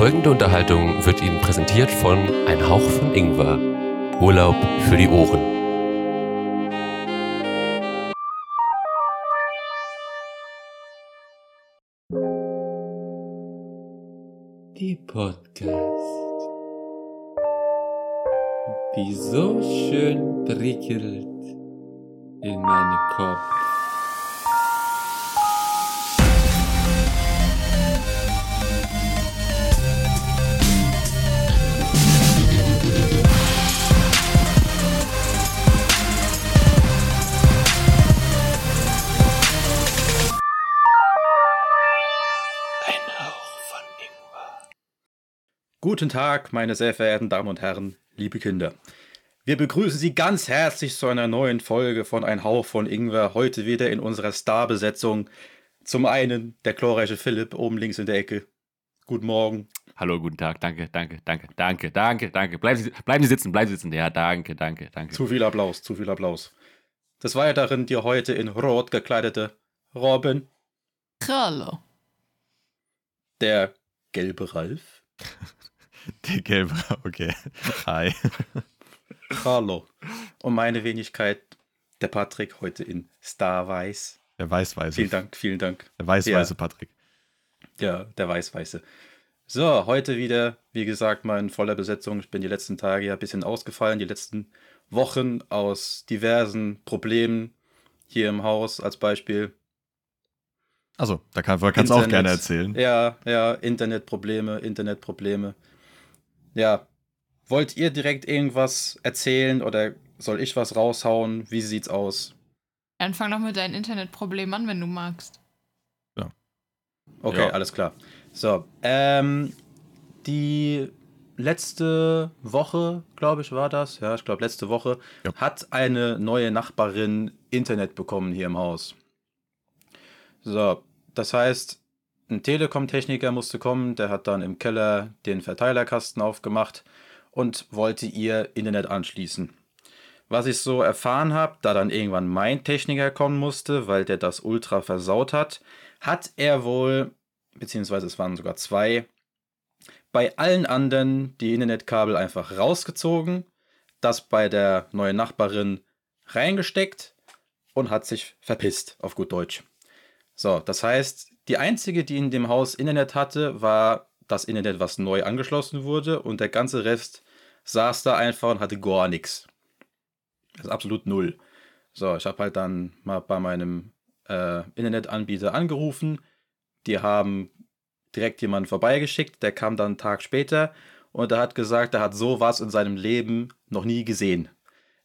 folgende Unterhaltung wird Ihnen präsentiert von Ein Hauch von Ingwer. Urlaub für die Ohren. Die Podcast, die so schön prickelt in meinen Kopf. Guten Tag, meine sehr verehrten Damen und Herren, liebe Kinder. Wir begrüßen Sie ganz herzlich zu einer neuen Folge von Ein Hauch von Ingwer. Heute wieder in unserer Starbesetzung. Zum einen der glorreiche Philipp oben links in der Ecke. Guten Morgen. Hallo, guten Tag, danke, danke, danke, danke, danke, danke. Bleiben Sie, bleiben Sie sitzen, bleiben Sie sitzen. Ja, danke, danke, danke. Zu viel Applaus, zu viel Applaus. Des Weiteren die heute in Rot gekleidete Robin. Hallo. Der gelbe Ralf. Der gelbe, okay. Hi. Hallo. Und meine Wenigkeit, der Patrick, heute in Starweiß. Der Weißweiße. Vielen Dank, vielen Dank. Der Weißweiße Patrick. Ja, der Weißweiße. So, heute wieder, wie gesagt, mal in voller Besetzung. Ich bin die letzten Tage ja ein bisschen ausgefallen, die letzten Wochen aus diversen Problemen hier im Haus als Beispiel. Also, da kann, kannst du auch gerne erzählen. Ja, ja, Internetprobleme, Internetprobleme. Ja, wollt ihr direkt irgendwas erzählen oder soll ich was raushauen? Wie sieht's aus? Dann fang doch mit deinen Internetproblemen an, wenn du magst. Ja. Okay, Ja. alles klar. So, ähm, die letzte Woche, glaube ich, war das. Ja, ich glaube, letzte Woche Ja. hat eine neue Nachbarin Internet bekommen hier im Haus. So, das heißt, ein Telekom-Techniker musste kommen, der hat dann im Keller den Verteilerkasten aufgemacht und wollte ihr Internet anschließen. Was ich so erfahren habe, da dann irgendwann mein Techniker kommen musste, weil der das ultra versaut hat, hat er wohl, beziehungsweise es waren sogar zwei, bei allen anderen die Internetkabel einfach rausgezogen, das bei der neuen Nachbarin reingesteckt und hat sich verpisst, auf gut Deutsch. So, das heißt, die einzige, die in dem Haus Internet hatte, war das Internet, was neu angeschlossen wurde und der ganze Rest saß da einfach und hatte gar nichts. Das ist absolut null. So, ich habe halt dann mal bei meinem äh, Internetanbieter angerufen. Die haben direkt jemanden vorbeigeschickt, der kam dann einen Tag später und er hat gesagt, er hat sowas in seinem Leben noch nie gesehen.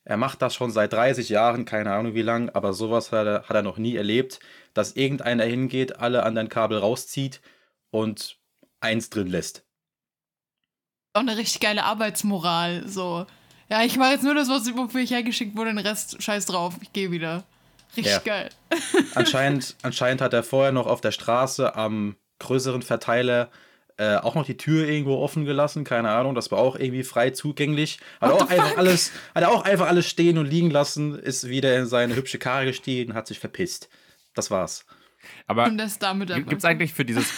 Er macht das schon seit 30 Jahren, keine Ahnung wie lang, aber sowas hat er, hat er noch nie erlebt, dass irgendeiner hingeht, alle anderen Kabel rauszieht und eins drin lässt. Auch eine richtig geile Arbeitsmoral. So. Ja, ich mache jetzt nur das, was wofür ich hergeschickt wurde, den Rest scheiß drauf. Ich gehe wieder. Richtig Ja. geil. Anscheinend, anscheinend hat er vorher noch auf der Straße am größeren Verteiler äh, auch noch die Tür irgendwo offen gelassen, keine Ahnung, das war auch irgendwie frei zugänglich. Hat What auch einfach fuck? alles, hat er auch einfach alles stehen und liegen lassen, ist wieder in seine hübsche Karre gestiegen, hat sich verpisst. Das war's. Aber Und das damit gibt es eigentlich für dieses,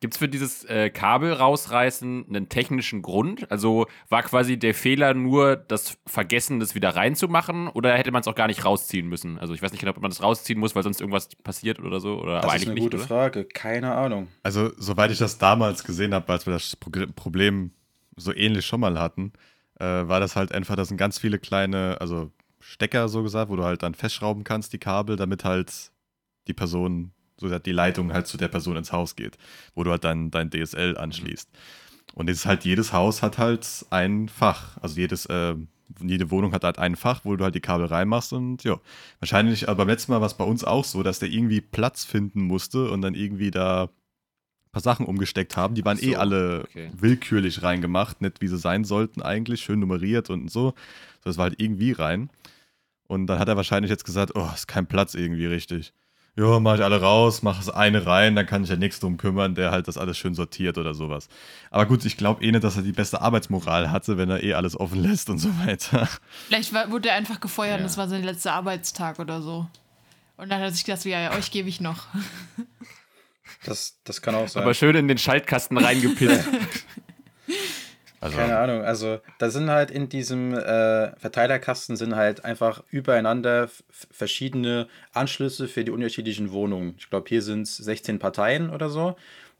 gibt's für dieses äh, Kabel rausreißen einen technischen Grund? Also war quasi der Fehler nur das Vergessen, das wieder reinzumachen oder hätte man es auch gar nicht rausziehen müssen? Also ich weiß nicht genau, ob man das rausziehen muss, weil sonst irgendwas passiert oder so. Oder, Das aber ist eigentlich eine nicht, gute oder? Frage, keine Ahnung. Also, soweit ich das damals gesehen habe, als wir das Problem so ähnlich schon mal hatten, äh, war das halt einfach, das sind ganz viele kleine, also Stecker so gesagt, wo du halt dann festschrauben kannst, die Kabel, damit halt die Person, so gesagt, die Leitung halt zu der Person ins Haus geht, wo du halt dann dein DSL anschließt. Und es ist halt, jedes Haus hat halt ein Fach. Also jedes, äh, jede Wohnung hat halt ein Fach, wo du halt die Kabel reinmachst und ja. Wahrscheinlich, aber beim letzten Mal war es bei uns auch so, dass der irgendwie Platz finden musste und dann irgendwie da ein paar Sachen umgesteckt haben. Die waren Ach so, eh alle okay. willkürlich reingemacht, nicht wie sie sein sollten eigentlich, schön nummeriert und so. So, das war halt irgendwie rein. Und dann hat er wahrscheinlich jetzt gesagt, oh, ist kein Platz irgendwie richtig. Ja, mach ich alle raus, mach das eine rein, dann kann ich ja nichts drum kümmern, der halt das alles schön sortiert oder sowas. Aber gut, ich glaube eh nicht, dass er die beste Arbeitsmoral hatte, wenn er eh alles offen lässt und so weiter. Vielleicht war, wurde er einfach gefeuert und Ja. das war sein letzter Arbeitstag oder so. Und dann hat er sich gedacht, ja, ja, euch gebe ich noch. Das, das kann auch sein. Aber schön in den Schaltkasten reingepisst. Also, Keine Ahnung, also da sind halt in diesem äh, Verteilerkasten sind halt einfach übereinander verschiedene Anschlüsse für die unterschiedlichen Wohnungen. Ich glaube, hier sind es 16 Parteien oder so.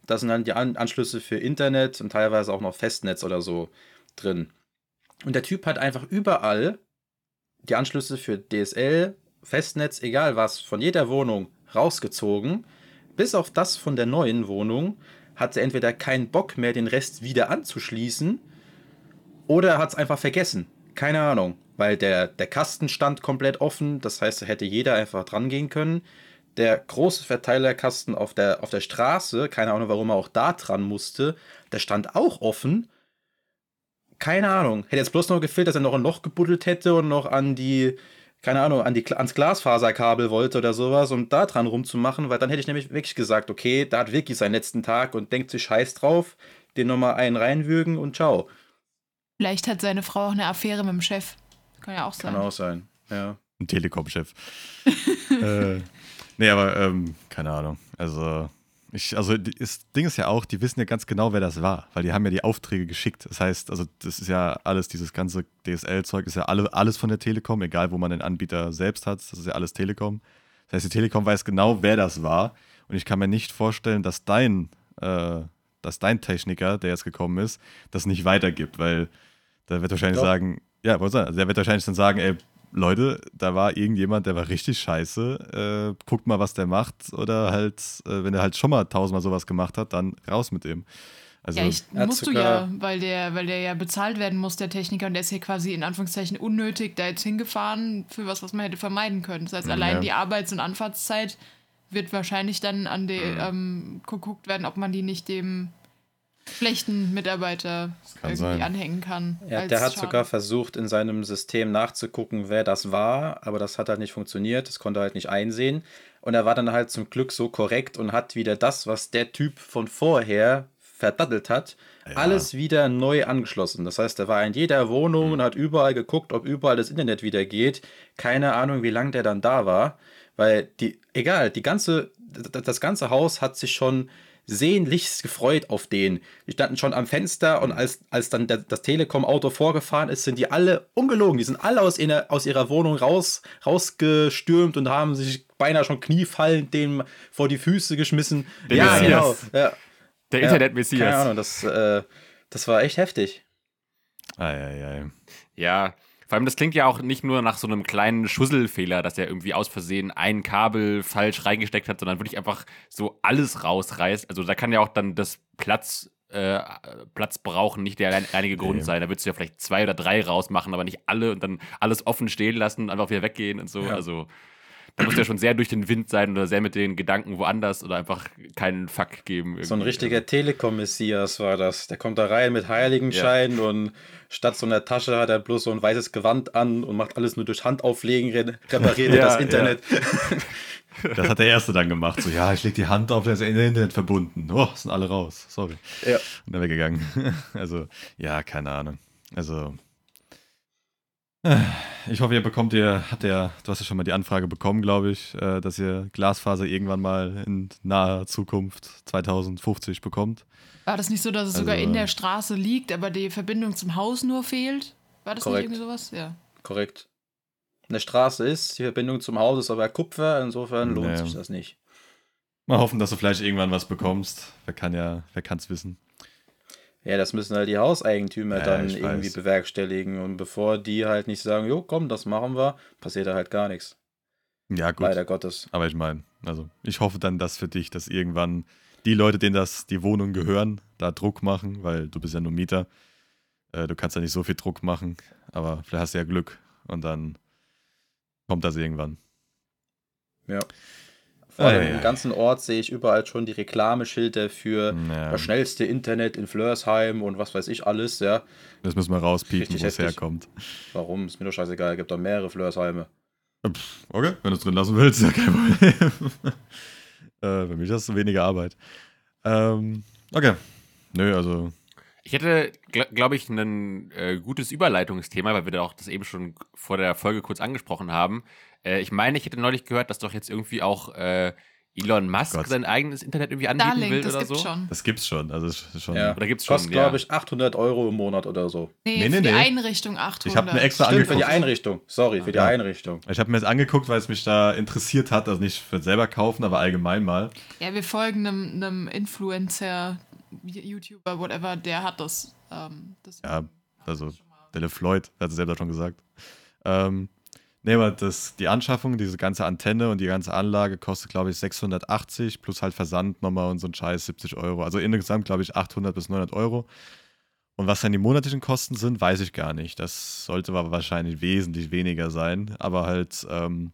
Da sind dann die An Anschlüsse für Internet und teilweise auch noch Festnetz oder so drin. Und der Typ hat einfach überall die Anschlüsse für DSL, Festnetz, egal was, von jeder Wohnung rausgezogen. Bis auf das von der neuen Wohnung hat er entweder keinen Bock mehr, den Rest wieder anzuschließen, oder er hat es einfach vergessen. Keine Ahnung. Weil der, der Kasten stand komplett offen, das heißt, da hätte jeder einfach dran gehen können. Der große Verteilerkasten auf der, auf der Straße, keine Ahnung, warum er auch da dran musste, der stand auch offen. Keine Ahnung. Hätte jetzt bloß noch gefehlt, dass er noch ein Loch gebuddelt hätte und noch an die, keine Ahnung, an die, ans Glasfaserkabel wollte oder sowas, um da dran rumzumachen, weil dann hätte ich nämlich wirklich gesagt, okay, da hat wirklich seinen letzten Tag und denkt sich scheiß drauf, den nochmal einen reinwürgen und ciao. Vielleicht hat seine Frau auch eine Affäre mit dem Chef. Kann ja auch sein. Kann auch sein. Ja. ein Telekom-Chef. äh, nee, aber ähm, keine Ahnung. Also, ich, also das Ding ist ja auch, die wissen ja ganz genau, wer das war, weil die haben ja die Aufträge geschickt. Das heißt, also das ist ja alles, dieses ganze DSL-Zeug ist ja alle, alles von der Telekom, egal wo man den Anbieter selbst hat, das ist ja alles Telekom. Das heißt, die Telekom weiß genau, wer das war. Und ich kann mir nicht vorstellen, dass dein, äh, dass dein Techniker, der jetzt gekommen ist, das nicht weitergibt, weil da wird wahrscheinlich Doch. sagen, ja, wollte sagen, also der wird wahrscheinlich dann sagen, ey, Leute, da war irgendjemand, der war richtig scheiße, äh, guckt mal, was der macht. Oder halt, äh, wenn er halt schon mal tausendmal sowas gemacht hat, dann raus mit dem. Also, Ja, ich, musst du ja, weil der, weil der ja bezahlt werden muss, der Techniker, und der ist hier quasi in Anführungszeichen unnötig da jetzt hingefahren für was, was man hätte vermeiden können. Das heißt, Ja. allein die Arbeits- und Anfahrtszeit wird wahrscheinlich dann an die, Mhm. ähm, geguckt werden, ob man die nicht dem schlechten Mitarbeiter kann irgendwie sein. anhängen kann. Ja, als der hat Schaden. sogar versucht, in seinem System nachzugucken, wer das war, aber das hat halt nicht funktioniert. Das konnte er halt nicht einsehen. Und er war dann halt zum Glück so korrekt und hat wieder das, was der Typ von vorher verdattelt hat, Ja. alles wieder neu angeschlossen. Das heißt, er war in jeder Wohnung und hat überall geguckt, ob überall das Internet wieder geht. Keine Ahnung, wie lange der dann da war, weil die, egal, die ganze, das ganze Haus hat sich schon sehnlichst gefreut auf den. Die standen schon am Fenster und als, als dann der, das Telekom-Auto vorgefahren ist, sind die alle ungelogen. Die sind alle aus, ihrer, aus ihrer Wohnung raus, rausgestürmt und haben sich beinahe schon kniefallend dem vor die Füße geschmissen. Der ja, genau. Messias. Ja, Der ja, Internet-Messias. Keine Ahnung, das, äh, das war echt heftig. ei, ei, ei. Ja, vor allem das klingt ja auch nicht nur nach so einem kleinen Schusselfehler, dass er irgendwie aus Versehen ein Kabel falsch reingesteckt hat, sondern wirklich einfach so alles rausreißt. Also da kann ja auch dann das Platz, äh, Platz brauchen nicht der allein- alleinige Grund Nee. sein. Da würdest du ja vielleicht zwei oder drei rausmachen, aber nicht alle und dann alles offen stehen lassen und einfach wieder weggehen und so. Ja. Also da muss ja schon sehr durch den Wind sein oder sehr mit den Gedanken woanders oder einfach keinen Fuck geben. So ein irgendwie. richtiger Telekom-Messias war das. Der kommt da rein mit Heiligenschein und statt so einer Tasche hat er bloß so ein weißes Gewand an und macht alles nur durch Handauflegen, re- repariert er Ja, das ja. Internet. Das hat der Erste dann gemacht. So, ja, ich leg die Hand auf, der ist in Internet verbunden. Oh, sind alle raus. Sorry. Ja. Und dann weggegangen. Also, ja, keine Ahnung. Also, ich hoffe, ihr bekommt ihr, habt ihr, du hast ja schon mal die Anfrage bekommen, glaube ich, äh, dass ihr Glasfaser irgendwann mal in naher Zukunft 2050 bekommt. War das nicht so, dass es sogar Also- in der Straße liegt, aber die Verbindung zum Haus nur fehlt? War das Korrekt. nicht irgendwie sowas? Ja. Korrekt. Eine Straße ist, die Verbindung zum Haus ist aber Kupfer, insofern lohnt Nee. sich das nicht. Mal hoffen, dass du vielleicht irgendwann was bekommst. Wer kann ja, wer kann's wissen? Ja, das müssen halt die Hauseigentümer Ja, dann irgendwie weiß. bewerkstelligen. Und bevor die halt nicht sagen, jo, komm, das machen wir, passiert da halt gar nichts. Ja, gut. Leider Gottes. Aber ich meine, also ich hoffe dann, dass für dich, dass irgendwann die Leute, denen das die Wohnung gehören, da Druck machen, weil du bist ja nur Mieter. Äh, du kannst ja nicht so viel Druck machen, aber vielleicht hast du ja Glück und dann kommt das irgendwann. Ja. Vor allem Ei, ei, im ganzen Ort sehe ich überall schon die Reklameschilder für Ja, das schnellste Internet in Flörsheim und was weiß ich alles, ja. das müssen wir rauspiepen, wo es herkommt. Warum? Ist mir doch scheißegal, gibt doch mehrere Flörsheime. Okay, wenn du es drin lassen willst, ja kein Problem. äh, für mich hast du weniger Arbeit. Ähm, okay. Nö, also Ich hätte, gl glaube ich, ein äh, gutes Überleitungsthema, weil wir da auch das eben schon vor der Folge kurz angesprochen haben. Äh, ich meine, ich hätte neulich gehört, dass doch jetzt irgendwie auch äh, Elon Musk Gott. sein eigenes Internet irgendwie anbieten Starlink, will das oder gibt's so? schon. Das gibt's schon. Also schon. Ja. Oder gibt's schon? Kostet, ja. glaube ich, 800 Euro im Monat oder so. Nee, Nee, für nee, die nee. Einrichtung 800. Ich habe mir extra Stimmt, für die angeguckt. Einrichtung. Sorry, für die Ja. Einrichtung. Ich habe mir das angeguckt, weil es mich da interessiert hat. Also nicht für selber kaufen, aber allgemein mal. Ja, wir folgen einem, einem Influencer, YouTuber, whatever, der hat das. Ähm, das Ja, also Delle Floyd, hat es selber schon gesagt. Ähm, nee, aber das, die Anschaffung, diese ganze Antenne und die ganze Anlage kostet, glaube ich, 680 plus halt Versand nochmal und so ein Scheiß 70 Euro. Also insgesamt, glaube ich, 800 bis 900 Euro. Und was dann die monatlichen Kosten sind, weiß ich gar nicht. Das sollte aber wahrscheinlich wesentlich weniger sein. Aber halt ähm,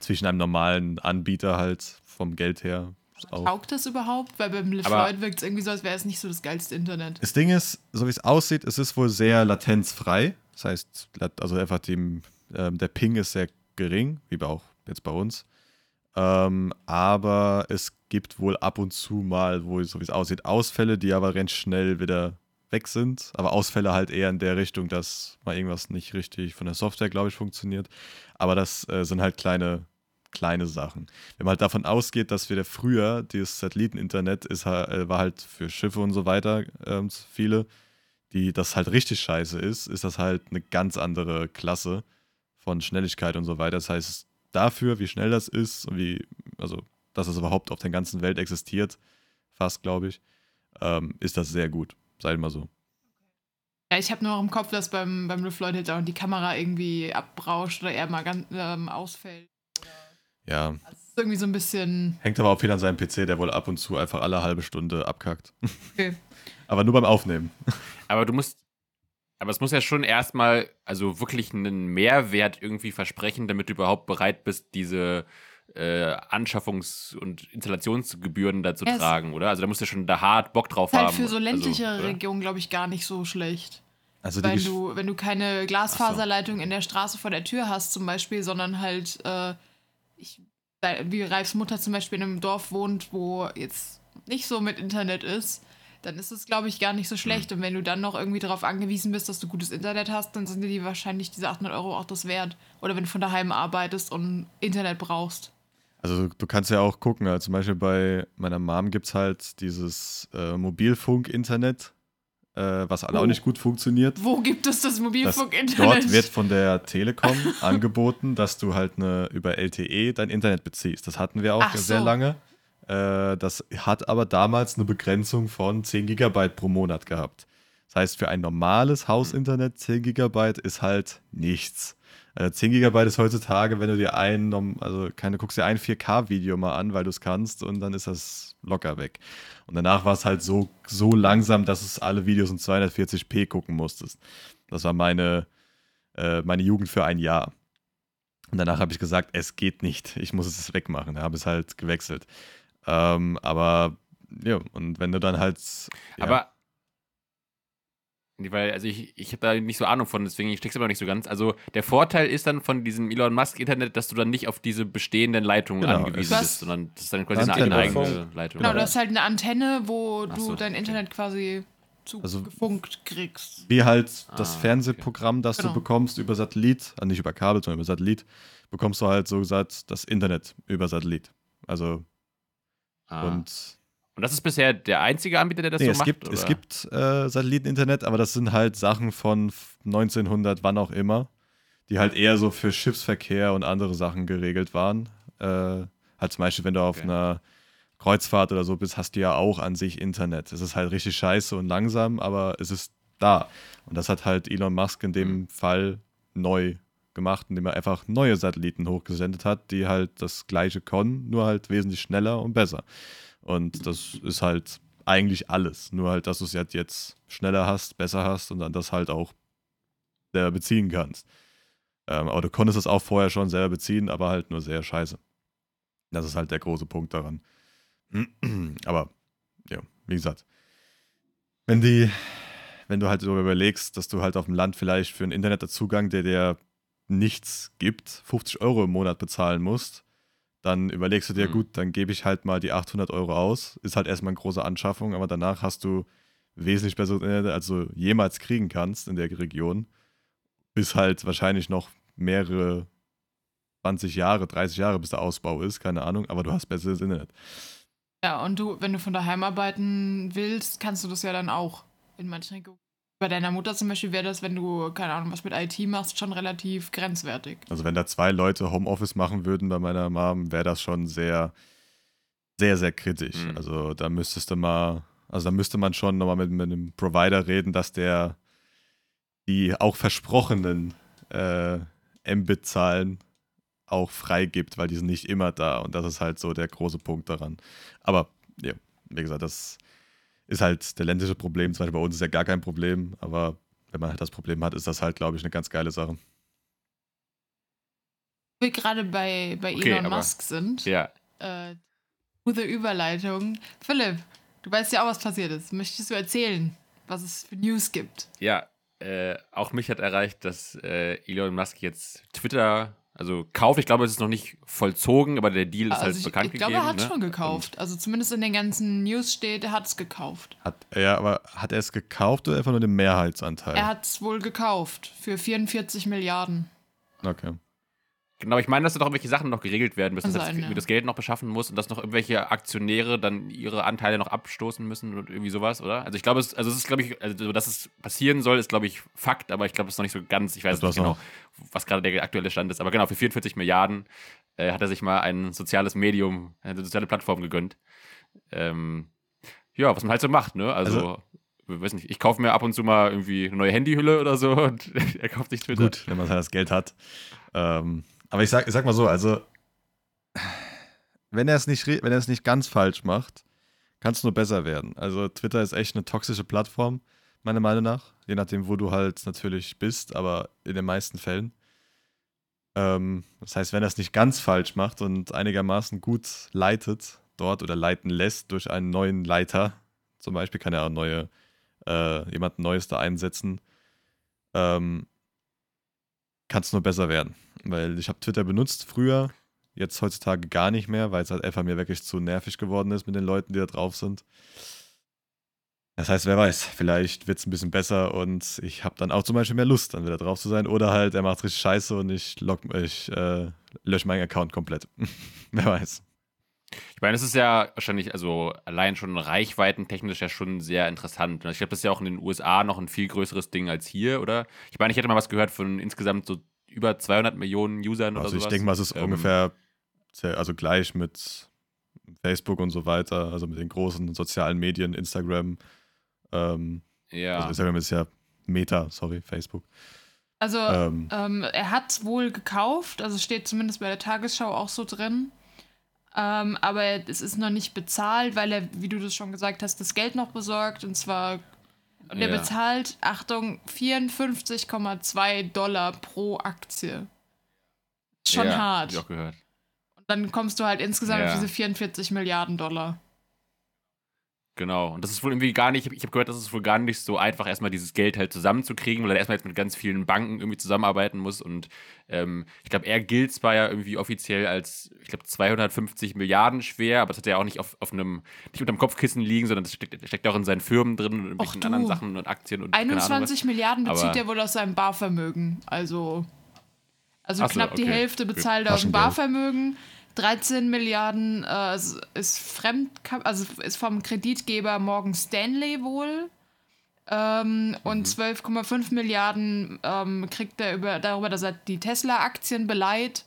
zwischen einem normalen Anbieter halt vom Geld her Taugt das überhaupt? Weil beim LeFloid wirkt es irgendwie so, als wäre es nicht so das geilste Internet. Das Ding ist, so wie es aussieht, es ist wohl sehr latenzfrei. Das heißt, also einfach dem, ähm, der Ping ist sehr gering, wie auch jetzt bei uns. Ähm, aber es gibt wohl ab und zu mal, wo so wie es aussieht, Ausfälle, die aber recht schnell wieder weg sind. Aber Ausfälle halt eher in der Richtung, dass mal irgendwas nicht richtig von der Software, glaube ich, funktioniert. Aber das äh, sind halt kleine, kleine Sachen. Wenn man halt davon ausgeht, dass wir früher, dieses Satelliteninternet ist, äh, war halt für Schiffe und so weiter ähm, viele, die das halt richtig scheiße ist, ist das halt eine ganz andere Klasse von Schnelligkeit und so weiter. Das heißt, dafür, wie schnell das ist und wie, also, dass es überhaupt auf der ganzen Welt existiert, fast, glaube ich, ähm, ist das sehr gut. Sei mal so. Ja, ich habe nur noch im Kopf, dass beim, beim LeFloid jetzt auch die Kamera irgendwie abbrauscht oder er mal ganz ähm, ausfällt. Ja, Das ist irgendwie so ein bisschen. hängt aber auch viel an seinem PC, der wohl ab und zu einfach alle halbe Stunde abkackt. Okay. aber nur beim Aufnehmen. Aber du musst, aber es muss ja schon erstmal, also wirklich einen Mehrwert irgendwie versprechen, damit du überhaupt bereit bist, diese äh, Anschaffungs- und Installationsgebühren da zu Ja, es- tragen, oder? Also da musst du schon da hart Bock drauf Ist halt haben. für so ländliche also? Regionen, glaube ich, gar nicht so schlecht. Also Gesch- du, wenn du keine Glasfaserleitung in der Straße vor der Tür hast, zum Beispiel, sondern halt, äh, ich, wie Ralfs Mutter zum Beispiel in einem Dorf wohnt, wo jetzt nicht so mit Internet ist, dann ist es, glaube ich, gar nicht so schlecht. Hm. Und wenn du dann noch irgendwie darauf angewiesen bist, dass du gutes Internet hast, dann sind dir die wahrscheinlich diese 800 Euro auch das wert. Oder wenn du von daheim arbeitest und Internet brauchst. Also du kannst ja auch gucken, also zum Beispiel bei meiner Mom gibt es halt dieses äh, Mobilfunk-Internet, äh, was alle Oh. auch nicht gut funktioniert. Wo gibt es das Mobilfunk-Internet? dort wird von der Telekom angeboten, dass du halt eine, über LTE dein Internet beziehst. Das hatten wir auch Ach sehr so. lange. Äh, das hat aber damals eine Begrenzung von 10 Gigabyte pro Monat gehabt. Das heißt, für ein normales Hausinternet 10 Gigabyte ist halt nichts. Äh, 10 Gigabyte ist heutzutage, wenn du dir ein, also keine, guckst dir ein 4K-Video mal an, weil du es kannst und dann ist das locker weg. Und danach war es halt so, so langsam, dass es alle Videos in 240p gucken musstest. Das war meine, äh, meine Jugend für ein Jahr. Und danach habe ich gesagt, es geht nicht. Ich muss es wegmachen. Da habe es halt gewechselt. Ähm, aber ja, und wenn du dann halt. Ja, Aber. Weil, also ich, ich habe da nicht so Ahnung von, deswegen ich steck's immer nicht so ganz. Also der Vorteil ist dann von diesem Elon Musk Internet, dass du dann nicht auf diese bestehenden Leitungen Genau, angewiesen es- bist, sondern das ist dann quasi eine Antenne. eigene Leitung. Genau, du hast halt eine Antenne, wo Ach du so, dein okay. Internet quasi Also- zugefunkt kriegst. wie halt das Ah, Fernsehprogramm, das Genau. du bekommst über Satellit, also nicht über Kabel, sondern über Satellit, bekommst du halt so gesagt das Internet über Satellit. Also Ah. und Und das ist bisher der einzige Anbieter, der das nee, so es macht? gibt, es oder? gibt äh, Satelliteninternet, aber das sind halt Sachen von 1900, wann auch immer, die halt eher so für Schiffsverkehr und andere Sachen geregelt waren. Äh, halt zum Beispiel, wenn du auf Okay. einer Kreuzfahrt oder so bist, hast du ja auch an sich Internet. Es ist halt richtig scheiße und langsam, aber es ist da. Und das hat halt Elon Musk in dem Mhm. Fall neu gemacht, indem er einfach neue Satelliten hochgesendet hat, die halt das gleiche können, nur halt wesentlich schneller und besser. Und das ist halt eigentlich alles. Nur halt, dass du es halt jetzt schneller hast, besser hast und dann das halt auch selber beziehen kannst. Ähm, aber du konntest es auch vorher schon selber beziehen, aber halt nur sehr scheiße. Das ist halt der große Punkt daran. aber, ja, wie gesagt, wenn die, wenn du halt so überlegst, dass du halt auf dem Land vielleicht für einen Internetzugang, der dir nichts gibt, 50 Euro im Monat bezahlen musst, dann überlegst du dir, Mhm. gut, dann gebe ich halt mal die 800 Euro aus. Ist halt erstmal eine große Anschaffung, aber danach hast du wesentlich besseres Internet, als du jemals kriegen kannst in der Region. Bis halt wahrscheinlich noch mehrere 20 Jahre, 30 Jahre, bis der Ausbau ist, keine Ahnung, aber du hast besseres Internet. Ja, und du, wenn du von daheim arbeiten willst, kannst du das ja dann auch in manchen Regionen. Bei deiner Mutter zum Beispiel wäre das, wenn du, keine Ahnung, was mit IT machst, schon relativ grenzwertig. Also wenn da zwei Leute Homeoffice machen würden bei meiner Mom, wäre das schon sehr, sehr, sehr kritisch. Mhm. Also da müsstest du mal, also da müsste man schon nochmal mit, mit einem Provider reden, dass der die auch versprochenen äh, Mbit-Zahlen auch freigibt, weil die sind nicht immer da und das ist halt so der große Punkt daran. Aber ja, wie gesagt, das ist halt der ländliche Problem. Zum Beispiel bei uns ist ja gar kein Problem, aber wenn man halt das Problem hat, ist das halt, glaube ich, eine ganz geile Sache. Wir gerade bei, bei Okay, Elon aber- Musk sind, Ja. äh, gute Überleitung. Philipp, du weißt ja auch, was passiert ist. Möchtest du erzählen, was es für News gibt? Ja, äh, auch mich hat erreicht, dass äh, Elon Musk jetzt Twitter, also kauft. Ich glaube, es ist noch nicht vollzogen, aber der Deal ist halt also ich, bekannt ich glaube, gegeben. er hat ne? schon gekauft. Also zumindest in den ganzen News steht, er hat es gekauft. Hat, ja, aber hat er es gekauft oder einfach nur den Mehrheitsanteil? Er hat es wohl gekauft für 44 Milliarden. okay. Genau, ich meine, dass da noch irgendwelche Sachen noch geregelt werden müssen, dass sein, das, ja. das Geld noch beschaffen muss und dass noch irgendwelche Aktionäre dann ihre Anteile noch abstoßen müssen und irgendwie sowas, oder? Also ich glaube, es, also es ist, glaube ich, also dass es passieren soll, ist, glaube ich, Fakt, aber ich glaube, es ist noch nicht so ganz, ich weiß Also nicht was genau, noch? was gerade der aktuelle Stand ist. Aber genau, für 44 Milliarden äh, hat er sich mal ein soziales Medium, eine soziale Plattform gegönnt. Ähm, ja, was man halt so macht, ne? Also, Also- ich weiß nicht, ich kaufe mir ab und zu mal irgendwie eine neue Handyhülle oder so und er kauft sich Twitter. Gut, wenn man halt das Geld hat. Ähm, aber ich sag, ich sag mal so, also wenn er es nicht, wenn er es nicht ganz falsch macht, kann es nur besser werden. Also Twitter ist echt eine toxische Plattform, meiner Meinung nach. Je nachdem, wo du halt natürlich bist, aber in den meisten Fällen. Ähm, das heißt, wenn er es nicht ganz falsch macht und einigermaßen gut leitet dort oder leiten lässt durch einen neuen Leiter, zum Beispiel kann er auch neue, äh, jemand Neues da einsetzen, ähm, kann es nur besser werden. Weil ich habe Twitter benutzt früher, jetzt heutzutage gar nicht mehr, weil es halt einfach mir wirklich zu nervig geworden ist mit den Leuten, die da drauf sind. Das heißt, wer weiß, vielleicht wird es ein bisschen besser und ich habe dann auch zum Beispiel mehr Lust, dann wieder drauf zu sein. Oder halt, er macht richtig scheiße und ich, ich äh, lösche meinen Account komplett. wer weiß. Ich meine, es ist ja wahrscheinlich, also allein schon reichweitentechnisch ja schon sehr interessant. Und Ich glaube, das ist ja auch in den USA noch ein viel größeres Ding als hier, oder? Ich meine, ich hätte mal was gehört von insgesamt so über 200 Millionen Usern oder Also ich denke mal, es ist Ähm, ungefähr also gleich mit Facebook und so weiter, also mit den großen sozialen Medien, Instagram. Ähm, Ja. Also Instagram ist ja Meta, sorry, Facebook. Also, Ähm, ähm, er hat es wohl gekauft, also steht zumindest bei der Tagesschau auch so drin. Ähm, aber es ist noch nicht bezahlt, weil er, wie du das schon gesagt hast, das Geld noch besorgt. Und zwar, und er Ja. bezahlt, Achtung, 54,2 Dollar pro Aktie. Schon ja, hart. Hab ich auch gehört. Und dann kommst du halt insgesamt Ja. auf diese 44 Milliarden Dollar. Genau. Und das ist wohl irgendwie gar nicht, ich habe gehört, das ist wohl gar nicht so einfach, erstmal dieses Geld halt zusammenzukriegen, weil er erstmal jetzt mit ganz vielen Banken irgendwie zusammenarbeiten muss. Und ähm, ich glaube, er gilt zwar ja irgendwie offiziell als, ich glaube, 250 Milliarden schwer, aber das hat er ja auch nicht auf, auf einem, nicht unterm Kopfkissen liegen, sondern das steckt, steckt auch in seinen Firmen drin und irgendwelchen du. anderen Sachen und Aktien und keine Ahnung was. 21 Milliarden bezieht Aber- er wohl aus seinem Barvermögen. Also, also so, knapp die okay. Hälfte Gut. bezahlt er aus dem. Barvermögen. 13 Milliarden äh, ist- ist fremd, also ist vom Kreditgeber Morgan Stanley wohl. Ähm, Mhm. und 12,5 Milliarden ähm, kriegt er über, darüber, dass er die Tesla-Aktien beleiht.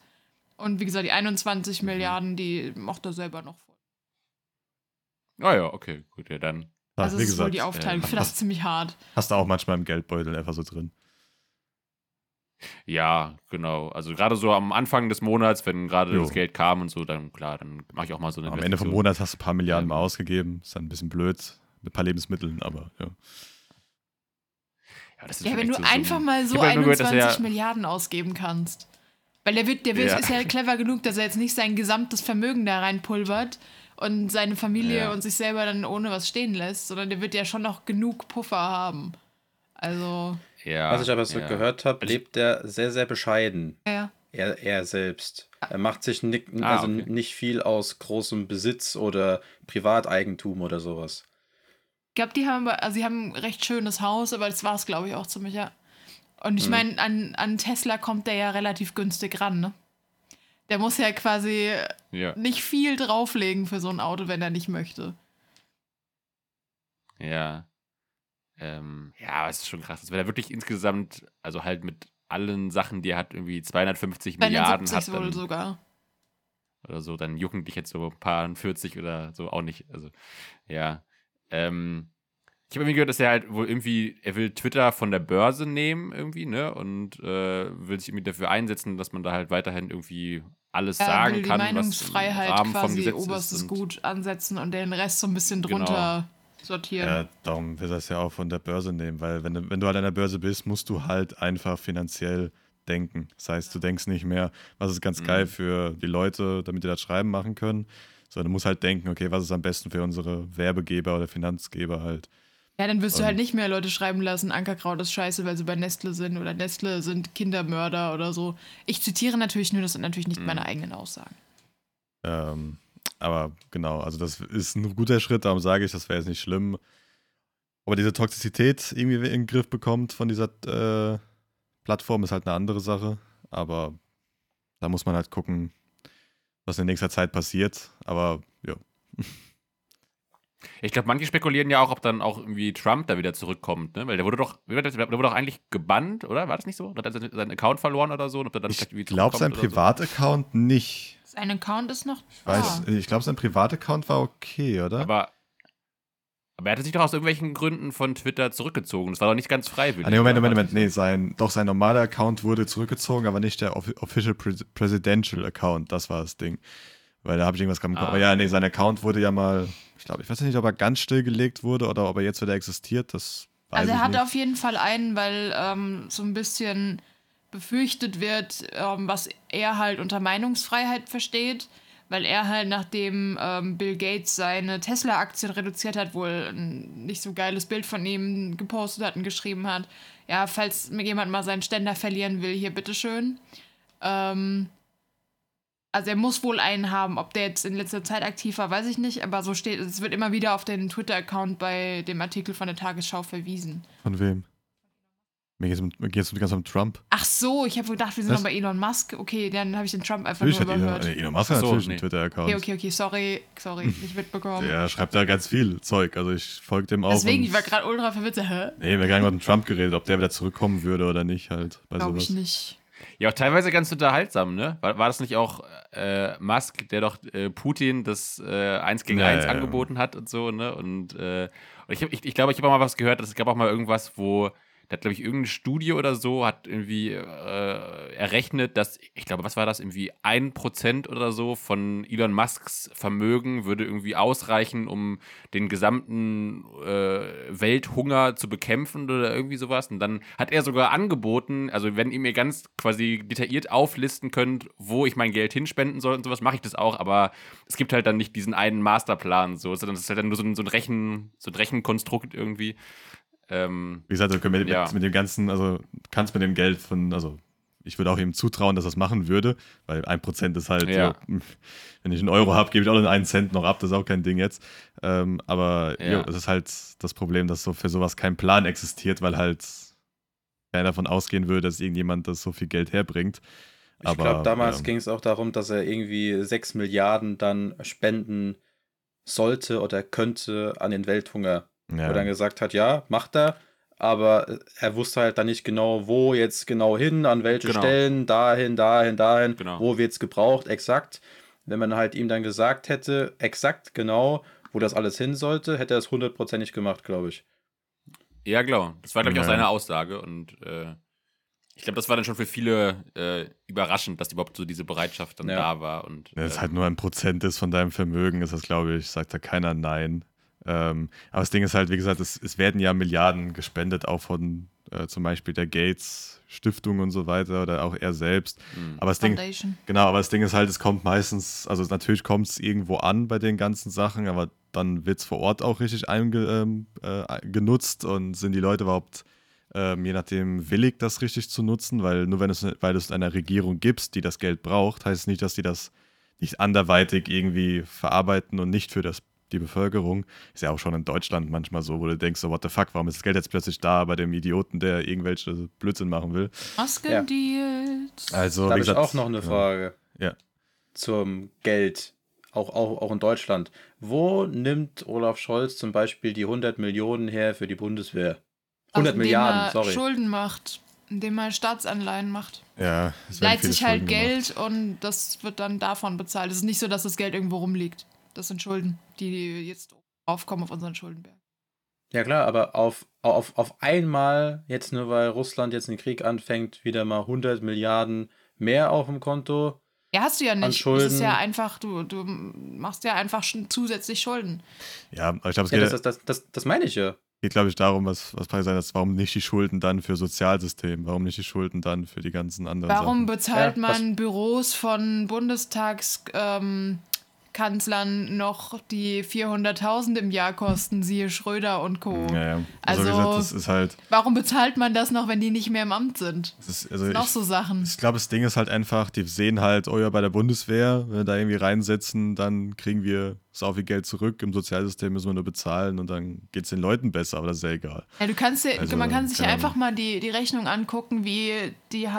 Und wie gesagt, die 21 Mhm. Milliarden, die macht er selber noch voll. Ah ja, okay, gut, ja dann. Also wie das ist wohl gesagt, die Aufteilung. äh, Ich finde das ziemlich hart. hast du auch manchmal im Geldbeutel einfach so drin. Ja, genau. Also gerade so am Anfang des Monats, wenn gerade Jo. das Geld kam und so, dann klar, dann mache ich auch mal so eine Am Ende vom. Monat hast du ein paar Milliarden Ähm. mal ausgegeben. Ist dann ein bisschen blöd mit ein paar Lebensmitteln, aber ja. Ja, das ist Ja, wenn du so- einfach ein- mal so hab halt nur gehört, dass 21 er- Milliarden ausgeben kannst. Weil der wird, der wird, Ja. ist ja clever genug, dass er jetzt nicht sein gesamtes Vermögen da reinpulvert und seine Familie Ja. und sich selber dann ohne was stehen lässt, sondern der wird ja schon noch genug Puffer haben. Also, Ja, Was ich aber so ja. gehört habe, lebt er sehr, sehr bescheiden. ja. Er, er selbst. Er macht sich ni Ah, also okay. nicht viel aus großem Besitz oder Privateigentum oder sowas. Ich glaube, die haben, also sie haben ein recht schönes Haus, aber das war es, glaube ich, auch ziemlich, ja. Und ich Mhm. meine, an, an Tesla kommt der ja relativ günstig ran, ne? Der muss ja quasi Ja. nicht viel drauflegen für so ein Auto, wenn er nicht möchte. Ja. Ähm, ja, aber es ist schon krass. Wenn er wirklich insgesamt, also halt mit allen Sachen, die er hat, irgendwie 250 Bei den Milliarden 70 hat, wohl dann, sogar. oder so, dann jucken dich jetzt so ein paar 40 oder so auch nicht. Also, ja. Ähm, ich habe irgendwie gehört, dass er halt wohl irgendwie, er will Twitter von der Börse nehmen irgendwie, ne? Und äh, will sich irgendwie dafür einsetzen, dass man da halt weiterhin irgendwie alles Er sagen will die kann, was im Meinungsfreiheit Rahmen vom quasi Gesetz oberstes Gut ansetzen und den Rest so ein bisschen Genau. drunter sortieren. Ja, darum will das ja auch von der Börse nehmen, weil wenn du, wenn du halt an der Börse bist, musst du halt einfach finanziell denken. Das heißt, du denkst nicht mehr, was ist ganz Mhm. geil für die Leute, damit die das schreiben machen können, sondern du musst halt denken, okay, was ist am besten für unsere Werbegeber oder Finanzgeber halt. Ja, dann wirst du halt nicht mehr Leute schreiben lassen, Ankerkraut ist scheiße, weil sie bei Nestle sind oder Nestle sind Kindermörder oder so. Ich zitiere natürlich nur, das sind natürlich nicht Mhm. meine eigenen Aussagen. Ähm, aber genau, also das ist ein guter Schritt, darum sage ich, das wäre jetzt nicht schlimm. Aber diese Toxizität irgendwie in den Griff bekommt von dieser äh, Plattform ist halt eine andere Sache. Aber da muss man halt gucken, was in nächster Zeit passiert. Aber ja, Ich glaube, manche spekulieren ja auch, ob dann auch irgendwie Trump da wieder zurückkommt, ne? Weil der wurde doch, der wurde doch eigentlich gebannt, oder? War das nicht so? Hat er seinen Account verloren oder so? Und ob der dann ich glaube, sein Privataccount nicht. Sein Account ist noch. Ich weiß, Ah. ich glaube, sein Privataccount war okay, oder? Aber, aber er hatte sich doch aus irgendwelchen Gründen von Twitter zurückgezogen. Das war doch nicht ganz freiwillig. Ah, nee, Moment? Moment, Moment. Nee, sein, doch sein normaler Account wurde zurückgezogen, aber nicht der Offi- Official Pres Presidential Account. Das war das Ding. Weil da habe ich irgendwas gerade. Ah. Aber ja, nee, sein Account wurde ja mal, ich glaube, ich weiß nicht, ob er ganz stillgelegt wurde oder ob er jetzt wieder existiert. Das weiß Also ich er hat nicht. auf jeden Fall einen, weil ähm, so ein bisschen befürchtet wird, ähm, was er halt unter Meinungsfreiheit versteht, weil er halt nachdem ähm, Bill Gates seine Tesla-Aktien reduziert hat, wohl ein nicht so geiles Bild von ihm gepostet hat und geschrieben hat, ja, falls mir jemand mal seinen Ständer verlieren will, hier bitteschön. Ähm, also er muss wohl einen haben, ob der jetzt in letzter Zeit aktiv war, weiß ich nicht, aber so steht, es wird immer wieder auf den Twitter-Account bei dem Artikel von der Tagesschau verwiesen. Von wem? Mir geht es um, geht's um die ganze Zeit um Trump. Ach so, ich habe gedacht, wir sind Was? noch bei Elon Musk. Okay, dann habe ich den Trump einfach Natürlich nur hat Elon, überhört. nee, Elon Musk hat so, natürlich nee. einen Twitter-Account. Okay, okay, okay, sorry, sorry, nicht mitbekommen. Der schreibt da ganz viel Zeug. Also ich folge dem auch. Deswegen, ich war gerade ultra verwirrt. Hä? Nee, wir haben gerade mit Trump geredet, ob der wieder zurückkommen würde oder nicht halt. Glaube ich nicht. Ja, auch teilweise ganz unterhaltsam, ne? War, war das nicht auch äh, Musk, der doch äh, Putin das äh, 1 gegen Ja, 1 ja, ja. angeboten hat und so, ne? Und, äh, und ich, ich, ich glaube, ich habe auch mal was gehört, es gab auch mal irgendwas, wo, da hat, glaube ich, irgendein Studio oder so, hat irgendwie äh, errechnet, dass, ich glaube, was war das, irgendwie ein Prozent oder so von Elon Musks Vermögen würde irgendwie ausreichen, um den gesamten äh, Welthunger zu bekämpfen oder irgendwie sowas. Und dann hat er sogar angeboten, also wenn ihr mir ganz quasi detailliert auflisten könnt, wo ich mein Geld hinspenden soll und sowas, mache ich das auch, aber es gibt halt dann nicht diesen einen Masterplan, so, sondern es ist halt dann nur so ein, so ein, Rechen, so ein Rechenkonstrukt irgendwie. Ähm, Wie gesagt, du kannst mit, Ja. mit, mit dem ganzen, also kannst mit dem Geld von, also ich würde auch ihm zutrauen, dass er es machen würde, weil ein Prozent ist halt, Ja. so, wenn ich einen Euro habe, gebe ich auch den einen Cent noch ab, das ist auch kein Ding jetzt. Ähm, aber Ja. jo, es ist halt das Problem, dass so für sowas kein Plan existiert, weil halt keiner davon ausgehen würde, dass irgendjemand das so viel Geld herbringt. Ich Aber, glaube, damals ähm, ging es auch darum, dass er irgendwie 6 Milliarden dann spenden sollte oder könnte an den Welthunger. Wo er dann Ja, gesagt hat, ja, macht er. Aber er wusste halt dann nicht genau, wo jetzt genau hin, an welche Genau. Stellen, dahin, dahin, dahin, Genau. wo wird es gebraucht, exakt. Wenn man halt ihm dann gesagt hätte, exakt genau, wo das alles hin sollte, hätte er es hundertprozentig gemacht, glaube ich. ja, genau. Das war, glaube ich, auch Ja. seine Aussage und äh, ich glaube, das war dann schon für viele äh, überraschend, dass überhaupt so diese Bereitschaft dann Ja. da war. Und, Wenn es äh, halt nur ein Prozent ist von deinem Vermögen, ist das, glaube ich, sagt da keiner Nein. Ähm, aber das Ding ist halt, wie gesagt, es, es werden ja Milliarden gespendet, auch von äh, zum Beispiel der Gates Stiftung und so weiter oder auch er selbst. mh. Aber das Ding, genau, aber das Ding ist halt, es kommt meistens, also natürlich kommt es irgendwo an bei den ganzen Sachen, aber dann wird es vor Ort auch richtig einge, ähm, äh, genutzt und sind die Leute überhaupt ähm, je nachdem willig, das richtig zu nutzen, weil nur wenn es, weil du es einer Regierung gibst, die das Geld braucht, heißt es nicht, dass die das nicht anderweitig irgendwie verarbeiten und nicht für das, die Bevölkerung. Ist ja auch schon in Deutschland manchmal so, wo du denkst, so, what the fuck, warum ist das Geld jetzt plötzlich da bei dem Idioten, der irgendwelche Blödsinn machen will? Ausgedealt. Also, da habe ich auch noch eine ja. Frage. Ja. zum Geld, auch, auch, auch in Deutschland. Wo nimmt Olaf Scholz zum Beispiel die 100 Millionen her für die Bundeswehr? 100 Also indem Milliarden, er sorry. Schulden macht, indem er Staatsanleihen macht. Ja, Leiht sich halt Schulden gemacht. Geld und das wird dann davon bezahlt. Es ist nicht so, dass das Geld irgendwo rumliegt. Das sind Schulden, die jetzt aufkommen auf unseren Schuldenberg. Ja klar, aber auf, auf, auf einmal, jetzt nur weil Russland jetzt einen Krieg anfängt, wieder mal 100 Milliarden mehr auf dem Konto. Ja, hast du ja nicht. Das ist Schulden. ja einfach, du, du machst ja einfach schon zusätzlich Schulden. Ja, aber ich glaube, es Ja, geht, das, das, das, das meine ich ja. geht glaube ich, darum, was, was Paris sagt, warum nicht die Schulden dann für Sozialsystem, warum nicht die Schulden dann für die ganzen anderen Warum Sachen. bezahlt Ja, was- man Büros von Bundestagskanzlern ähm, Kanzlern noch, die 400.000 im Jahr kosten, siehe Schröder und Co. Ja, ja. Also, Also- gesagt, das ist halt, Warum bezahlt man das noch, wenn die nicht mehr im Amt sind? das ist, Das also sind ich, auch so Sachen. Ich glaube, das Ding ist halt einfach, die sehen halt, oh ja, bei der Bundeswehr, wenn wir da irgendwie reinsetzen, dann kriegen wir sau viel Geld zurück. Im Sozialsystem müssen wir nur bezahlen und dann geht es den Leuten besser, aber das ist ja egal. Ja, du kannst dir, Also, man kann sich keine einfach mal die, die Rechnung angucken, wie die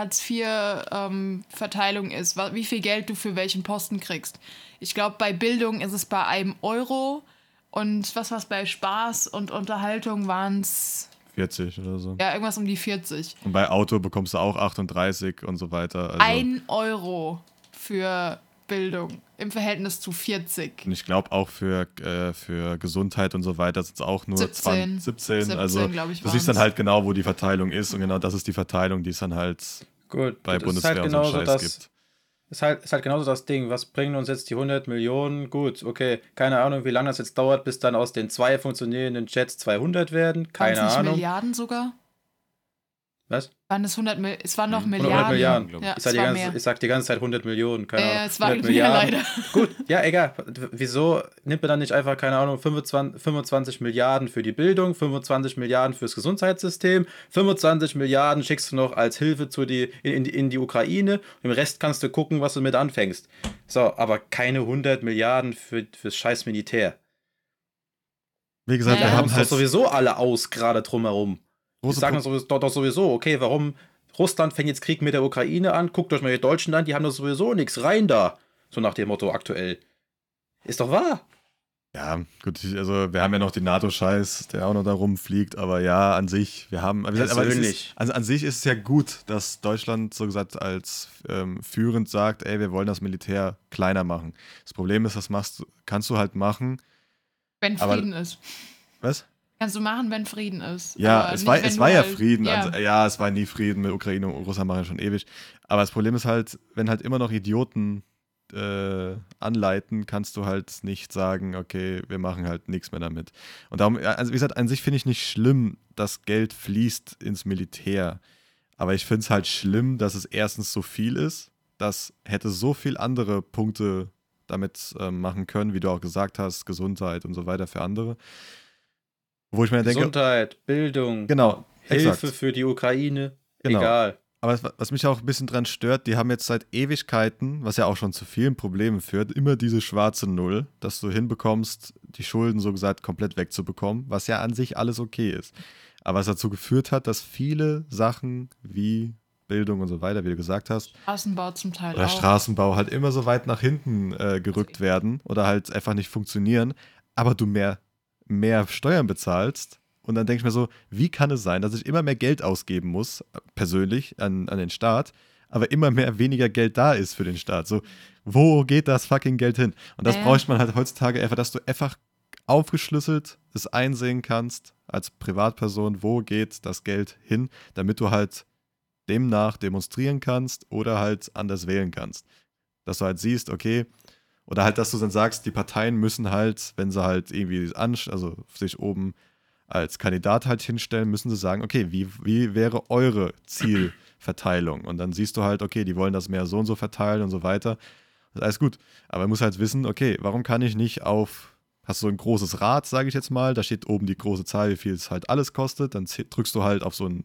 Hartz-IV-Verteilung ist, wa- wie viel Geld du für welchen Posten kriegst. Ich glaube, bei Bildung ist es bei einem Euro und was war es bei Spaß und Unterhaltung waren es 40 oder so. ja irgendwas um die 40. Und bei Auto bekommst du auch 38 und so weiter. Also, Ein Euro für Bildung im Verhältnis zu 40. und ich glaube auch für, äh, für Gesundheit und so weiter sind es auch nur 17. 20, 17. 17, also du siehst dann halt genau, wo die Verteilung ist und genau das ist die Verteilung, die es dann halt Gut, bei das Bundeswehr ist halt und so Scheiß das, gibt. ist halt, ist halt genauso das Ding. Was bringen uns jetzt die 100 Millionen? Gut, okay. Keine Ahnung, wie lange das jetzt dauert, bis dann aus den zwei funktionierenden Jets 200 werden. Keine Ahnung. Milliarden sogar? Was? Waren es 100 Mil es waren noch Mhm. 100 Milliarden. Milliarden. glaub Ja, Ich sag, es ganze, ich sag die ganze Zeit 100 Millionen. Keine Äh, Ahnung. es war 100 mehr leider. Gut, ja, egal. Wieso nimmt man dann nicht einfach, keine Ahnung, 25, 25 Milliarden für die Bildung, 25 Milliarden fürs Gesundheitssystem, 25 Milliarden schickst du noch als Hilfe zu die, in, in, die- in die Ukraine und im Rest kannst du gucken, was du mit anfängst. So, aber keine 100 Milliarden für, fürs scheiß Militär. Wie gesagt, Ja, wir haben Haben halt doch sowieso alle aus, gerade drumherum. Die sagen sowieso, doch, doch sowieso, okay, warum Russland fängt jetzt Krieg mit der Ukraine an? Guckt euch mal die Deutschen an, die haben doch sowieso nichts rein da. So nach dem Motto aktuell. Ist doch wahr. Ja, gut, also wir haben ja noch den NATO-Scheiß, der auch noch da rumfliegt, aber ja, an sich, wir haben. Aber, aber es ist, Persönlich. also an sich ist es ja gut, dass Deutschland so gesagt als ähm, führend sagt, ey, wir wollen das Militär kleiner machen. Das Problem ist, das machst kannst du halt machen. Wenn Aber- Frieden ist. Was? Kannst du machen, wenn Frieden ist. Ja, Aber es nicht, war, es war ja halt- Frieden. Ja. Also, ja, es war nie Frieden mit Ukraine und Russland machen schon ewig. Aber das Problem ist halt, wenn halt immer noch Idioten äh, anleiten, kannst du halt nicht sagen, okay, wir machen halt nichts mehr damit. Und darum, also wie gesagt, an sich finde ich nicht schlimm, dass Geld fließt ins Militär. Aber ich finde es halt schlimm, dass es erstens so viel ist. Das hätte so viel andere Punkte damit ähm, machen können, wie du auch gesagt hast, Gesundheit und so weiter für andere. Wo ich mir denke, Gesundheit, Bildung, genau, Hilfe exakt. für die Ukraine. Genau. Egal. Aber was- mich auch ein bisschen dran stört, die haben jetzt seit Ewigkeiten, was ja auch schon zu vielen Problemen führt, immer diese schwarze Null, dass du hinbekommst, die Schulden so gesagt komplett wegzubekommen, was ja an sich alles okay ist. Aber was dazu geführt hat, dass viele Sachen wie Bildung und so weiter, wie du gesagt hast, Straßenbau zum Teil oder auch. Straßenbau halt immer so weit nach hinten äh, gerückt werden oder halt einfach nicht funktionieren, aber du mehr, mehr Steuern bezahlst. Und dann denke ich mir so, wie kann es sein, dass ich immer mehr Geld ausgeben muss, äh, persönlich an, an den Staat, aber immer mehr weniger Geld da ist für den Staat? So, wo geht das fucking Geld hin? Und das Ja. bräuchte man halt heutzutage einfach, dass du einfach aufgeschlüsselt es einsehen kannst als Privatperson, wo geht das Geld hin, damit du halt demnach demonstrieren kannst oder halt anders wählen kannst. Dass du halt siehst, okay, oder halt, dass du dann sagst, die Parteien müssen halt, wenn sie halt irgendwie ansch also sich oben als Kandidat halt hinstellen, müssen sie sagen, okay, wie, wie wäre eure Zielverteilung? Und dann siehst du halt, okay, die wollen das mehr so und so verteilen und so weiter. Das ist alles gut. Aber man muss halt wissen, okay, warum kann ich nicht auf, hast du so ein großes Rad, sage ich jetzt mal, da steht oben die große Zahl, wie viel es halt alles kostet, dann drückst du halt auf so ein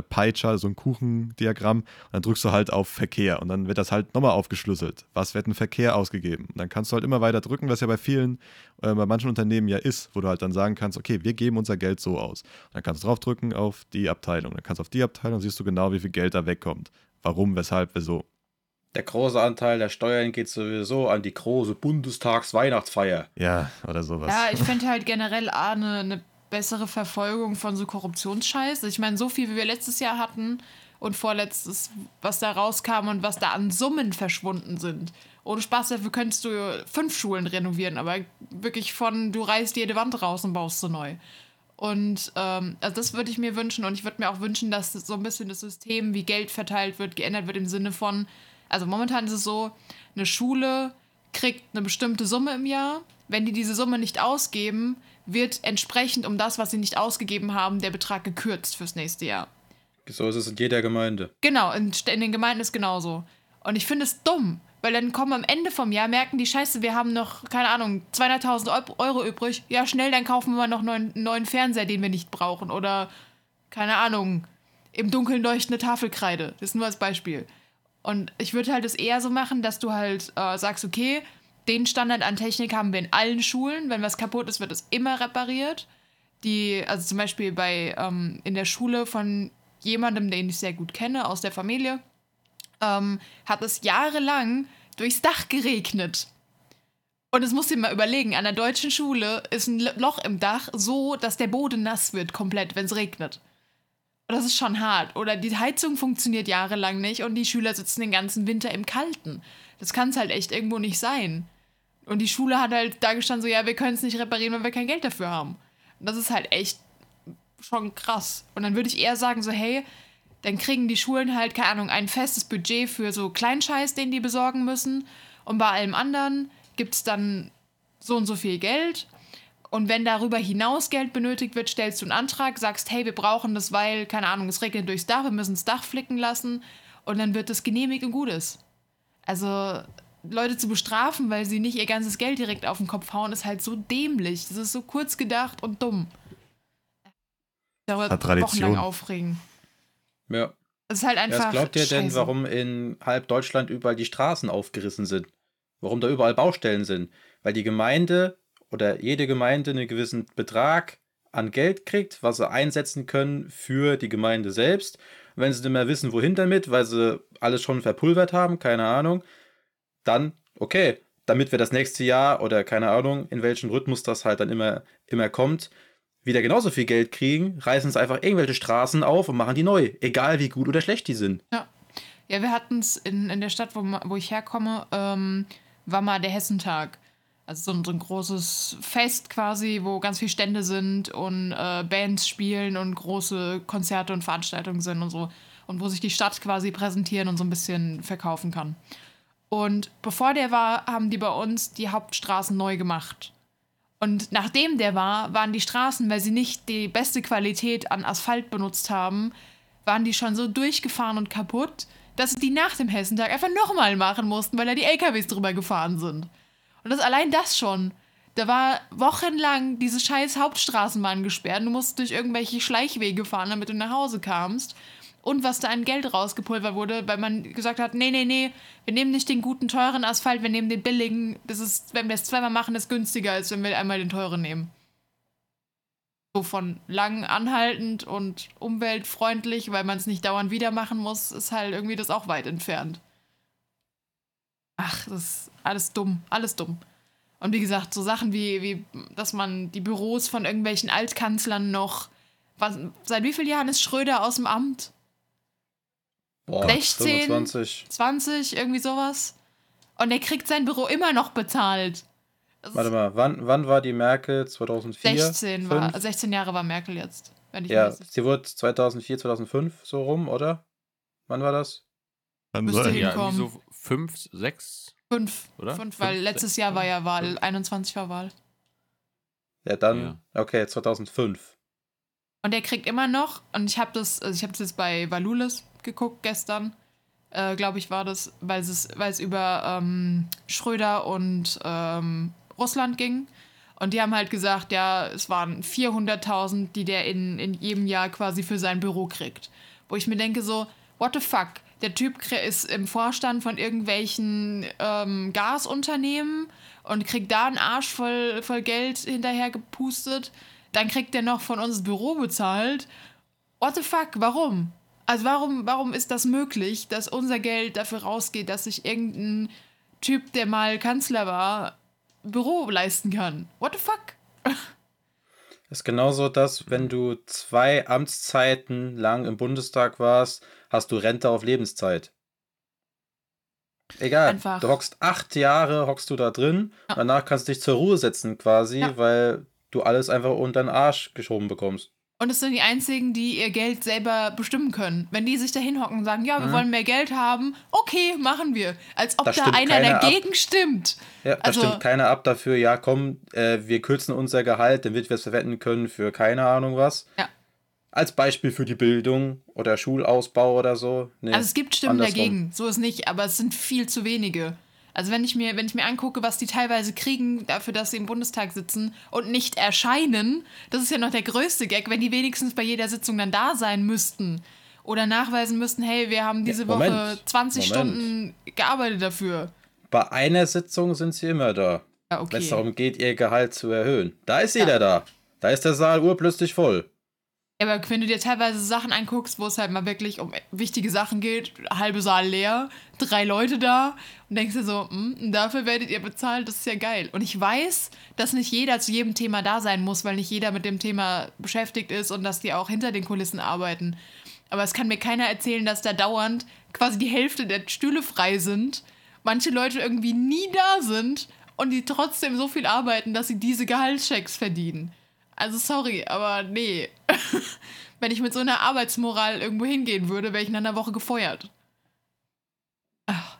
Pie-Chart, so ein Kuchendiagramm und dann drückst du halt auf Verkehr und dann wird das halt nochmal aufgeschlüsselt. Was wird ein Verkehr ausgegeben? Und dann kannst du halt immer weiter drücken, was ja bei vielen, äh, bei manchen Unternehmen ja ist, wo du halt dann sagen kannst, okay, wir geben unser Geld so aus. Und dann kannst du draufdrücken auf die Abteilung. Dann kannst du auf die Abteilung, siehst du genau, wie viel Geld da wegkommt. Warum, weshalb, wieso. Der große Anteil der Steuern geht sowieso an die große Bundestagsweihnachtsfeier. Ja, oder sowas. Ja, ich fände halt generell A, eine, eine bessere Verfolgung von so Korruptionsscheiß. Ich meine, so viel wie wir letztes Jahr hatten und vorletztes, was da rauskam und was da an Summen verschwunden sind. Ohne Spaß, dafür könntest du fünf Schulen renovieren, aber wirklich von, du reißt jede Wand raus und baust sie neu. Und ähm, also das würde ich mir wünschen und ich würde mir auch wünschen, dass so ein bisschen das System, wie Geld verteilt wird, geändert wird im Sinne von, also momentan ist es so, eine Schule kriegt eine bestimmte Summe im Jahr. Wenn die diese Summe nicht ausgeben, wird entsprechend um das, was sie nicht ausgegeben haben, der Betrag gekürzt fürs nächste Jahr. So ist es in jeder Gemeinde. Genau, in, in den Gemeinden ist genauso. Und ich finde es dumm, weil dann kommen am Ende vom Jahr, merken die Scheiße, wir haben noch, keine Ahnung, 200.000 Euro übrig. Ja, schnell, dann kaufen wir noch einen neuen, neuen Fernseher, den wir nicht brauchen. Oder, keine Ahnung, im Dunkeln leuchtende Tafelkreide. Das ist nur als Beispiel. Und ich würde halt es eher so machen, dass du halt äh, sagst, okay, den Standard an Technik haben wir in allen Schulen. Wenn was kaputt ist, wird es immer repariert. Die, also zum Beispiel bei ähm, in der Schule von jemandem, den ich sehr gut kenne, aus der Familie, ähm, hat es jahrelang durchs Dach geregnet. Und es muss dir mal überlegen, an der deutschen Schule ist ein Loch im Dach so, dass der Boden nass wird komplett, wenn es regnet. Und das ist schon hart. Oder die Heizung funktioniert jahrelang nicht und die Schüler sitzen den ganzen Winter im Kalten. Das kann es halt echt irgendwo nicht sein. Und die Schule hat halt da gestanden so, ja, wir können es nicht reparieren, weil wir kein Geld dafür haben. Und das ist halt echt schon krass. Und dann würde ich eher sagen so, hey, dann kriegen die Schulen halt, keine Ahnung, ein festes Budget für so Kleinscheiß, den die besorgen müssen. Und bei allem anderen gibt es dann so und so viel Geld. Und wenn darüber hinaus Geld benötigt wird, stellst du einen Antrag, sagst, hey, wir brauchen das, weil, keine Ahnung, es regnet durchs Dach, wir müssen das Dach flicken lassen. Und dann wird das genehmigt und gut ist. Also, Leute zu bestrafen, weil sie nicht ihr ganzes Geld direkt auf den Kopf hauen, ist halt so dämlich. Das ist so kurz gedacht und dumm. Darüber Tradition. wochenlang aufregen. Ja. Es ist halt einfach. Was glaubt ihr denn, scheiße. warum in halb Deutschland überall die Straßen aufgerissen sind? Warum da überall Baustellen sind? Weil die Gemeinde oder jede Gemeinde einen gewissen Betrag an Geld kriegt, was sie einsetzen können für die Gemeinde selbst. Und wenn sie nicht mehr wissen, wohin damit, weil sie alles schon verpulvert haben, keine Ahnung, dann, okay, damit wir das nächste Jahr oder keine Ahnung, in welchem Rhythmus das halt dann immer, immer kommt, wieder genauso viel Geld kriegen, reißen sie einfach irgendwelche Straßen auf und machen die neu. Egal wie gut oder schlecht die sind. Ja, ja wir hatten es in, in der Stadt, wo, wo ich herkomme, ähm, war mal der Hessentag. Also so ein, so ein großes Fest quasi, wo ganz viele Stände sind und äh, Bands spielen und große Konzerte und Veranstaltungen sind und so. Und wo sich die Stadt quasi präsentieren und so ein bisschen verkaufen kann. Und bevor der war, haben die bei uns die Hauptstraßen neu gemacht. Und nachdem der war, waren die Straßen, weil sie nicht die beste Qualität an Asphalt benutzt haben, waren die schon so durchgefahren und kaputt, dass sie die nach dem Hessentag einfach nochmal machen mussten, weil da die LKWs drüber gefahren sind. Und das allein das schon. Da war wochenlang diese scheiß Hauptstraßenbahn gesperrt. Du musst durch irgendwelche Schleichwege fahren, damit du nach Hause kamst. Und was da an Geld rausgepulvert wurde, weil man gesagt hat, nee, nee, nee, wir nehmen nicht den guten, teuren Asphalt, wir nehmen den billigen. Das ist, wenn wir es zweimal machen, ist günstiger, als wenn wir einmal den teuren nehmen. So von lang anhaltend und umweltfreundlich, weil man es nicht dauernd wieder machen muss, ist halt irgendwie das auch weit entfernt. Ach, das ist alles dumm, alles dumm. Und wie gesagt, so Sachen wie, wie dass man die Büros von irgendwelchen Altkanzlern noch. Was, seit wie vielen Jahren ist Schröder aus dem Amt? Boah, 16? 25. 20, irgendwie sowas. Und er kriegt sein Büro immer noch bezahlt. Das Warte mal, wann, wann war die Merkel? 2004? 16 war, Fünf? 16 Jahre war Merkel jetzt. Wenn ich Ja, das sie wurde 2004, 2005 so rum, oder? Wann war das? Kann Müsste sein. hin- Ja, hinkommen. irgendwie so fünf, sechs. fünf, Oder? fünf, weil Fünf, letztes sechs, Jahr war ja Wahl, fünf. 21 war Wahl. Ja, dann, okay, 2005. Und er kriegt immer noch, und ich habe das, also ich habe das jetzt bei Valulis geguckt gestern, äh, glaube ich, war das, weil es, weil es über ähm, Schröder und ähm, Russland ging. Und die haben halt gesagt, ja, es waren 400.000, die der in, in jedem Jahr quasi für sein Büro kriegt. Wo ich mir denke so, what the fuck? Der Typ ist im Vorstand von irgendwelchen ähm, Gasunternehmen und kriegt da einen Arsch voll, voll Geld hinterher gepustet. Dann kriegt er noch von uns das Büro bezahlt. What the fuck? Warum? Also warum, warum ist das möglich, dass unser Geld dafür rausgeht, dass sich irgendein Typ, der mal Kanzler war, Büro leisten kann? What the fuck? ist genauso, dass wenn du zwei Amtszeiten lang im Bundestag warst, hast du Rente auf Lebenszeit. Egal, Einfach. du hockst acht Jahre, hockst du da drin, Ja. danach kannst du dich zur Ruhe setzen quasi, Ja. weil du alles einfach unter den Arsch geschoben bekommst. Und es sind die einzigen, die ihr Geld selber bestimmen können. Wenn die sich da hinhocken und sagen, ja, wir Mhm. wollen mehr Geld haben, okay, machen wir. Als ob Da da, einer keiner ab. dagegen stimmt. Ja, da Also- stimmt keiner ab dafür, ja komm, äh, wir kürzen unser Gehalt, damit wir es verwenden können für keine Ahnung was. Ja. Als Beispiel für die Bildung oder Schulausbau oder so. Nee, Also es gibt Stimmen andersrum. dagegen, so ist nicht, aber es sind viel zu wenige. Also wenn ich mir, wenn ich mir angucke, was die teilweise kriegen dafür, dass sie im Bundestag sitzen und nicht erscheinen, das ist ja noch der größte Gag, wenn die wenigstens bei jeder Sitzung dann da sein müssten. Oder nachweisen müssten, hey, wir haben diese Woche Moment, 20 Moment. Stunden gearbeitet dafür. Bei einer Sitzung sind sie immer da. Ja, Wenn okay. es darum geht, ihr Gehalt zu erhöhen. Da ist jeder da. Da ist der Saal urplötzlich voll. Ja, aber wenn du dir teilweise Sachen anguckst, wo es halt mal wirklich um wichtige Sachen geht, halbe Saal leer, drei Leute da und denkst dir so, hm, dafür werdet ihr bezahlt, das ist ja geil. Und ich weiß, dass nicht jeder zu jedem Thema da sein muss, weil nicht jeder mit dem Thema beschäftigt ist und dass die auch hinter den Kulissen arbeiten. Aber es kann mir keiner erzählen, dass da dauernd quasi die Hälfte der Stühle frei sind, manche Leute irgendwie nie da sind und die trotzdem so viel arbeiten, dass sie diese Gehaltschecks verdienen. Also sorry, aber nee. Wenn ich mit so einer Arbeitsmoral irgendwo hingehen würde, wäre ich nach einer Woche gefeuert. Ach,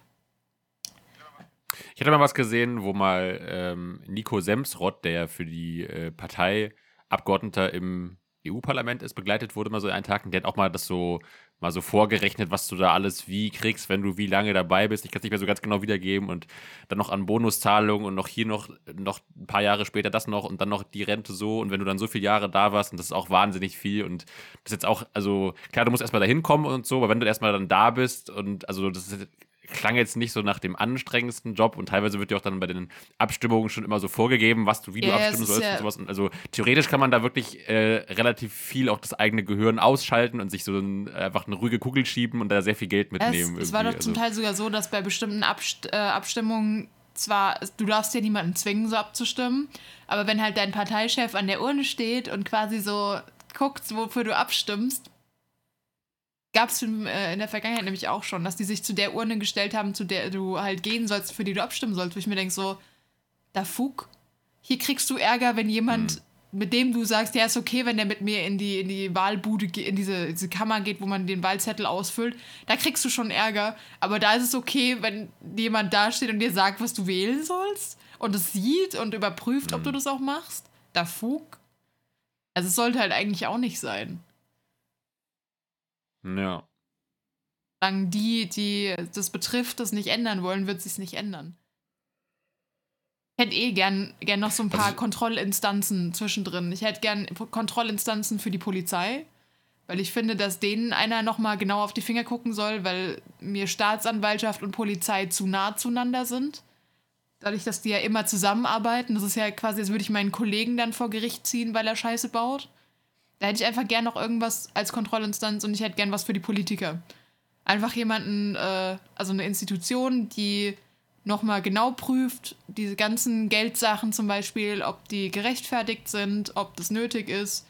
Ich hatte mal was gesehen, wo mal ähm, Nico Semsrott, der für die äh, Partei Abgeordneter im EU-Parlament ist, begleitet wurde, mal so einen Tag. Und der hat auch mal das so mal so vorgerechnet, was du da alles wie kriegst, wenn du wie lange dabei bist. Ich kann es nicht mehr so ganz genau wiedergeben und dann noch an Bonuszahlungen und noch hier noch, noch ein paar Jahre später das noch und dann noch die Rente so. Und wenn du dann so viele Jahre da warst, und das ist auch wahnsinnig viel und das ist jetzt auch, also klar, du musst erstmal da hinkommen und so, aber wenn du erstmal dann da bist und also das ist klang jetzt nicht so nach dem anstrengendsten Job und teilweise wird dir auch dann bei den Abstimmungen schon immer so vorgegeben, was du, wie du Ja, es abstimmen sollst ja- und sowas. Und also theoretisch kann man da wirklich äh, relativ viel auch das eigene Gehirn ausschalten und sich so ein, einfach eine ruhige Kugel schieben und da sehr viel Geld es, mitnehmen. es war doch zum also, Teil sogar so, dass bei bestimmten Abst äh, Abstimmungen zwar, du darfst ja niemanden zwingen, so abzustimmen, aber wenn halt dein Parteichef an der Urne steht und quasi so guckt, wofür du abstimmst, gab es äh, in der Vergangenheit nämlich auch schon, dass die sich zu der Urne gestellt haben, zu der du halt gehen sollst, für die du abstimmen sollst, wo ich mir denke so, da Fug, hier kriegst du Ärger, wenn jemand, mit dem du sagst, ja, ist okay, wenn der mit mir in die, in die Wahlbude, in diese, diese Kammer geht, wo man den Wahlzettel ausfüllt, da kriegst du schon Ärger. Aber da ist es okay, wenn jemand da steht und dir sagt, was du wählen sollst und es sieht und überprüft, ob du das auch machst. Da Fug. Also es sollte halt eigentlich auch nicht sein. Ja. Solange die, die das betrifft, das nicht ändern wollen, wird sich nicht ändern. Ich hätte eh gern, gern noch so ein paar Also- Kontrollinstanzen zwischendrin. Ich hätte gern Kontrollinstanzen für die Polizei, weil ich finde, dass denen einer nochmal genau auf die Finger gucken soll, weil mir Staatsanwaltschaft und Polizei zu nah zueinander sind. Dadurch, dass die ja immer zusammenarbeiten. Das ist ja quasi, als würde ich meinen Kollegen dann vor Gericht ziehen, weil er Scheiße baut. Da hätte ich einfach gern noch irgendwas als Kontrollinstanz und ich hätte gern was für die Politiker. Einfach jemanden, äh, also eine Institution, die nochmal genau prüft, diese ganzen Geldsachen zum Beispiel, ob die gerechtfertigt sind, ob das nötig ist,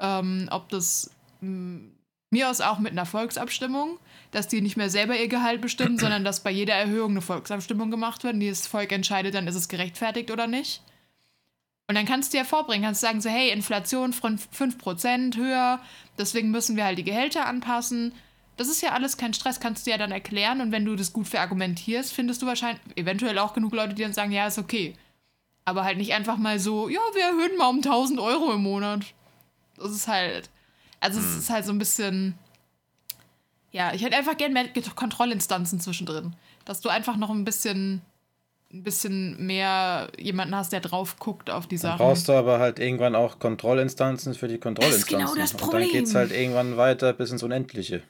ähm, ob das mh, mir aus auch mit einer Volksabstimmung, dass die nicht mehr selber ihr Gehalt bestimmen, sondern dass bei jeder Erhöhung eine Volksabstimmung gemacht wird und dieses Volk entscheidet, dann ist es gerechtfertigt oder nicht. Und dann kannst du ja vorbringen, kannst sagen so, hey, Inflation von 5% höher, deswegen müssen wir halt die Gehälter anpassen. Das ist ja alles kein Stress, kannst du ja dann erklären und wenn du das gut verargumentierst, findest du wahrscheinlich eventuell auch genug Leute, die dann sagen, ja, ist okay. Aber halt nicht einfach mal so, ja, wir erhöhen mal um 1000 Euro im Monat. Das ist halt, also es ist halt so ein bisschen, ja, ich hätte einfach gerne mehr Kontrollinstanzen zwischendrin. Dass du einfach noch ein bisschen, ein bisschen mehr jemanden hast, der drauf guckt auf die Dann Sachen. brauchst du aber halt irgendwann auch Kontrollinstanzen für die Kontrollinstanzen. genau das Und dann Problem. geht's halt irgendwann weiter bis ins Unendliche.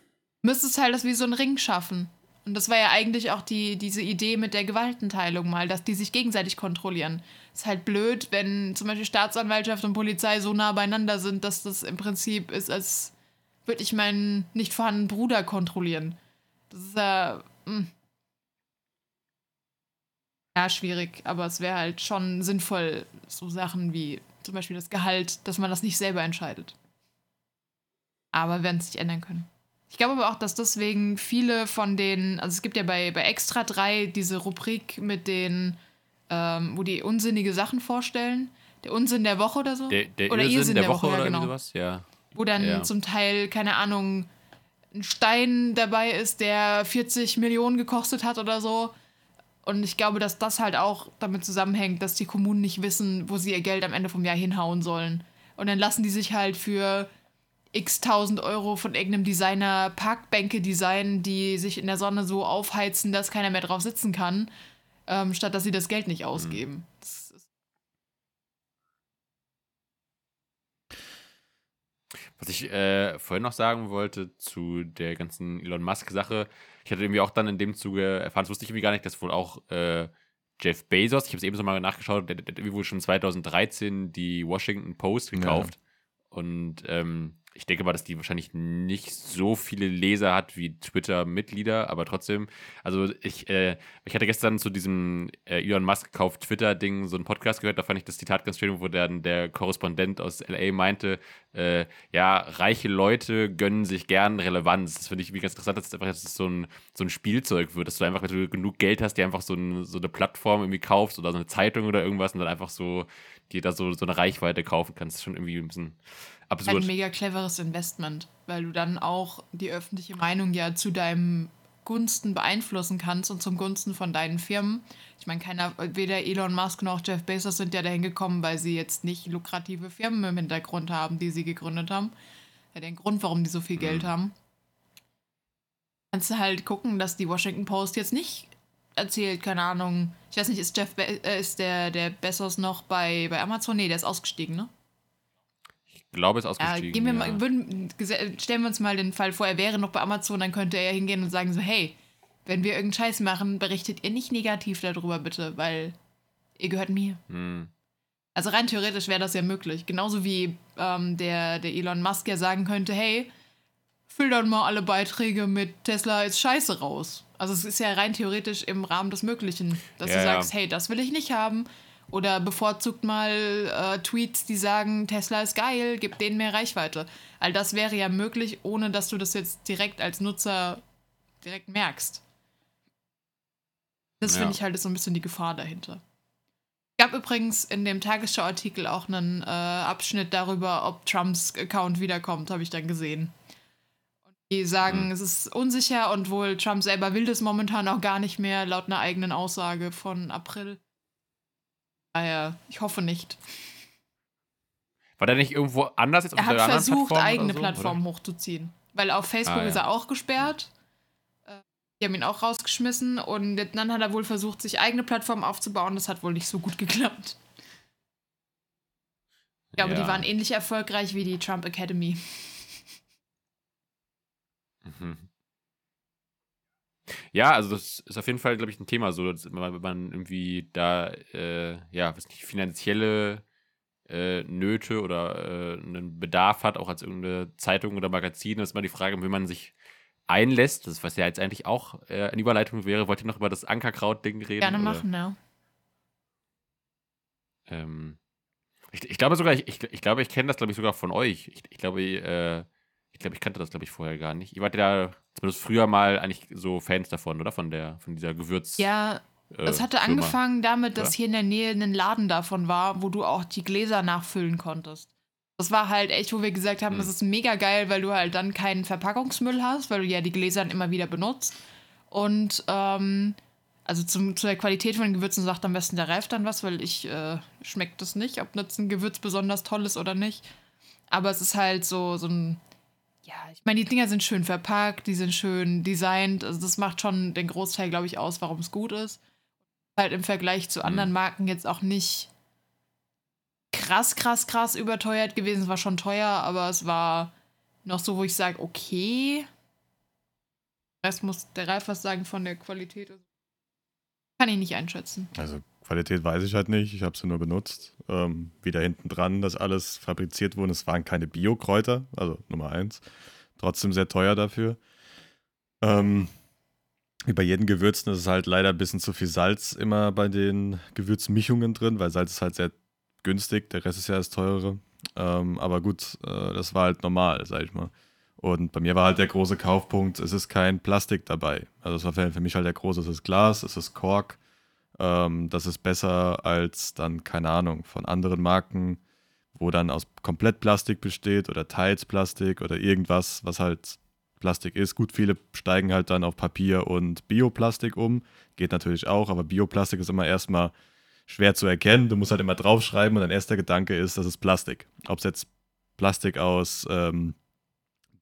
müsstest halt das wie so ein Ring schaffen. Und das war ja eigentlich auch die, diese Idee mit der Gewaltenteilung mal, dass die sich gegenseitig kontrollieren. Ist halt blöd, wenn zum Beispiel Staatsanwaltschaft und Polizei so nah beieinander sind, dass das im Prinzip ist, als würde ich meinen nicht vorhandenen Bruder kontrollieren? Das ist ja. Mh. Ja, schwierig, aber es wäre halt schon sinnvoll, so Sachen wie zum Beispiel das Gehalt, dass man das nicht selber entscheidet. Aber werden es nicht ändern können. Ich glaube aber auch, dass deswegen viele von den, also es gibt ja bei, bei Extra 3 diese Rubrik mit den, ähm, wo die unsinnige Sachen vorstellen. Der Unsinn der Woche oder so. Der, der oder Irrsinn der, Woche, ja, oder genau. irgendwie sowas, ja. Wo dann Ja. zum Teil, keine Ahnung, ein Stein dabei ist, der 40 Millionen gekostet hat oder so. Und ich glaube, dass das halt auch damit zusammenhängt, dass die Kommunen nicht wissen, wo sie ihr Geld am Ende vom Jahr hinhauen sollen. Und dann lassen die sich halt für x tausend Euro von irgendeinem Designer Parkbänke designen, die sich in der Sonne so aufheizen, dass keiner mehr drauf sitzen kann, ähm, statt dass sie das Geld nicht ausgeben. Das ist Was ich äh, vorhin noch sagen wollte zu der ganzen Elon Musk-Sache, ich hatte irgendwie auch dann in dem Zuge erfahren, das wusste ich irgendwie gar nicht, dass wohl auch äh, Jeff Bezos, ich habe es eben so mal nachgeschaut, der, der hat irgendwie wohl schon 2013 die Washington Post gekauft. Und ähm, ich denke mal, dass die wahrscheinlich nicht so viele Leser hat wie Twitter-Mitglieder, aber trotzdem, also ich, äh, ich hatte gestern zu diesem äh, Elon Musk kauft Twitter-Ding so einen Podcast gehört, da fand ich das Zitat ganz schön, wo dann der Korrespondent aus LA meinte, äh, ja, reiche Leute gönnen sich gern Relevanz. Das finde ich irgendwie ganz interessant, dass es einfach dass es so ein, so ein Spielzeug wird, dass du einfach, wenn du genug Geld hast, dir einfach so, ein, so eine Plattform irgendwie kaufst oder so eine Zeitung oder irgendwas und dann einfach so dir da so, so eine Reichweite kaufen kannst. Das ist schon irgendwie ein bisschen absurd. ein mega cleveres Investment, weil du dann auch die öffentliche Meinung ja zu deinem Gunsten beeinflussen kannst und zum Gunsten von deinen Firmen. Ich meine, keiner, weder Elon Musk noch Jeff Bezos sind ja dahin gekommen, weil sie jetzt nicht lukrative Firmen im Hintergrund haben, die sie gegründet haben. Ja, den Grund, warum die so viel Geld haben. Kannst du halt gucken, dass die Washington Post jetzt nicht erzählt, keine Ahnung. Ich weiß nicht, ist Jeff Be äh, ist der, der Bezos noch bei, bei Amazon? Nee, der ist ausgestiegen, ne? Ich glaube, es ist Ja, ausgestiegen. gehen wir ja. mal, würden, stellen wir uns mal den Fall vor, er wäre noch bei Amazon, dann könnte er ja hingehen und sagen so, hey, wenn wir irgendeinen Scheiß machen, berichtet ihr nicht negativ darüber bitte, weil ihr gehört mir. Hm. Also rein theoretisch wäre das ja möglich. Genauso wie ähm, der, der Elon Musk ja sagen könnte, hey, füll dann mal alle Beiträge mit Tesla ist scheiße raus. Also es ist ja rein theoretisch im Rahmen des Möglichen, dass Ja, du ja. sagst, hey, das will ich nicht haben. Oder bevorzugt mal äh, Tweets, die sagen, Tesla ist geil, gib denen mehr Reichweite. All das wäre ja möglich, ohne dass du das jetzt direkt als Nutzer direkt merkst. Das Ja. finde ich halt so ein bisschen die Gefahr dahinter. Es gab übrigens in dem Tagesschau-Artikel auch einen äh, Abschnitt darüber, ob Trumps Account wiederkommt, habe ich dann gesehen. Und die sagen, Hm. es ist unsicher und wohl Trump selber will das momentan auch gar nicht mehr, laut einer eigenen Aussage von April. Daher, ich hoffe nicht. War der nicht irgendwo anders jetzt auf Er hat versucht, Plattform eigene oder so, Plattformen hochzuziehen. Weil auf Facebook Ah, ja. ist er auch gesperrt. Äh, Die haben ihn auch rausgeschmissen und dann hat er wohl versucht, sich eigene Plattformen aufzubauen. Das hat wohl nicht so gut geklappt. Ich glaube, Ja. die waren ähnlich erfolgreich wie die Trump Academy. Mhm. Ja, also das ist auf jeden Fall, glaube ich, ein Thema, so, dass man, wenn man irgendwie da, äh, ja, was nicht, finanzielle äh, Nöte oder äh, einen Bedarf hat, auch als irgendeine Zeitung oder Magazin, ist immer die Frage, wie man sich einlässt. Das, was ja jetzt eigentlich auch äh, eine Überleitung wäre. Wollt ihr noch über das Ankerkraut-Ding reden? Gerne machen, ja. Ähm, ich, ich glaube sogar, ich, ich, ich glaube, ich kenne das, glaube ich, sogar von euch. Ich, ich glaube, äh, ich glaube, ich kannte das, glaube ich, vorher gar nicht. Ihr wart ja zumindest früher mal eigentlich so Fans davon, oder? Von der, von dieser Gewürz. Ja, äh, es hatte Firma. angefangen damit, dass oder? hier in der Nähe ein Laden davon war, wo du auch die Gläser nachfüllen konntest. Das war halt echt, wo wir gesagt haben, Hm. das ist mega geil, weil du halt dann keinen Verpackungsmüll hast, weil du ja die Gläser dann immer wieder benutzt. Und ähm, also zum, zu der Qualität von den Gewürzen sagt am besten der Ralf dann was, weil ich äh, schmeckt das nicht, ob jetzt ein Gewürz besonders toll ist oder nicht. Aber es ist halt so, so ein, ja, ich meine, die Dinger sind schön verpackt, die sind schön designt. Also das macht schon den Großteil, glaube ich, aus, warum es gut ist. Halt im Vergleich zu anderen Marken jetzt auch nicht krass, krass, krass überteuert gewesen. Es war schon teuer, aber es war noch so, wo ich sage, okay. Das muss der Ralf was sagen von der Qualität. Kann ich nicht einschätzen. Also Qualität weiß ich halt nicht, ich habe sie nur benutzt. Ähm, wieder hinten dran, dass alles fabriziert wurde. Es waren keine Biokräuter, also Nummer eins. trotzdem sehr teuer dafür. Ähm, wie bei jedem Gewürzen ist es halt leider ein bisschen zu viel Salz immer bei den Gewürzmischungen drin, weil Salz ist halt sehr günstig, der Rest ist ja das teurere. Ähm, aber gut, äh, das war halt normal, sag ich mal. Und bei mir war halt der große Kaufpunkt, es ist kein Plastik dabei. Also das war für mich halt der große, es ist Glas, es ist Kork. Ähm, das ist besser als dann, keine Ahnung, von anderen Marken, wo dann aus komplett Plastik besteht oder teils Plastik oder irgendwas, was halt Plastik ist. Gut, viele steigen halt dann auf Papier und Bioplastik um. Geht natürlich auch, aber Bioplastik ist immer erstmal schwer zu erkennen. Du musst halt immer draufschreiben und dein erster Gedanke ist, das ist Plastik. Ob es jetzt Plastik aus ähm,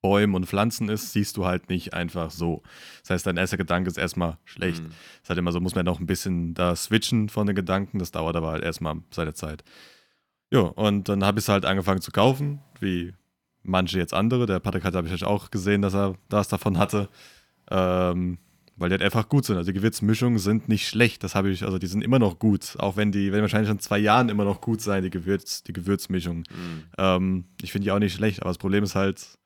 Bäumen und Pflanzen ist, siehst du halt nicht einfach so. Das heißt, dein erster Gedanke ist erstmal schlecht. Mhm. ist halt immer so, muss man noch ein bisschen da switchen von den Gedanken. Das dauert aber halt erstmal seine Zeit. Ja, und dann habe ich es halt angefangen zu kaufen, wie manche jetzt andere. Der Patrick hat, habe ich auch gesehen, dass er das davon hatte. Ähm, weil die halt einfach gut sind. Also die Gewürzmischungen sind nicht schlecht. Das habe ich, also die sind immer noch gut. Auch wenn die, wenn die wahrscheinlich schon zwei Jahren immer noch gut sein, die, Gewürz, die Gewürzmischungen. Mhm. Ähm, ich finde die auch nicht schlecht, aber das Problem ist halt,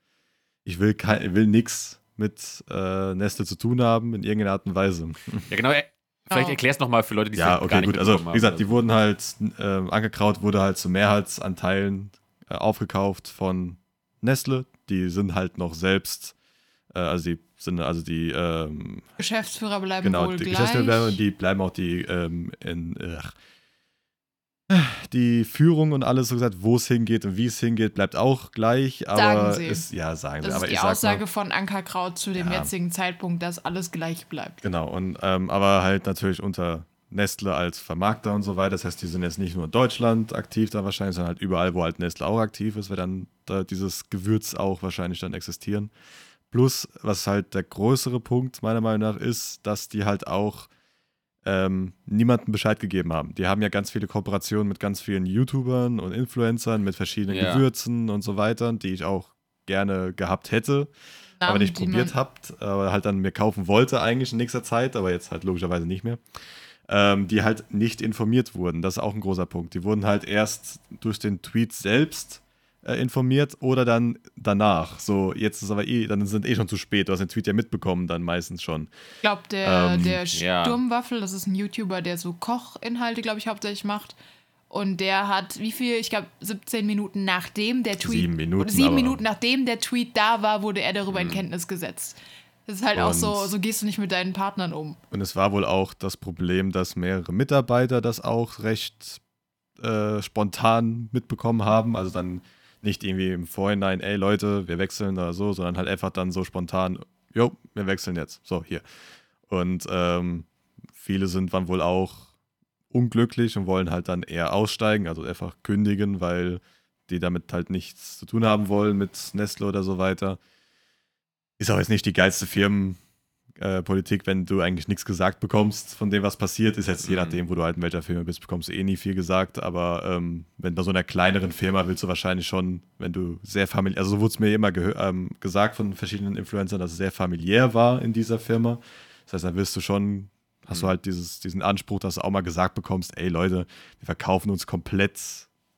ich will, kein, will nichts mit äh, Nestle zu tun haben in irgendeiner Art und Weise. Ja, genau. äh, Vielleicht Oh. erklärst noch mal für Leute, die es ja, vielleicht okay, gar nicht gut. Also, wie gesagt, haben. die wurden halt, äh, Ankerkraut wurde halt zu Mehrheitsanteilen äh, aufgekauft von Nestle. Die sind halt noch selbst, äh, also die sind, also die, ähm, Geschäftsführer bleiben genau, wohl die gleich. Geschäftsführer bleiben, und die bleiben auch die, ähm, in, ach, die Führung und alles so gesagt, wo es hingeht und wie es hingeht, bleibt auch gleich. Aber Sagen sie. Ist, ja, sagen sie. das aber ist die sag Aussage mal, von Ankerkraut zu dem Ja. jetzigen Zeitpunkt, dass alles gleich bleibt. Genau, und ähm, aber halt natürlich unter Nestle als Vermarkter und so weiter. Das heißt, die sind jetzt nicht nur in Deutschland aktiv da wahrscheinlich, sondern halt überall, wo halt Nestle auch aktiv ist, wird dann da dieses Gewürz auch wahrscheinlich dann existieren. Plus, was halt der größere Punkt meiner Meinung nach ist, dass die halt auch ähm, niemandem Bescheid gegeben haben. Die haben ja ganz viele Kooperationen mit ganz vielen YouTubern und Influencern, mit verschiedenen Ja. Gewürzen und so weiter, die ich auch gerne gehabt hätte aber Namen, nicht die probiert man- habt, aber halt dann mir kaufen wollte eigentlich in nächster Zeit, aber jetzt halt logischerweise nicht mehr, ähm, die halt nicht informiert wurden. Das ist auch ein großer Punkt. Die wurden halt erst durch den Tweet selbst äh, informiert oder dann danach. So, jetzt ist aber eh, dann sind eh schon zu spät. Du hast den Tweet ja mitbekommen, dann meistens schon. Ich glaube, der, Ähm, der ja. Sturmwaffel, das ist ein YouTuber, der so Kochinhalte, glaube ich, hauptsächlich macht. Und der hat, wie viel? Ich glaube, 17 Minuten nachdem der Tweet. Sieben Minuten, sieben aber- Minuten nachdem der Tweet da war, wurde er darüber in Kenntnis gesetzt. Das ist halt auch so, Und- so gehst du nicht mit deinen Partnern um. Und es war wohl auch das Problem, dass mehrere Mitarbeiter das auch recht äh, spontan mitbekommen haben. Also dann nicht irgendwie im Vorhinein, ey Leute, wir wechseln oder so, sondern halt einfach dann so spontan, jo, wir wechseln jetzt. So, hier. Und ähm, viele sind dann wohl auch unglücklich und wollen halt dann eher aussteigen, also einfach kündigen, weil die damit halt nichts zu tun haben wollen mit Nestle oder so weiter. Ist auch jetzt nicht die geilste Firmen, äh, Politik, wenn du eigentlich nichts gesagt bekommst von dem, was passiert. Ist jetzt je Mhm. nachdem, wo du halt in welcher Firma bist, bekommst du eh nie viel gesagt. Aber ähm, wenn bei so einer kleineren Firma willst du wahrscheinlich schon, wenn du sehr familiär, also so wurde es mir immer ähm, gesagt von verschiedenen Influencern, dass es sehr familiär war in dieser Firma. Das heißt, dann wirst du schon, hast du halt dieses, diesen Anspruch, dass du auch mal gesagt bekommst, ey Leute, wir verkaufen uns komplett,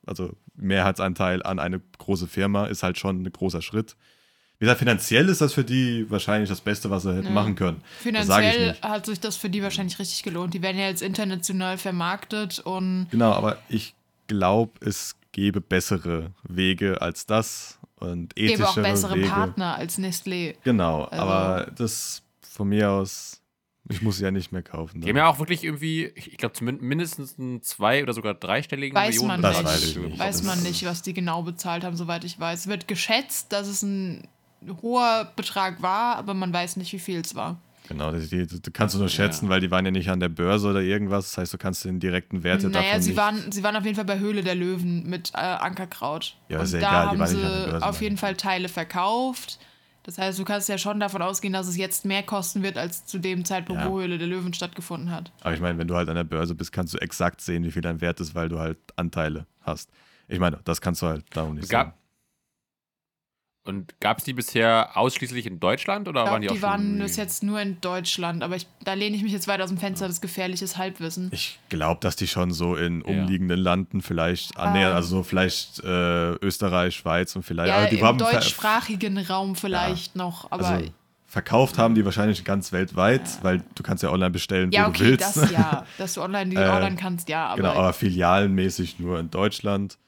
also Mehrheitsanteil an eine große Firma, ist halt schon ein großer Schritt. Wie gesagt, finanziell ist das für die wahrscheinlich das Beste, was sie hätten Ja. machen können. Finanziell hat sich das für die wahrscheinlich richtig gelohnt. Die werden ja jetzt international vermarktet und Genau, aber ich glaube, es gäbe bessere Wege als das und ethischere gäbe auch bessere Wege. Partner als Nestlé. Genau, Also- aber das von mir aus, ich muss sie ja nicht mehr kaufen. Die haben ja auch wirklich irgendwie, ich, glaube, zumindest mindestens einen zwei- oder sogar dreistelligen Weiß man Das nicht. weiß ich nicht. Weiß man nicht, was die genau bezahlt haben, soweit ich weiß. Wird geschätzt, dass es ein hoher Betrag war, aber man weiß nicht, wie viel es war. Genau, die, die, die kannst du nur schätzen, Ja. weil die waren ja nicht an der Börse oder irgendwas. Das heißt, du kannst den direkten Werte naja, davon sie nicht. waren, sie waren auf jeden Fall bei Höhle der Löwen mit äh, Ankerkraut. Ja, Und ist ja da egal, die haben sie Börse, auf jeden. Fall Teile verkauft. Das heißt, du kannst ja schon davon ausgehen, dass es jetzt mehr kosten wird, als zu dem Zeitpunkt, Ja. wo Höhle der Löwen stattgefunden hat. Aber ich meine, wenn du halt an der Börse bist, kannst du exakt sehen, wie viel dein Wert ist, weil du halt Anteile hast. Ich meine, das kannst du halt darum nicht Gab- sagen. Und gab es die bisher ausschließlich in Deutschland oder Ich waren die die, auch schon? waren bis jetzt nur in Deutschland, aber ich, da lehne ich mich jetzt weit aus dem Fenster, das gefährliches Halbwissen. Ich glaube, dass die schon so in Ja. umliegenden Landen vielleicht annähern, Ah. also so vielleicht äh, Österreich, Schweiz und vielleicht. Ja, aber die im haben ver- deutschsprachigen Raum vielleicht noch, aber also, verkauft haben die wahrscheinlich ganz weltweit, weil du kannst ja online bestellen, ja, wo du okay, willst. das ja, dass du online die Äh, ordern kannst, ja, aber, genau, aber filialenmäßig nur in Deutschland,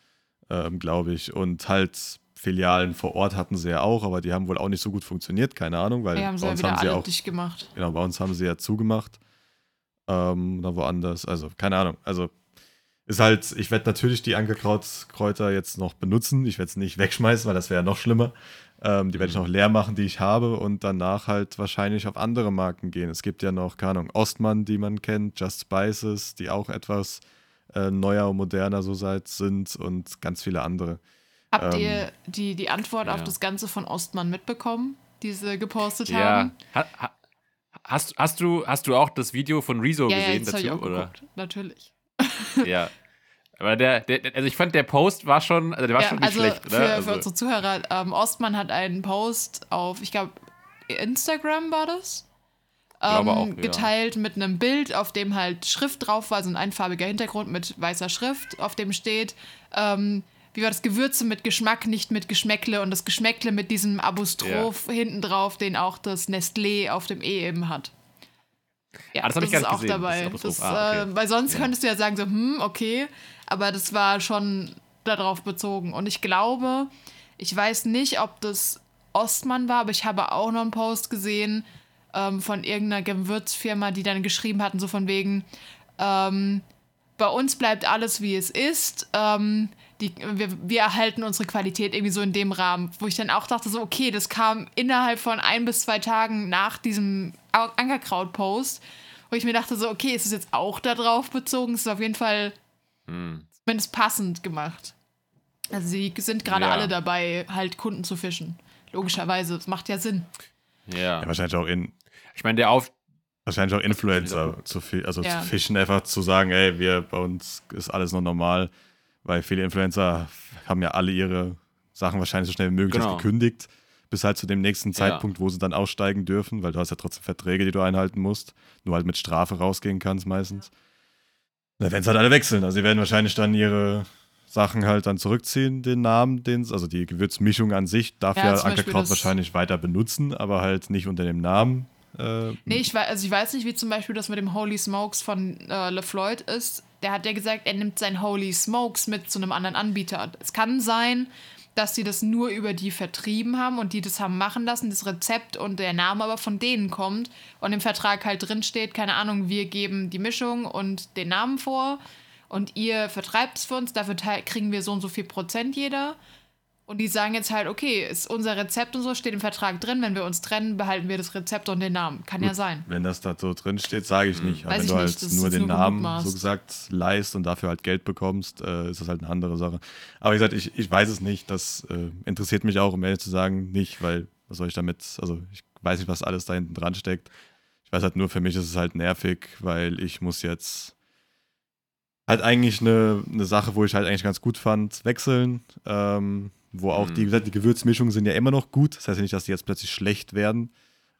ähm, glaube ich. Und halt Filialen vor Ort hatten sie ja auch, aber die haben wohl auch nicht so gut funktioniert, keine Ahnung, weil wir haben sie bei ja uns wieder haben sie auch dicht gemacht. Genau, bei uns haben sie ja zugemacht. Ähm, oder woanders. Also, keine Ahnung. Also, ist halt, ich werde natürlich die Ankerkrautkräuter jetzt noch benutzen. Ich werde es nicht wegschmeißen, weil das wäre ja noch schlimmer. Ähm, die werde ich noch leer machen, die ich habe und danach halt wahrscheinlich auf andere Marken gehen. Es gibt ja noch, keine Ahnung, Ostmann, die man kennt, Just Spices, die auch etwas äh, neuer und moderner so seit sind und ganz viele andere. Habt Ähm, ihr die, die Antwort auf ja. das Ganze von Ostmann mitbekommen, die sie gepostet Ja. haben? Ha, ha, hast, hast, du, hast du auch das Video von Rezo Ja, ja, gesehen das habe dazu? ich auch oder? geguckt, natürlich. Ja. Aber der, der, also ich fand, der Post war schon, also der war Ja, schon nicht also schlecht. für, ne? für also, unsere Zuhörer, ähm, Ostmann hat einen Post auf, ich glaube, Instagram war das, ähm, auch, ja. geteilt mit einem Bild, auf dem halt Schrift drauf war, so ein einfarbiger Hintergrund mit weißer Schrift, auf dem steht, ähm, wie war das, Gewürze mit Geschmack, nicht mit Geschmäckle und das Geschmäckle mit diesem Apostroph hinten drauf, den auch das Nestlé auf dem E eben hat. Ja, Ah, das gar ist auch gesehen, das dabei. Apostroph. Das, Ah, okay. äh, weil sonst Ja. könntest du ja sagen, so, hm, okay, aber das war schon darauf bezogen. Und ich glaube, ich weiß nicht, ob das Ostmann war, aber ich habe auch noch einen Post gesehen ähm, von irgendeiner Gewürzfirma, die dann geschrieben hatten, so von wegen, ähm, bei uns bleibt alles wie es ist. Ähm, die, wir, wir erhalten unsere Qualität irgendwie so in dem Rahmen, wo ich dann auch dachte, so, okay, das kam innerhalb von ein bis zwei Tagen nach diesem Au- Ankerkraut-Post, wo ich mir dachte, so, okay, ist es jetzt auch darauf bezogen? Es ist auf jeden Fall hm. zumindest passend gemacht. Also sie sind gerade Ja. alle dabei, halt Kunden zu fischen. Logischerweise, das macht ja Sinn. ja. Ja, wahrscheinlich auch in, Ich meine, der Auf, wahrscheinlich auch Influencer zu, also Ja. zu fischen, einfach zu sagen, ey, wir, bei uns ist alles noch normal, weil viele Influencer haben ja alle ihre Sachen wahrscheinlich so schnell wie möglich Genau. gekündigt, bis halt zu dem nächsten Ja. Zeitpunkt, wo sie dann aussteigen dürfen, weil du hast ja trotzdem Verträge, die du einhalten musst, nur halt mit Strafe rausgehen kannst meistens. Da werden sie halt alle wechseln, also sie werden wahrscheinlich dann ihre Sachen halt dann zurückziehen, den Namen, den, also die Gewürzmischung an sich darf Ja, ja, Ankerkraut wahrscheinlich weiter benutzen, aber halt nicht unter dem Namen. Äh, Nee, ich weiß, also ich weiß nicht, wie zum Beispiel das mit dem Holy Smokes von äh, LeFloid ist. Der hat ja gesagt, er nimmt sein Holy Smokes mit zu einem anderen Anbieter. Es kann sein, dass die das nur über die vertrieben haben und die das haben machen lassen, das Rezept und der Name aber von denen kommt und im Vertrag halt drin steht, keine Ahnung, wir geben die Mischung und den Namen vor und ihr vertreibt es für uns, dafür kriegen wir so und so viel Prozent jeder. Und die sagen jetzt halt, okay, ist unser Rezept und so, steht im Vertrag drin, wenn wir uns trennen, behalten wir das Rezept und den Namen. Kann ja sein. Wenn das da so drin steht, sage ich nicht. Aber Weiß wenn ich du halt nur den nur Namen so gesagt leist und dafür halt Geld bekommst, äh, ist das halt eine andere Sache. Aber wie gesagt, ich, ich weiß es nicht. Das äh, interessiert mich auch, um ehrlich zu sagen, nicht, weil was soll ich damit, also ich weiß nicht, was alles da hinten dran steckt. Ich weiß halt nur, für mich ist es halt nervig, weil ich muss jetzt halt eigentlich eine, eine Sache, wo ich halt eigentlich ganz gut fand, wechseln. Ähm, wo auch Mhm. die, die Gewürzmischungen sind ja immer noch gut. Das heißt ja nicht, dass die jetzt plötzlich schlecht werden.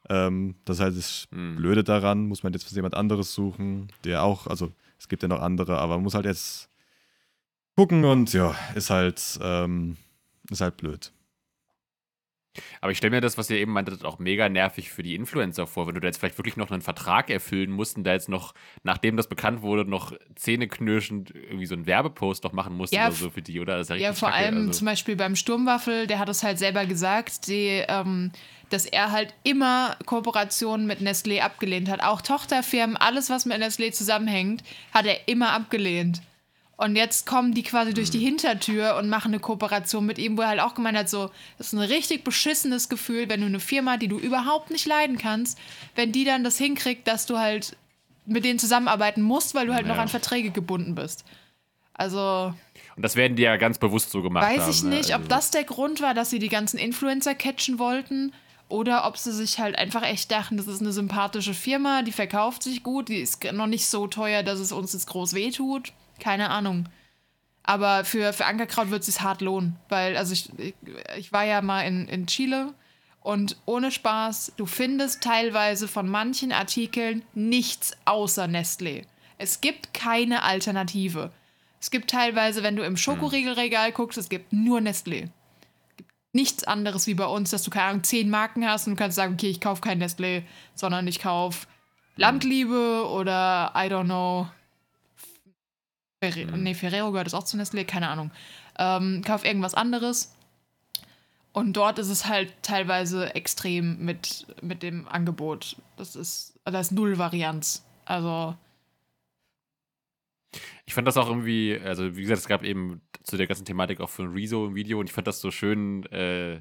Ähm, das ist halt das Mhm. Blöde daran, muss man jetzt für jemand anderes suchen, der auch, also es gibt ja noch andere, aber man muss halt jetzt gucken und ja, ist halt, ähm, ist halt blöd. Aber ich stelle mir das, was ihr eben meintet, auch mega nervig für die Influencer vor, wenn du da jetzt vielleicht wirklich noch einen Vertrag erfüllen musst und da jetzt noch, nachdem das bekannt wurde, noch zähneknirschend irgendwie so einen Werbepost noch machen musst Ja, oder so für die, oder? Ja, Ja, vor kacke, allem also. zum Beispiel beim Sturmwaffel, der hat es halt selber gesagt, die, ähm, dass er halt immer Kooperationen mit Nestlé abgelehnt hat. Auch Tochterfirmen, alles, was mit Nestlé zusammenhängt, hat er immer abgelehnt. Und jetzt kommen die quasi durch die Hm. Hintertür und machen eine Kooperation mit ihm, wo er halt auch gemeint hat, so, das ist ein richtig beschissenes Gefühl, wenn du eine Firma, die du überhaupt nicht leiden kannst, wenn die dann das hinkriegt, dass du halt mit denen zusammenarbeiten musst, weil du halt noch Ja. an Verträge gebunden bist. Also, Und das werden die ja ganz bewusst so gemacht haben. Weiß ich ne? nicht, ob Also- das der Grund war, dass sie die ganzen Influencer catchen wollten oder ob sie sich halt einfach echt dachten, das ist eine sympathische Firma, die verkauft sich gut, die ist noch nicht so teuer, dass es uns jetzt groß wehtut. Keine Ahnung. Aber für, für Ankerkraut wird es sich hart lohnen, weil, also ich, ich, ich war ja mal in, in Chile und ohne Spaß, du findest teilweise von manchen Artikeln nichts außer Nestlé. Es gibt keine Alternative. Es gibt teilweise, wenn du im Schokoriegelregal guckst, es gibt nur Nestlé. Es gibt nichts anderes wie bei uns, dass du keine Ahnung, zehn Marken hast und du kannst sagen, okay, ich kaufe kein Nestlé, sondern ich kaufe Landliebe oder I don't know. Ferre nee, Ferrero gehört es auch zu Nestlé, keine Ahnung. Ähm, kauf irgendwas anderes. Und dort ist es halt teilweise extrem mit, mit dem Angebot. Das ist, da ist null Varianz. Also, Ich fand das auch irgendwie, also wie gesagt, es gab eben zu der ganzen Thematik auch von Rezo ein Video und ich fand das so schön, äh,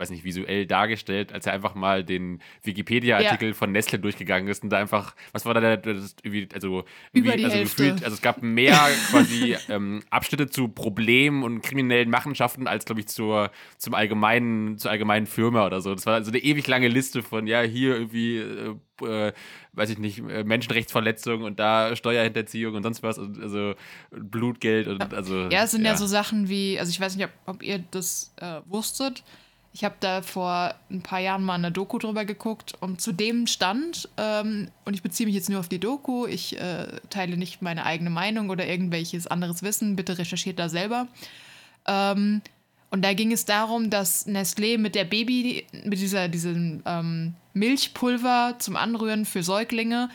weiß nicht, visuell dargestellt, als er einfach mal den Wikipedia-Artikel von Nestle durchgegangen ist und da einfach, was war da der, das also, Über die also Hälfte. gefühlt, also es gab mehr quasi ähm, Abschnitte zu Problemen und kriminellen Machenschaften als, glaube ich, zur, zum allgemeinen, zur allgemeinen Firma oder so. Das war so eine ewig lange Liste von, ja, hier irgendwie, äh, äh, weiß ich nicht, äh, Menschenrechtsverletzung und da Steuerhinterziehung und sonst was, und, also Blutgeld und also. ja, es sind ja. so Sachen wie, also ich weiß nicht, ob, ob ihr das äh, wusstet. Ich habe da vor ein paar Jahren mal eine Doku drüber geguckt und zu dem stand, ähm, und ich beziehe mich jetzt nur auf die Doku, ich äh, teile nicht meine eigene Meinung oder irgendwelches anderes Wissen, bitte recherchiert da selber. Ähm, und da ging es darum, dass Nestlé mit der Baby, mit dieser, diesem ähm, Milchpulver zum Anrühren für Säuglinge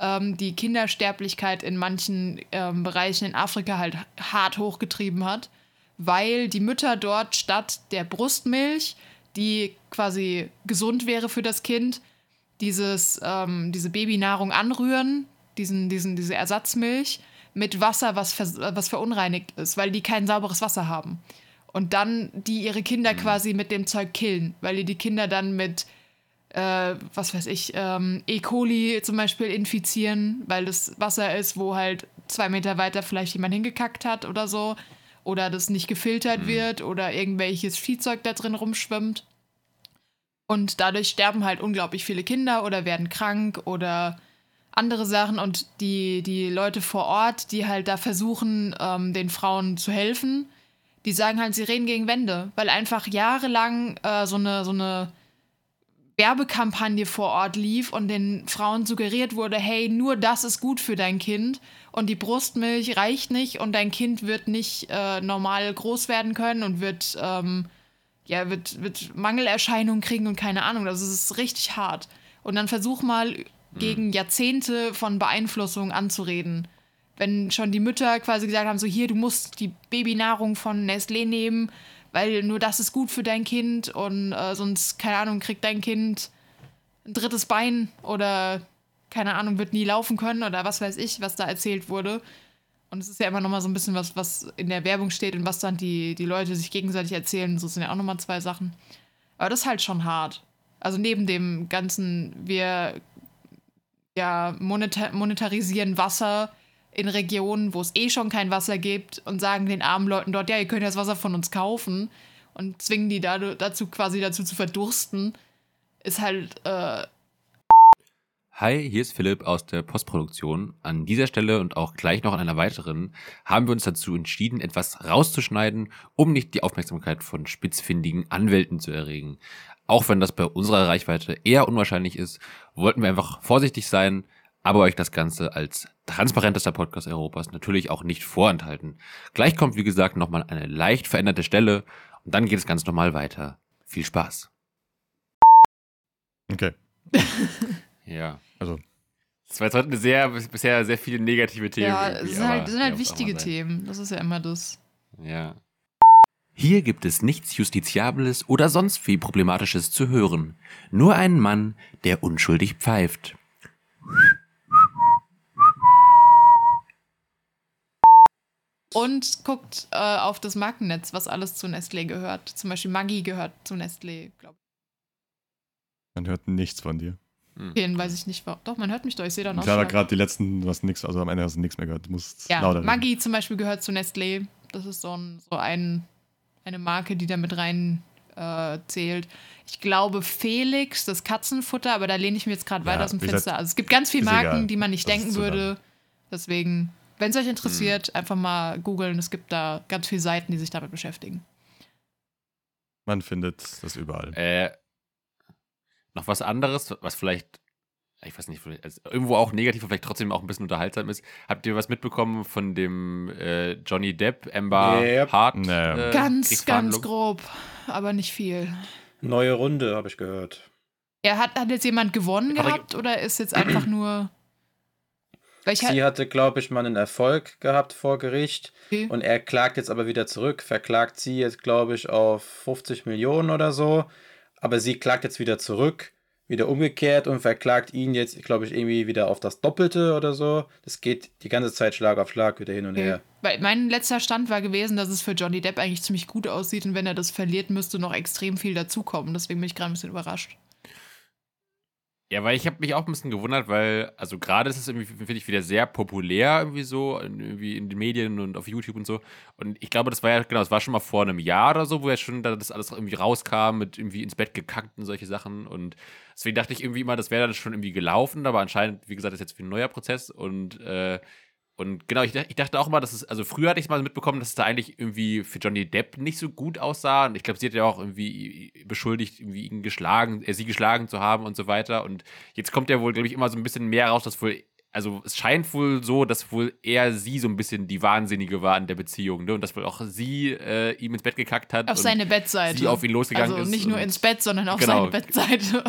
ähm, die Kindersterblichkeit in manchen ähm, Bereichen in Afrika halt hart hochgetrieben hat, weil die Mütter dort statt der Brustmilch, die quasi gesund wäre für das Kind, dieses, ähm, diese Babynahrung anrühren, diesen, diesen, diese Ersatzmilch, mit Wasser, was, vers was verunreinigt ist, weil die kein sauberes Wasser haben. Und dann die ihre Kinder quasi mit dem Zeug killen, weil die die Kinder dann mit, äh, was weiß ich, ähm, E. coli zum Beispiel infizieren, weil das Wasser ist, wo halt zwei Meter weiter vielleicht jemand hingekackt hat oder so. Oder das nicht gefiltert wird oder irgendwelches Viehzeug da drin rumschwimmt. Und dadurch sterben halt unglaublich viele Kinder oder werden krank oder andere Sachen. Und die, die Leute vor Ort, die halt da versuchen, ähm, den Frauen zu helfen, die sagen halt, sie reden gegen Wände, weil einfach jahrelang äh, so eine, so eine Werbekampagne vor Ort lief und den Frauen suggeriert wurde, hey, nur das ist gut für dein Kind und die Brustmilch reicht nicht und dein Kind wird nicht äh, normal groß werden können und wird, ähm, ja, wird, wird Mangelerscheinungen kriegen und keine Ahnung. Das ist richtig hart. Und dann versuch mal gegen Jahrzehnte von Beeinflussung anzureden. Wenn schon die Mütter quasi gesagt haben, so hier, du musst die Babynahrung von Nestlé nehmen, weil nur das ist gut für dein Kind und äh, sonst, keine Ahnung, kriegt dein Kind ein drittes Bein oder keine Ahnung, wird nie laufen können oder was weiß ich, was da erzählt wurde. Und es ist ja immer noch mal so ein bisschen was, was in der Werbung steht und was dann die, die Leute sich gegenseitig erzählen. So sind ja auch noch mal zwei Sachen. Aber das ist halt schon hart. Also neben dem ganzen, wir ja, monetar monetarisieren Wasser in Regionen, wo es eh schon kein Wasser gibt und sagen den armen Leuten dort, ja, ihr könnt das Wasser von uns kaufen und zwingen die da, dazu quasi dazu zu verdursten, ist halt äh, Hi, hier ist Philipp aus der Postproduktion. An dieser Stelle und auch gleich noch an einer weiteren haben wir uns dazu entschieden, etwas rauszuschneiden, um nicht die Aufmerksamkeit von spitzfindigen Anwälten zu erregen. Auch wenn das bei unserer Reichweite eher unwahrscheinlich ist, wollten wir einfach vorsichtig sein, aber euch das Ganze als transparentester Podcast Europas natürlich auch nicht vorenthalten. Gleich kommt, wie gesagt, nochmal eine leicht veränderte Stelle und dann geht es ganz normal weiter. Viel Spaß. Okay. Ja. Also, Das war jetzt heute eine sehr, bisher sehr viele negative Themen. ja, es sind halt, sind halt wichtige. Themen. Das ist ja immer das. Ja. Hier gibt es nichts Justiziables oder sonst wie Problematisches zu hören. Nur einen Mann, der unschuldig pfeift. Und guckt äh, auf das Markennetz, was alles zu Nestlé gehört. Zum Beispiel Maggi gehört zu Nestlé, glaube man hört nichts von dir. Hm. ich. Den weiß ich nicht. Doch, man hört mich doch. Ich sehe da noch. Ich habe gerade die letzten, hast nix, also am Ende hast du nichts mehr gehört. Du musst Ja, lauter reden. Maggi zum Beispiel gehört zu Nestlé. Das ist so, ein, so ein, eine Marke, die da mit rein äh, zählt. Ich glaube Felix, das Katzenfutter, aber da lehne ich mir jetzt gerade Ja, weit aus dem wie Fenster. Also es gibt ganz viele Marken, egal. die man nicht Das denken würde. Deswegen, wenn es euch interessiert, einfach mal googeln. Es gibt da ganz viele Seiten, die sich damit beschäftigen. Man findet das überall. Äh, noch was anderes, was vielleicht, ich weiß nicht, also irgendwo auch negativ, aber vielleicht trotzdem auch ein bisschen unterhaltsam ist. Habt ihr was mitbekommen von dem äh, Johnny Depp, Amber Yep. Hart? Nee. Äh, ganz, ganz grob, aber nicht viel. Neue Runde, habe ich gehört. Er hat, hat jetzt jemand gewonnen Hat ge- gehabt oder ist jetzt einfach nur. Weil ich halt, Sie hatte, glaube ich, mal einen Erfolg gehabt vor Gericht Okay. und er klagt jetzt aber wieder zurück, verklagt sie jetzt, glaube ich, auf 50 Millionen oder so. Aber sie klagt jetzt wieder zurück, wieder umgekehrt und verklagt ihn jetzt, glaube ich, irgendwie wieder auf das Doppelte oder so. Das geht die ganze Zeit Schlag auf Schlag wieder hin und her. Weil mein letzter Stand war gewesen, dass es für Johnny Depp eigentlich ziemlich gut aussieht und wenn er das verliert, müsste noch extrem viel dazukommen. Deswegen bin ich gerade ein bisschen überrascht. Ja, weil ich habe mich auch ein bisschen gewundert, weil, also gerade ist es irgendwie, finde ich, wieder sehr populär irgendwie so, irgendwie in den Medien und auf YouTube und so. Und ich glaube, das war ja, genau, das war schon mal vor einem Jahr oder so, wo ja schon da das alles irgendwie rauskam mit irgendwie ins Bett gekackt und solche Sachen. Und deswegen dachte ich irgendwie immer, das wäre dann schon irgendwie gelaufen, aber anscheinend, wie gesagt, ist jetzt ein neuer Prozess und äh, und genau, ich, ich dachte auch immer, dass es, also früher hatte ich mal mitbekommen, dass es da eigentlich irgendwie für Johnny Depp nicht so gut aussah. Und ich glaube, sie hat ja auch irgendwie beschuldigt, irgendwie ihn geschlagen, äh, sie geschlagen zu haben und so weiter. Und jetzt kommt ja wohl, glaube ich, immer so ein bisschen mehr raus, dass wohl, also es scheint wohl so, dass wohl eher sie so ein bisschen die Wahnsinnige war in der Beziehung, ne? Und dass wohl auch sie äh, ihm ins Bett gekackt hat. Auf und seine Bettseite. sie auf ihn losgegangen also ist nicht nur ins Bett, sondern auf Genau. seine Bettseite.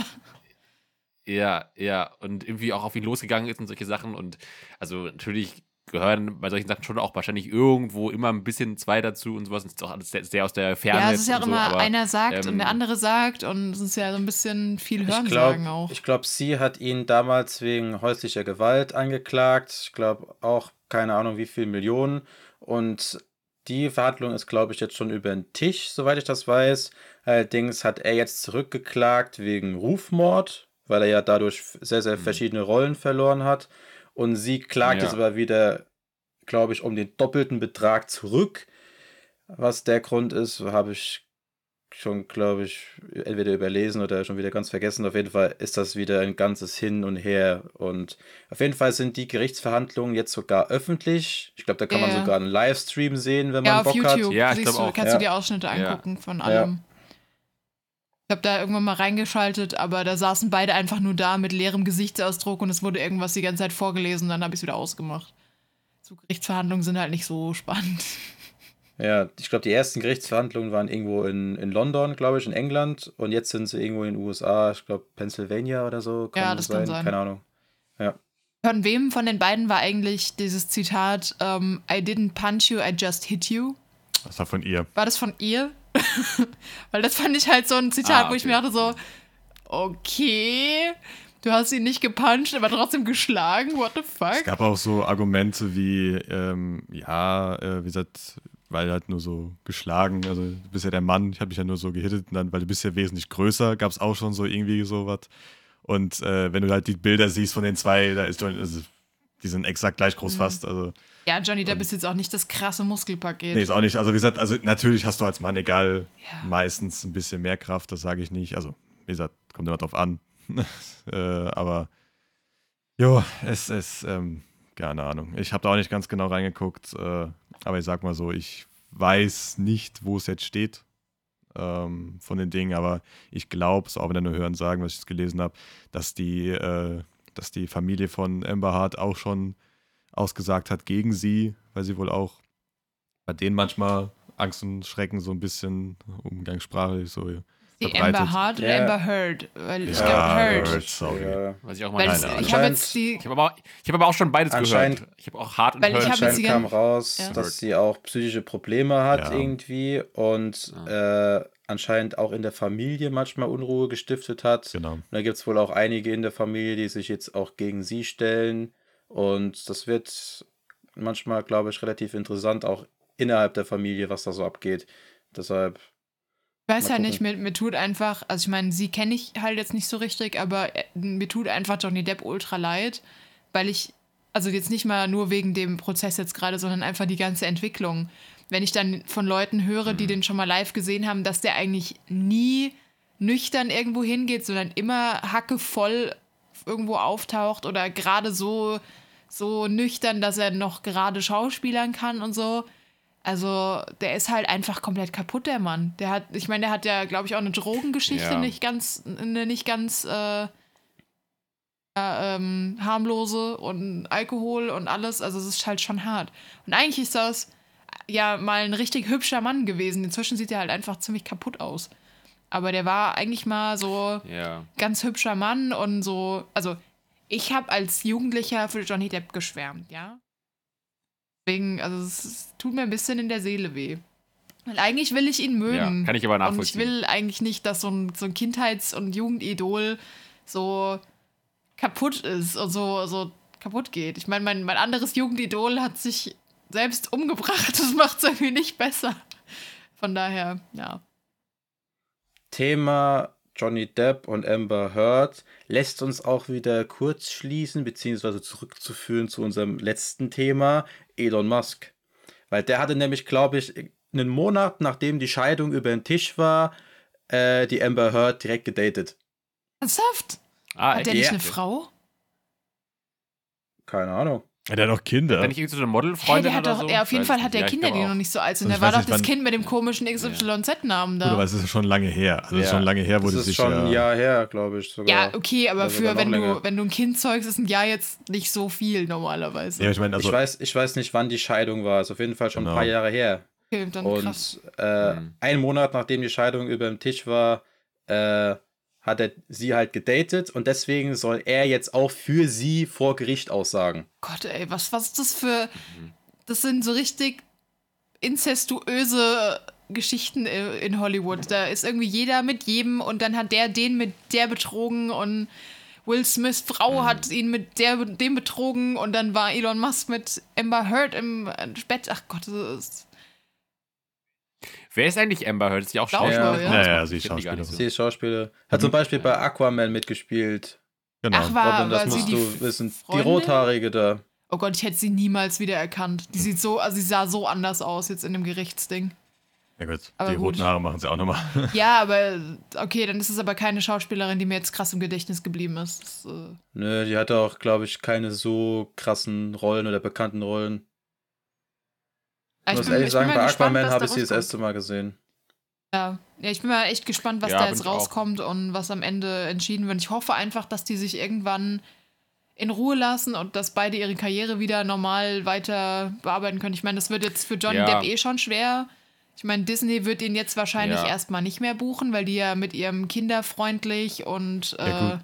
Ja, ja, und irgendwie auch auf ihn losgegangen ist und solche Sachen. Und also natürlich gehören bei solchen Sachen schon auch wahrscheinlich irgendwo immer ein bisschen zwei dazu und sowas. Und es ist auch alles sehr, sehr aus der Ferne. ja, es ist ja auch und so, immer, aber, einer sagt und ähm, der andere sagt und es ist ja so ein bisschen viel Ich Hörensagen glaube, auch. ich glaub, sie hat ihn damals wegen häuslicher Gewalt angeklagt. Ich glaube auch, keine Ahnung, wie viel Millionen. Und die Verhandlung ist, glaube ich, jetzt schon über den Tisch, soweit ich das weiß. Allerdings hat er jetzt zurückgeklagt wegen Rufmord, weil er ja dadurch sehr, sehr verschiedene Rollen verloren hat. Und sie klagt Ja. jetzt aber wieder, glaube ich, um den doppelten Betrag zurück. Was der Grund ist, habe ich schon, glaube ich, entweder überlesen oder schon wieder ganz vergessen. Auf jeden Fall ist das wieder ein ganzes Hin und Her. Und auf jeden Fall sind die Gerichtsverhandlungen jetzt sogar öffentlich. Ich glaube, da kann Ja, man ja. sogar einen Livestream sehen, wenn Ja, man auf Bock YouTube hat. Ja, ich siehst glaub du, auch. kannst Ja. du dir Ausschnitte Ja. angucken von allem. Ich habe da irgendwann mal reingeschaltet, aber da saßen beide einfach nur da mit leerem Gesichtsausdruck und es wurde irgendwas die ganze Zeit vorgelesen, dann habe ich es wieder ausgemacht. So Gerichtsverhandlungen sind halt nicht so spannend. Ja, ich glaube, die ersten Gerichtsverhandlungen waren irgendwo in, in London, glaube ich, in England. Und jetzt sind sie irgendwo in den USA, ich glaube, Pennsylvania oder so. Ja, das kann sein. Keine Ahnung. Von wem von den beiden war eigentlich dieses Zitat ähm, I didn't punch you, I just hit you? Das war von ihr. War das von ihr? Weil das fand ich halt so ein Zitat, Ah, wo ich okay. mir dachte so, okay, du hast ihn nicht gepuncht, aber trotzdem geschlagen, what the Es fuck? gab auch so Argumente wie, ähm, ja, äh, wie gesagt, weil halt nur so geschlagen, also du bist ja der Mann, ich habe dich ja nur so gehittet und dann, weil du bist ja wesentlich größer, gab es auch schon so irgendwie sowas. Und äh, wenn du halt die Bilder siehst von den zwei, da ist also, die sind exakt gleich Mhm. groß fast, also Ja, Johnny Depp ist jetzt auch nicht das krasse Muskelpaket. nee, ist auch nicht, also wie gesagt, also natürlich hast du als Mann egal, Ja. meistens ein bisschen mehr Kraft, das sage ich nicht, also wie gesagt, kommt immer drauf an, äh, aber jo, es ist, ähm, keine Ahnung. Ich habe da auch nicht ganz genau reingeguckt, äh, aber ich sag mal so, ich weiß nicht, wo es jetzt steht ähm, von den Dingen, aber ich glaube, so auch wenn nur hören sagen, was ich jetzt gelesen habe, dass die, äh, dass die Familie von Amber Hart auch schon ausgesagt hat gegen sie, weil sie wohl auch bei denen manchmal Angst und Schrecken so ein bisschen umgangssprachlich so. Die verbreitet. Amber Hard oder. Amber Heard? Weil ich Ja, glaube Heard. Heard, sorry. Ja. Weiß ich auch mal Keine ich habe jetzt die. Ich habe aber, ich hab aber auch schon beides Anscheinend- gehört. Ich habe auch hart und Heard. Anscheinend kam raus, Ja. dass sie auch psychische Probleme hat Ja. irgendwie und äh, anscheinend auch in der Familie manchmal Unruhe gestiftet hat. Genau. Und da gibt es wohl auch einige in der Familie, die sich jetzt auch gegen sie stellen. Und das wird manchmal, glaube ich, relativ interessant, auch innerhalb der Familie, was da so abgeht. Deshalb, Ich weiß ja nicht, gucken. mir, mir tut einfach, also ich meine, sie kenne ich halt jetzt nicht so richtig, aber äh, mir tut einfach Johnny Depp ultra leid, weil ich, also jetzt nicht mal nur wegen dem Prozess jetzt gerade, sondern einfach die ganze Entwicklung. Wenn ich dann von Leuten höre, Mhm. die den schon mal live gesehen haben, dass der eigentlich nie nüchtern irgendwo hingeht, sondern immer hackevoll irgendwo auftaucht oder gerade so so nüchtern, dass er noch gerade schauspielern kann und so. Also, der ist halt einfach komplett kaputt, der Mann. Der hat, ich meine, der hat ja, glaube ich, auch eine Drogengeschichte, Ja. nicht ganz, eine nicht ganz äh, ja, ähm, harmlose und Alkohol und alles. Also, es ist halt schon hart. Und eigentlich ist das ja mal ein richtig hübscher Mann gewesen. Inzwischen sieht er halt einfach ziemlich kaputt aus. Aber der war eigentlich mal so Ja. ganz hübscher Mann und so. Also, ich habe als Jugendlicher für Johnny Depp geschwärmt, ja. Deswegen, also, es, tut mir ein bisschen in der Seele weh. Weil eigentlich will ich ihn mögen. Ja, kann ich aber Und ich nachvollziehen. will eigentlich nicht, dass so ein, so ein Kindheits- und Jugendidol so kaputt ist und so, so kaputt geht. Ich meine, mein, mein anderes Jugendidol hat sich selbst umgebracht. Das macht es irgendwie nicht besser. Von daher, ja. Thema Johnny Depp und Amber Heard lässt uns auch wieder kurz schließen, beziehungsweise zurückzuführen zu unserem letzten Thema, Elon Musk. Weil der hatte nämlich, glaube ich, einen Monat nachdem die Scheidung über den Tisch war, äh, die Amber Heard direkt gedatet. Ernsthaft? Ah, Hat der echt? nicht eine Frau? Keine Ahnung. Ja, der hat auch Kinder. Wenn ich irgendwie so eine Hey, Modelfreundin der hat oder doch, so? ja, auf jeden Fall nicht. hat der Ja, Kinder, die noch nicht so alt sind. Also Der ich war doch nicht, das Kind mit dem komischen XYZ-Namen Gut, aber da. es ist schon lange her. Also es ist Ja. schon lange her, wo Das die ist sich schon ein ja, Jahr her, glaube ich sogar. Ja, okay, aber Oder sogar für wenn du, wenn du ein Kind zeugst, ist ein Jahr jetzt nicht so viel normalerweise. Ja, ich meine, also ich, weiß, ich weiß nicht, wann die Scheidung war. Ist auf jeden Fall schon Genau. ein paar Jahre her. Okay, dann krass. Und äh, Mhm. einen Monat nachdem die Scheidung über dem Tisch war, äh, hat er sie halt gedatet und deswegen soll er jetzt auch für sie vor Gericht aussagen. Gott, ey, was, was ist das für. Das sind so richtig inzestuöse Geschichten in Hollywood. Da ist irgendwie jeder mit jedem und dann hat der den mit der betrogen und Will Smiths Frau hat ihn mit der, dem betrogen und dann war Elon Musk mit Amber Heard im Bett. Ach Gott, das ist. Wer ist eigentlich Amber Heard? Ist die auch Schauspielerin, Schauspielerin? ja. Ja, ja, sie ist die Schauspielerin. Sie ist Schauspieler. Hat zum Beispiel bei Aquaman mitgespielt. genau. Ach, war, Robin, das war sie musst die du wissen. Die Freundin? Rothaarige da. Oh Gott, ich hätte sie niemals wieder erkannt. Die sieht so, also sie sah so anders aus jetzt in dem Gerichtsding. ja gut, aber die gut. roten Haare machen sie auch nochmal. Ja, aber okay, dann ist es aber keine Schauspielerin, die mir jetzt krass im Gedächtnis geblieben ist. Das, äh, Nö, die hatte auch, glaube ich, keine so krassen Rollen oder bekannten Rollen. Ich muss bin- ehrlich ich sagen, bei gespannt, Aquaman habe ich sie das rauskommt. erste Mal gesehen. Ja. ja, ich bin mal echt gespannt, was Ja, da jetzt ich auch. rauskommt und was am Ende entschieden wird. Ich hoffe einfach, dass die sich irgendwann in Ruhe lassen und dass beide ihre Karriere wieder normal weiter bearbeiten können. Ich meine, das wird jetzt für Johnny Ja. Depp eh schon schwer. Ich meine, Disney wird ihn jetzt wahrscheinlich Ja. erstmal nicht mehr buchen, weil die ja mit ihrem kinderfreundlich und äh, Ja,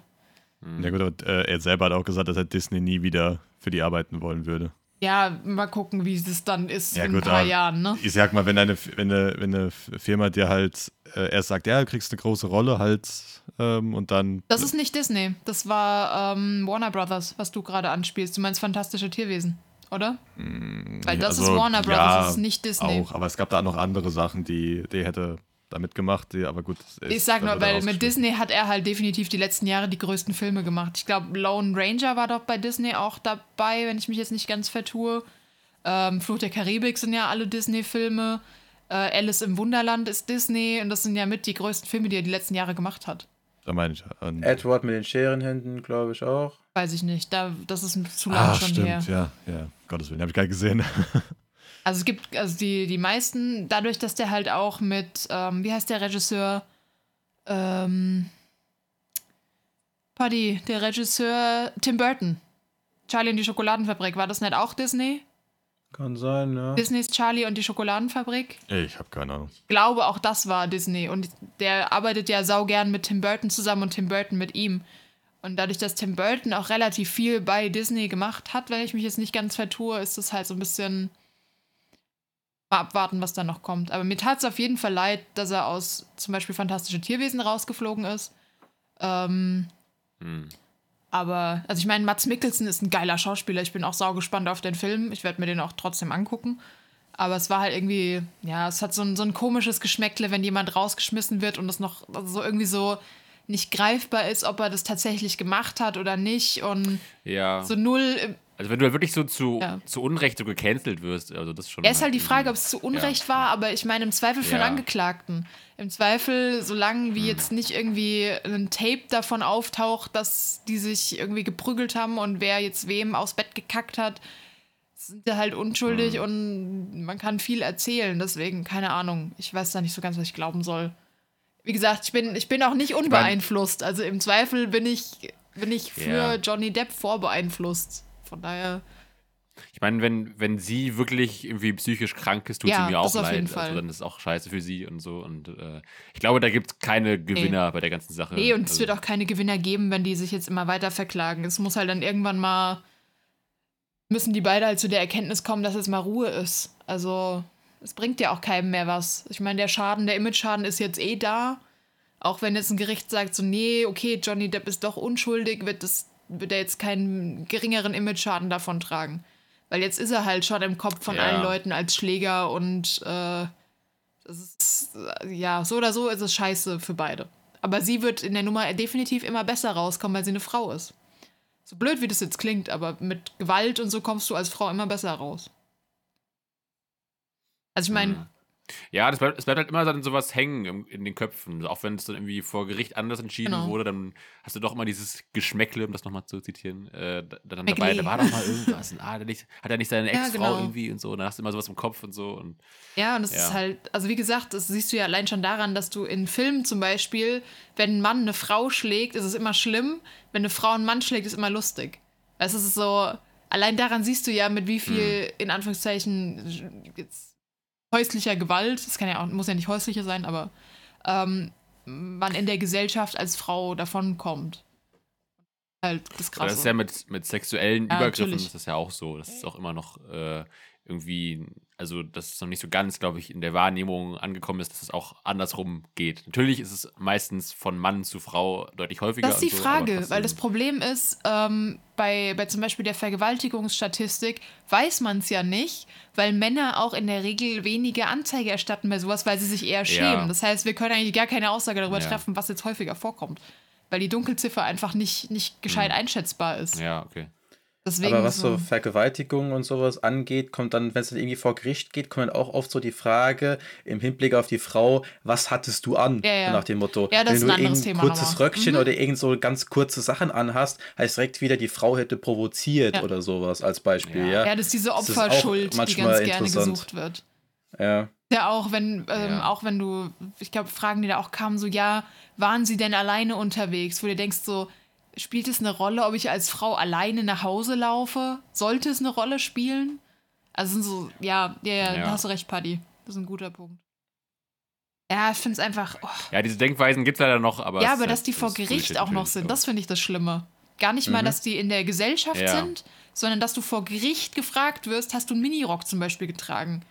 Ja gut, aber äh, er selber hat auch gesagt, dass er Disney nie wieder für die arbeiten wollen würde. Ja, mal gucken, wie es dann ist Ja, in gut, ein paar Jahren, ne? Ich sag mal, wenn eine, wenn eine, wenn eine Firma dir halt äh, erst sagt, ja, du kriegst eine große Rolle halt ähm, und dann. Das ist nicht Disney. Das war ähm, Warner Brothers, was du gerade anspielst. Du meinst fantastische Tierwesen, oder? Weil das also, ist Warner Brothers, ja, das ist nicht Disney. Auch, aber es gab da noch andere Sachen, die, die hätte damit gemacht, die, aber gut. es Ich ist sag nur, weil mit. Disney hat er halt definitiv die letzten Jahre die größten Filme gemacht. Ich glaube, Lone Ranger war doch bei Disney auch dabei, wenn ich mich jetzt nicht ganz vertue. Ähm, Fluch der Karibik sind ja alle Disney-Filme. Äh, Alice im Wunderland ist Disney und das sind ja mit die größten Filme, die er die letzten Jahre gemacht hat. Da meine ich. Und, Edward mit den Scherenhänden, glaube ich auch. Weiß ich nicht. Da, das ist zu lange ah, schon stimmt, her. ja, ja. Gottes Willen, habe ich gar nicht gesehen. Also es gibt, also die, die meisten, dadurch, dass der halt auch mit, ähm, wie heißt der Regisseur? Ähm, Paddy, der Regisseur Tim Burton. Charlie und die Schokoladenfabrik. War das nicht auch Disney? Kann sein, ja. Disneys Charlie und die Schokoladenfabrik? ich habe keine Ahnung. Ich glaube, auch das war Disney. Und der arbeitet ja saugern mit Tim Burton zusammen und Tim Burton mit ihm. Und dadurch, dass Tim Burton auch relativ viel bei Disney gemacht hat, wenn ich mich jetzt nicht ganz vertue, ist es halt so ein bisschen mal abwarten, was da noch kommt. Aber mir tat es auf jeden Fall leid, dass er aus zum Beispiel Fantastische Tierwesen rausgeflogen ist. Ähm, Hm. aber, also ich meine, Mats Mikkelsen ist ein geiler Schauspieler. Ich bin auch saugespannt auf den Film. Ich werde mir den auch trotzdem angucken. Aber es war halt irgendwie, ja, es hat so ein, so ein komisches Geschmäckle, wenn jemand rausgeschmissen wird und es noch also so irgendwie so nicht greifbar ist, ob er das tatsächlich gemacht hat oder nicht. Und Ja. so null, Also wenn du halt wirklich so zu, Ja. zu Unrecht so gecancelt wirst, also das ist schon. Ja, ist halt die Frage, ob es zu Unrecht war, aber ich meine im Zweifel für den Ja. Angeklagten. Im Zweifel, solange wie jetzt nicht irgendwie ein Tape davon auftaucht, dass die sich irgendwie geprügelt haben und wer jetzt wem aufs Bett gekackt hat, sind die halt unschuldig Hm. und man kann viel erzählen. Deswegen, keine Ahnung. Ich weiß da nicht so ganz, was ich glauben soll. Wie gesagt, ich bin, ich bin auch nicht unbeeinflusst. Also im Zweifel bin ich, bin ich für Ja. Johnny Depp vorbeeinflusst. Von daher. Ich meine, wenn, wenn sie wirklich irgendwie psychisch krank ist, tut Ja, sie mir auch leid. Also dann ist es auch scheiße für sie und so. Und äh, ich glaube, da gibt es keine Gewinner bei der ganzen Sache. Nee, und es also, wird auch keine Gewinner geben, wenn die sich jetzt immer weiter verklagen. Es muss halt dann irgendwann mal, müssen die beide halt zu der Erkenntnis kommen, dass es mal Ruhe ist. Also, es bringt ja auch keinem mehr was. Ich meine, der Schaden, der Image-Schaden ist jetzt eh da. Auch wenn jetzt ein Gericht sagt, so, nee, okay, Johnny Depp ist doch unschuldig, wird, das, wird er jetzt keinen geringeren Image-Schaden davon tragen. Weil jetzt ist er halt schon im Kopf von Ja. allen Leuten als Schläger und äh, das ist, äh, ja, so oder so ist es scheiße für beide. Aber sie wird in der Nummer definitiv immer besser rauskommen, weil sie eine Frau ist. So blöd, wie das jetzt klingt, aber mit Gewalt und so kommst du als Frau immer besser raus. Also ich meine, Ja, das bleibt, es bleibt halt immer dann sowas hängen im, in den Köpfen. Auch wenn es dann irgendwie vor Gericht anders entschieden Genau. wurde, dann hast du doch immer dieses Geschmäckle, um das nochmal zu zitieren, äh, da- dann Geschmäckle. dabei, da war doch mal irgendwas. Und, ah, der nicht, hat er nicht seine Ja, Ex-Frau genau. irgendwie und so. Und dann hast du immer sowas im Kopf und so. Und Ja, und es Ja. ist halt, also wie gesagt, das siehst du ja allein schon daran, dass du in Filmen zum Beispiel, wenn ein Mann eine Frau schlägt, ist es immer schlimm, wenn eine Frau einen Mann schlägt, ist es immer lustig. Es ist so, allein daran siehst du ja, mit wie viel, Hm. in Anführungszeichen, jetzt häuslicher Gewalt, das kann ja auch, muss ja nicht häusliche sein, aber ähm, man in der Gesellschaft als Frau davonkommt. Halt das Krasse. das ist ja mit, mit sexuellen Ja, Übergriffen natürlich. ist das ja auch so. Das ist auch immer noch äh, irgendwie, also das ist noch nicht so ganz, glaube ich, in der Wahrnehmung angekommen ist, dass es auch andersrum geht. Natürlich ist es meistens von Mann zu Frau deutlich häufiger. Das ist die so, Frage, weil das Problem ist, ähm, bei, bei zum Beispiel der Vergewaltigungsstatistik weiß man es ja nicht, weil Männer auch in der Regel weniger Anzeige erstatten bei sowas, weil sie sich eher schämen. Das heißt, wir können eigentlich gar keine Aussage darüber Ja. treffen, was jetzt häufiger vorkommt, weil die Dunkelziffer einfach nicht, nicht gescheit einschätzbar ist. Hm. Ja, okay. Deswegen Aber was so Vergewaltigung und sowas angeht, kommt dann, wenn es dann irgendwie vor Gericht geht, kommt dann auch oft so die Frage im Hinblick auf die Frau, was hattest du an? Ja, ja. Nach dem Motto, Ja, das wenn ist du ein Thema kurzes nochmal. Röckchen Mhm. oder irgend so ganz kurze Sachen anhast, heißt direkt wieder, die Frau hätte provoziert Ja. oder sowas als Beispiel, Ja. ja? ja, das ist diese Das ist Opferschuld, die manchmal ganz gerne gesucht wird. Ja. Ja, auch wenn, ähm, Ja. auch wenn du, ich glaube, Fragen, die da auch kamen, so, ja, waren sie denn alleine unterwegs? Wo du denkst, so, spielt es eine Rolle, ob ich als Frau alleine nach Hause laufe? Sollte es eine Rolle spielen? Also sind so, ja, ja, ja, Ja. da hast du recht, Paddy. Das ist ein guter Punkt. Ja, ich finde es einfach, oh, Ja, diese Denkweisen gibt es leider noch, aber. ja, es aber dass halt- die vor Gericht auch noch sind, aber- das finde ich das Schlimme. Gar nicht mal, dass die in der Gesellschaft Ja. sind, sondern dass du vor Gericht gefragt wirst, hast du einen Minirock zum Beispiel getragen?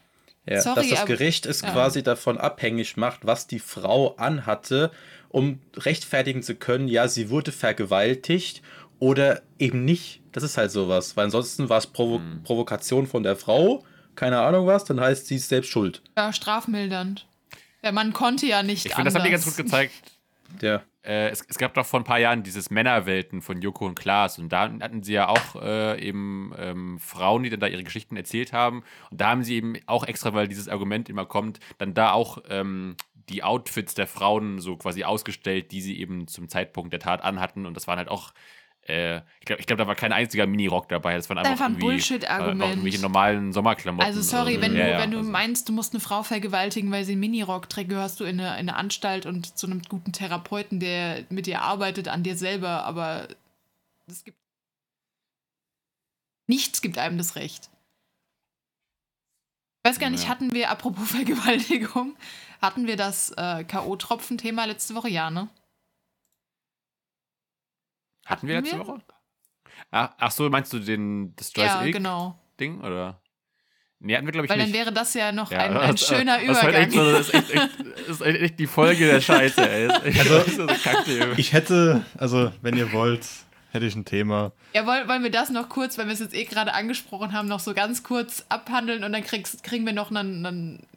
Ja, Sorry, dass das aber- Gericht es ja. quasi davon abhängig macht, was die Frau anhatte, um rechtfertigen zu können, ja, sie wurde vergewaltigt oder eben nicht. Das ist halt sowas, weil ansonsten war es Provo Hm. Provokation von der Frau, keine Ahnung was, dann heißt sie ist selbst schuld. Ja, strafmildernd. Der Mann konnte ja nicht Ich finde, das haben die ganz gut gezeigt. Ja. Äh, es, es gab doch vor ein paar Jahren dieses Männerwelten von Joko und Klaas und da hatten sie ja auch äh, eben ähm, Frauen, die dann da ihre Geschichten erzählt haben und da haben sie eben auch extra, weil dieses Argument immer kommt, dann da auch ähm, die Outfits der Frauen so quasi ausgestellt, die sie eben zum Zeitpunkt der Tat anhatten und das waren halt auch äh, ich glaube, ich glaub, da war kein einziger Minirock dabei. Das waren einfach, Einfach ein Bullshit-Argument. äh, irgendwelche normalen Sommerklamotten. Also sorry, oder wenn so. du, Ja, ja, wenn du also- meinst, du musst eine Frau vergewaltigen, weil sie einen Minirock trägt, gehörst du in eine, in eine Anstalt und zu einem guten Therapeuten, der mit dir arbeitet, an dir selber, aber es gibt nichts gibt einem das Recht. Ich weiß gar nicht, Ja. hatten wir, apropos Vergewaltigung, hatten wir das äh, K.O.-Tropfen-Thema letzte Woche? Ja, ne? Hatten wir letzte wir? Woche? Ach, ach so, meinst du den das Joyce ja, genau. Ding oder? Nee, hatten wir glaube ich Weil dann nicht. wäre das ja noch Ja, ein, ein das- schöner das halt Übergang. echt so, das, ist echt, echt, das ist echt die Folge der Scheiße, ey. Das Also- das. Ich hätte, also wenn ihr wollt, hätte ich ein Thema. Ja, wollen, wollen wir das noch kurz, weil wir es jetzt eh gerade angesprochen haben, noch so ganz kurz abhandeln und dann kriegst, kriegen wir noch einen, einen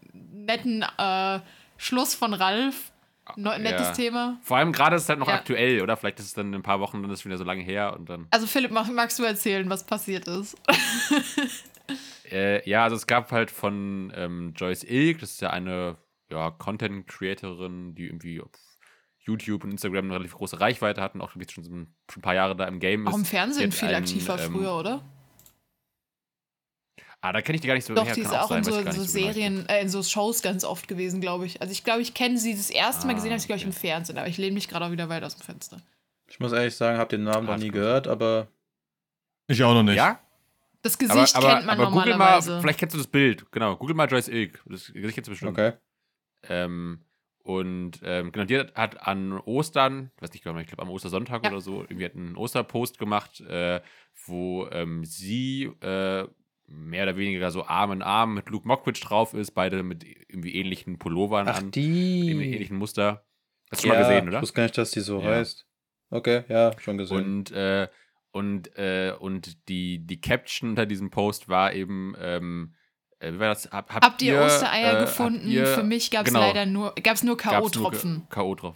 netten äh, Schluss von Ralf. Ne nettes Ja. Thema. Vor allem gerade ist es halt noch Ja. aktuell, oder? Vielleicht ist es dann in ein paar Wochen, dann ist es wieder so lange her und dann. Also Philipp, mag, magst du erzählen, was passiert ist? Äh, ja, also es gab halt von ähm, Joyce Ilk, das ist ja eine ja, Content-Creatorin, die irgendwie auf YouTube und Instagram eine relativ große Reichweite hat und auch schon, schon ein paar Jahre da im Game ist. Auch im Fernsehen viel einen, aktiver ähm, früher, oder? Ah, da kenne ich die gar nicht so Doch, her, die kann ist auch sein, in so, so genau. Serien, äh, in so Shows ganz oft gewesen, glaube ich. Also ich glaube, ich kenne sie das erste Mal Ah, gesehen, habe ich, glaube ich, im okay. Fernsehen, aber ich lehne mich gerade auch wieder weit aus dem Fenster. Ich muss ehrlich sagen, habe den Namen noch nie gehört, aber Ich auch noch nicht. Ja, Das aber, Gesicht aber, kennt man aber Google mal, normalerweise. vielleicht kennst du das Bild. Genau, Google mal Joyce Ilk. Das Gesicht kennst du bestimmt. okay. Ähm, und ähm, genau, die hat, hat an Ostern, ich weiß nicht genau, ich glaube am Ostersonntag Ja. oder so, irgendwie hat einen Osterpost gemacht, äh, wo ähm, sie äh, mehr oder weniger so Arm in Arm mit Luke Mockridge drauf ist, beide mit irgendwie ähnlichen Pullovern Ach, an, die. im ähnlichen Muster. Hast du schon mal gesehen, oder? Ich wusste gar nicht, dass die so Ja. heißt. Okay, ja, schon gesehen. Und, äh, und, äh, und die, die Caption unter diesem Post war eben, ähm, äh, wie war das? Hab, habt, Habt ihr Ostereier äh, gefunden? ihr- Für mich gab es genau. leider nur, gab es nur Gab's nur K.O.-Tropfen. K.O.-Tropfen.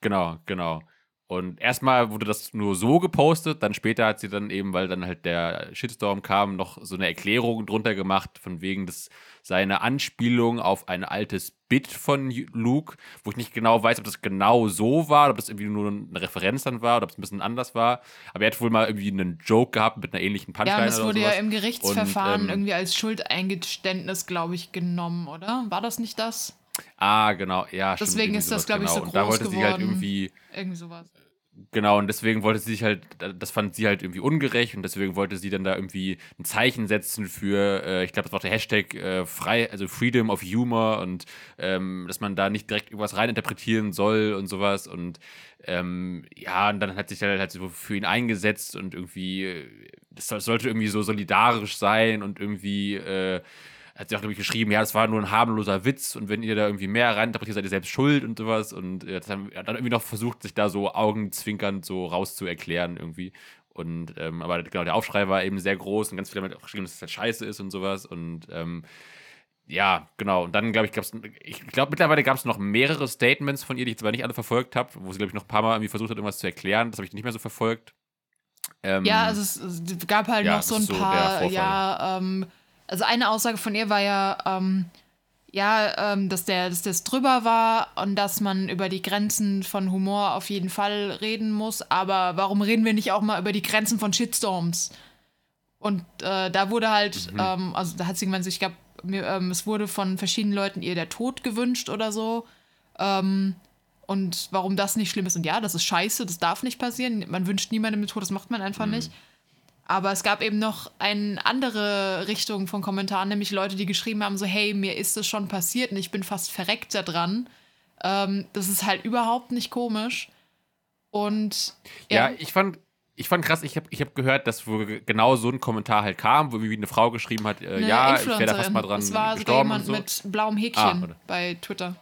Genau, genau. Und erstmal wurde das nur so gepostet, dann später hat sie dann eben, weil dann halt der Shitstorm kam, noch so eine Erklärung drunter gemacht, von wegen, das sei eine Anspielung auf ein altes Bit von Luke, wo ich nicht genau weiß, ob das genau so war, ob das irgendwie nur eine Referenz dann war oder ob es ein bisschen anders war. Aber er hat wohl mal irgendwie einen Joke gehabt mit einer ähnlichen Punchline Ja, das wurde ja im Gerichtsverfahren Und, ähm, irgendwie als Schuldeingeständnis, glaube ich, genommen, oder? War das nicht das? Ah, genau, ja, stimmt, Deswegen irgendwie ist das, sowas, glaub ich, so genau. Und da groß wollte sie halt geworden. irgendwie Irgendwie sowas. Genau, und deswegen wollte sie sich halt, das fand sie halt irgendwie ungerecht und deswegen wollte sie dann da irgendwie ein Zeichen setzen für, äh, ich glaube, das war der Hashtag äh, frei, also Freedom of Humor und ähm, dass man da nicht direkt irgendwas reininterpretieren soll und sowas und ähm, ja, und dann hat sich halt, halt so für ihn eingesetzt und irgendwie, äh, das soll- sollte irgendwie so solidarisch sein und irgendwie, äh, hat sie auch, glaube ich, geschrieben, ja, das war nur ein harmloser Witz und wenn ihr da irgendwie mehr reininterpretiert, seid ihr selbst schuld und sowas. Und äh, das haben, hat dann irgendwie noch versucht, sich da so augenzwinkernd so rauszuerklären irgendwie. Und ähm, aber genau, der Aufschrei war eben sehr groß und ganz viele haben halt auch geschrieben, dass es halt scheiße ist und sowas. Und ähm, ja, genau. Und dann, glaube ich, gab es, ich glaube, mittlerweile gab es noch mehrere Statements von ihr, die ich zwar nicht alle verfolgt habe, wo sie, glaube ich, noch ein paar Mal irgendwie versucht hat, irgendwas zu erklären. Das habe ich nicht mehr so verfolgt. Ähm, Ja, also es, es gab halt ja, noch das so ein so paar, ja, ähm, also eine Aussage von ihr war ja, ähm, ja, ähm, dass der, dass das drüber war und dass man über die Grenzen von Humor auf jeden Fall reden muss, aber warum reden wir nicht auch mal über die Grenzen von Shitstorms? Und äh, da wurde halt, Mhm. ähm, also da hat sie gemeint, ich glaube, ähm, es wurde von verschiedenen Leuten ihr der Tod gewünscht oder so. Ähm, und warum das nicht schlimm ist. Und ja, das ist scheiße, das darf nicht passieren. Man wünscht niemandem den Tod, das macht man einfach nicht. Aber es gab eben noch eine andere Richtung von Kommentaren, nämlich Leute, die geschrieben haben, so, hey, mir ist das schon passiert und ich bin fast verreckt da dran. Ähm, das ist halt überhaupt nicht komisch. Und Ja, ich fand, ich fand krass, ich habe ich hab gehört, dass wohl genau so ein Kommentar halt kam, wo wie eine Frau geschrieben hat, äh, ja, ich wäre da fast mal dran Es war sogar gestorben und jemand so. mit blauem Ah, Häkchen oder? bei Twitter.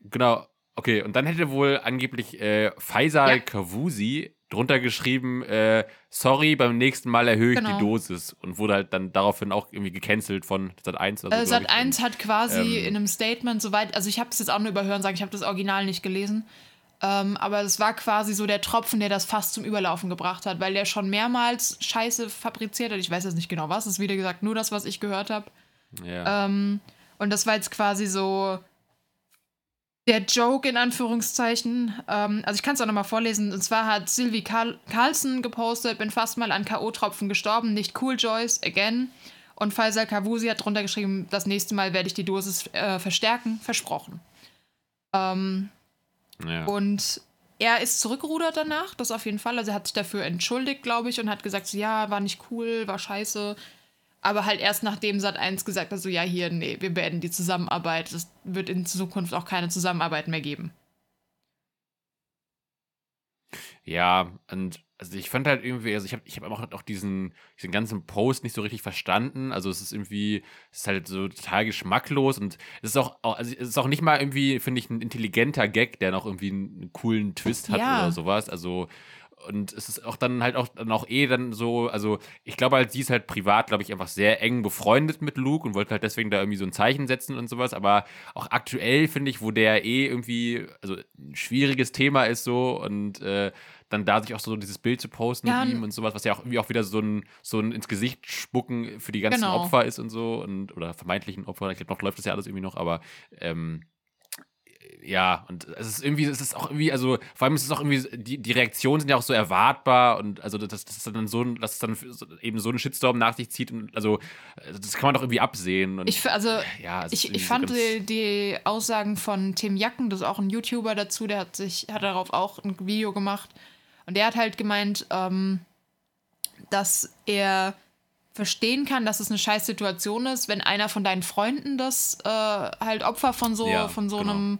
Genau, okay. Und dann hätte wohl angeblich äh, Faisal Ja. Kavusi drunter geschrieben, äh, sorry, beim nächsten Mal erhöhe ich Genau. die Dosis und wurde halt dann daraufhin auch irgendwie gecancelt von Sat 1 oder so. Äh, glaub Sat ich. 1 hat quasi ähm, in einem Statement soweit, also ich habe es jetzt auch nur überhören, sagen, ich habe das Original nicht gelesen. Ähm, aber es war quasi so der Tropfen, der das fast zum Überlaufen gebracht hat, weil der schon mehrmals Scheiße fabriziert hat. Ich weiß jetzt nicht genau was, das ist wieder gesagt nur das, was ich gehört habe. Ja. Ähm, und das war jetzt quasi so der Joke in Anführungszeichen. Ähm, also ich kann es auch nochmal vorlesen. Und zwar hat Sylvie Karl Carlson gepostet, bin fast mal an K.O.-Tropfen gestorben, nicht cool, Joyce, again. Und Faisal Kavusi hat drunter geschrieben, das nächste Mal werde ich die Dosis äh, verstärken, versprochen. Ähm, ja. und er ist zurückgerudert danach, das auf jeden Fall. Also er hat sich dafür entschuldigt, glaube ich, und hat gesagt, so, ja, war nicht cool, war scheiße. Aber halt erst nachdem Sat 1 gesagt hat, so, ja, hier, nee, wir beenden die Zusammenarbeit. Es wird in Zukunft auch keine Zusammenarbeit mehr geben. Ja, und also ich fand halt irgendwie, also ich habe ich hab auch, auch diesen, diesen ganzen Post nicht so richtig verstanden. Also es ist irgendwie, es ist halt so total geschmacklos und es ist auch, auch also es ist auch nicht mal irgendwie, finde ich, ein intelligenter Gag, der noch irgendwie einen coolen Twist hat Ja. oder sowas. Also Und es ist auch dann halt auch dann auch eh dann so, also ich glaube halt, sie ist halt privat, glaube ich, einfach sehr eng befreundet mit Luke und wollte halt deswegen da irgendwie so ein Zeichen setzen und sowas. Aber auch aktuell finde ich, wo der eh irgendwie, also ein schwieriges Thema ist so und äh, dann da sich auch so dieses Bild zu posten Ja, mit ihm und sowas, was ja auch irgendwie auch wieder so ein, so ein ins Gesicht spucken für die ganzen Genau. Opfer ist und so und oder vermeintlichen Opfer. Ich glaube, noch läuft das ja alles irgendwie noch, aber ähm, ja, und es ist irgendwie, es ist auch irgendwie, also vor allem ist es auch irgendwie, die, die Reaktionen sind ja auch so erwartbar und also das, das ist dann so ein, dass es dann eben so einen Shitstorm nach sich zieht und also das kann man doch irgendwie absehen. Und, Ich, also, ja, ich, ich fand die, die Aussagen von Tim Jacken, das ist auch ein YouTuber dazu, der hat sich, hat darauf auch ein Video gemacht. Und der hat halt gemeint, ähm, dass er verstehen kann, dass es eine scheiß Situation ist, wenn einer von deinen Freunden das äh, halt Opfer von so, Ja, von so genau. einem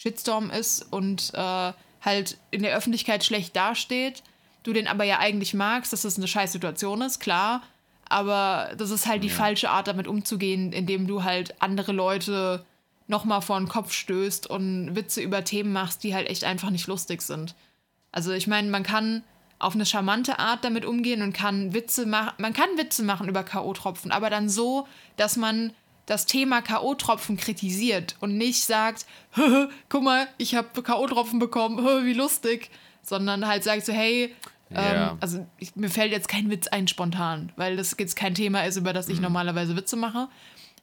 Shitstorm ist und äh, halt in der Öffentlichkeit schlecht dasteht, du den aber ja eigentlich magst, dass das eine scheiß Situation ist, klar. Aber das ist halt die Ja. falsche Art, damit umzugehen, indem du halt andere Leute nochmal vor den Kopf stößt und Witze über Themen machst, die halt echt einfach nicht lustig sind. Also ich meine, man kann auf eine charmante Art damit umgehen und kann Witze machen, man kann Witze machen über K.O.-Tropfen, aber dann so, dass man das Thema K.O.-Tropfen kritisiert und nicht sagt, "Hö, guck mal, ich habe K.O.-Tropfen bekommen, wie lustig, sondern halt sagt so, hey, Ja. ähm, also ich, mir fällt jetzt kein Witz ein spontan, weil das jetzt kein Thema ist, über das ich normalerweise Witze mache.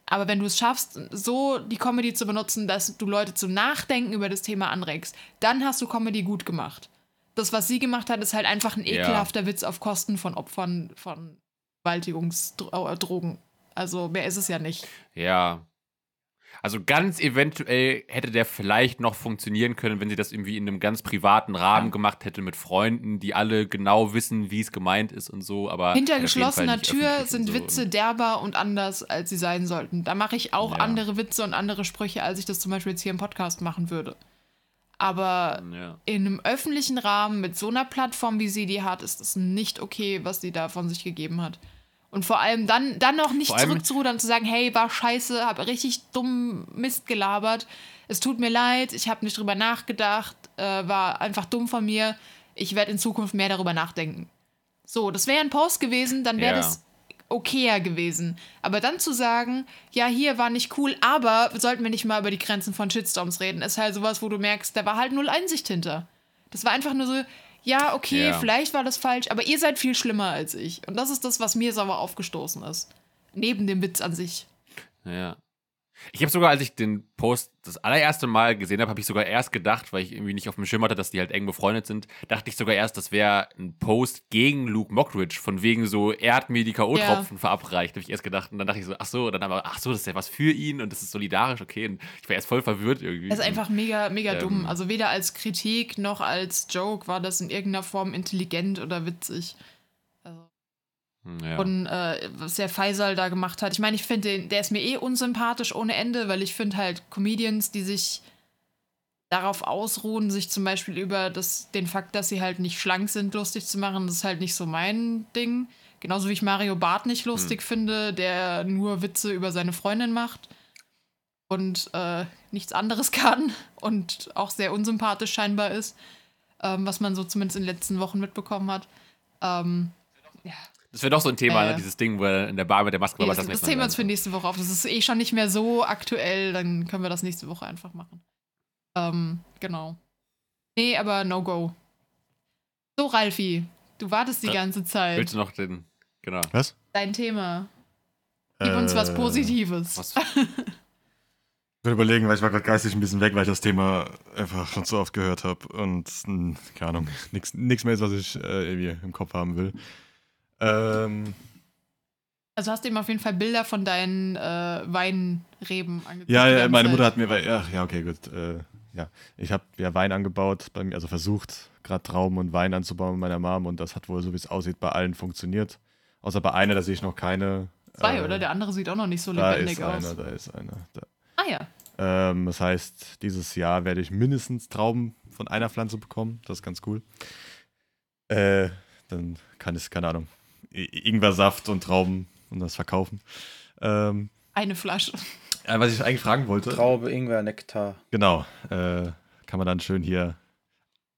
Aber wenn du es schaffst, so die Comedy zu benutzen, dass du Leute zum Nachdenken über das Thema anregst, dann hast du Comedy gut gemacht. Das, was sie gemacht hat, ist halt einfach ein ekelhafter Witz auf Kosten von Opfern von Vergewaltigungsdrogen. Also mehr ist es ja nicht. Ja. Also ganz eventuell hätte der vielleicht noch funktionieren können, wenn sie das irgendwie in einem ganz privaten Rahmen Ja. gemacht hätte mit Freunden, die alle genau wissen, wie es gemeint ist und so. Aber Hinter geschlossener Tür sind so. Witze derber und anders, als sie sein sollten. Da mache ich auch Ja. andere Witze und andere Sprüche, als ich das zum Beispiel jetzt hier im Podcast machen würde. Aber Ja. in einem öffentlichen Rahmen mit so einer Plattform, wie sie die hat, ist es nicht okay, was sie da von sich gegeben hat. Und vor allem dann, dann noch nicht zurückzurudern und zu sagen, hey, war scheiße, habe richtig dumm Mist gelabert. Es tut mir leid, ich habe nicht drüber nachgedacht, äh, war einfach dumm von mir. Ich werde in Zukunft mehr darüber nachdenken. So, das wäre ein Post gewesen, dann wäre Ja. das okayer gewesen. Aber dann zu sagen, ja, hier war nicht cool, aber sollten wir nicht mal über die Grenzen von Shitstorms reden, ist halt sowas, wo du merkst, da war halt null Einsicht hinter. Das war einfach nur so, ja, okay, Ja. vielleicht war das falsch, aber ihr seid viel schlimmer als ich. Und das ist das, was mir sauer aufgestoßen ist. Neben dem Witz an sich. Ja. Ich habe sogar, als ich den Post das allererste Mal gesehen habe, habe ich sogar erst gedacht, weil ich irgendwie nicht auf dem Schirm hatte, dass die halt eng befreundet sind, dachte ich sogar erst, das wäre ein Post gegen Luke Mockridge, von wegen so, er hat mir die K.O.-Tropfen verabreicht, habe ich erst gedacht. Und dann dachte ich so, ach so, dann aber, ach so, das ist ja was für ihn und das ist solidarisch, okay. Und ich war erst voll verwirrt irgendwie. Das ist einfach mega, mega Ähm. dumm. Also weder als Kritik noch als Joke war das in irgendeiner Form intelligent oder witzig. Hm, ja. Und äh, was der Faisal da gemacht hat. Ich meine, ich finde, der ist mir eh unsympathisch ohne Ende, weil ich finde halt Comedians, die sich darauf ausruhen, sich zum Beispiel über das, den Fakt, dass sie halt nicht schlank sind, lustig zu machen, das ist halt nicht so mein Ding. Genauso wie ich Mario Barth nicht lustig finde, der nur Witze über seine Freundin macht und äh, nichts anderes kann und auch sehr unsympathisch scheinbar ist, ähm, was man so zumindest in den letzten Wochen mitbekommen hat. Ähm, Das wäre doch so ein Thema, Äh. ne? dieses Ding, wo er in der Bar mit der Maske Nee, war, das, das Mal Thema uns für nächste Woche auf. Das ist eh schon nicht mehr so aktuell, dann können wir das nächste Woche einfach machen. Ähm, genau. Nee, aber no go. So, Ralfi, du wartest die Ja. ganze soll. Zeit. Willst du noch den, genau. Was? Dein Thema. Gib uns was Äh, Positives. Was, Ich will überlegen, weil ich war gerade geistig ein bisschen weg, weil ich das Thema einfach schon so oft gehört habe und mh, keine Ahnung, nichts mehr ist, was ich äh, irgendwie im Kopf haben will. Ähm, Also hast du ihm auf jeden Fall Bilder von deinen äh, Weinreben angezeigt. ja, ja, meine Zeit. Mutter hat mir, ach, ja, okay, gut. Äh, ja, ich habe ja Wein angebaut bei mir, also versucht, gerade Trauben und Wein anzubauen mit meiner Mom und das hat wohl, so wie es aussieht, bei allen funktioniert. Außer bei einer, da sehe ich noch keine. Zwei, äh, oder? Der andere sieht auch noch nicht so Da lebendig ist aus. einer, da ist einer. Da. Ah ja. Ähm, das heißt, dieses Jahr werde ich mindestens Trauben von einer Pflanze bekommen. Das ist ganz cool. Äh, dann kann ich, keine Ahnung, Ingwersaft und Trauben und das verkaufen. Ähm, Eine Flasche. äh, was ich eigentlich fragen wollte. Traube, Ingwer, Nektar. Genau. Äh, kann man dann schön hier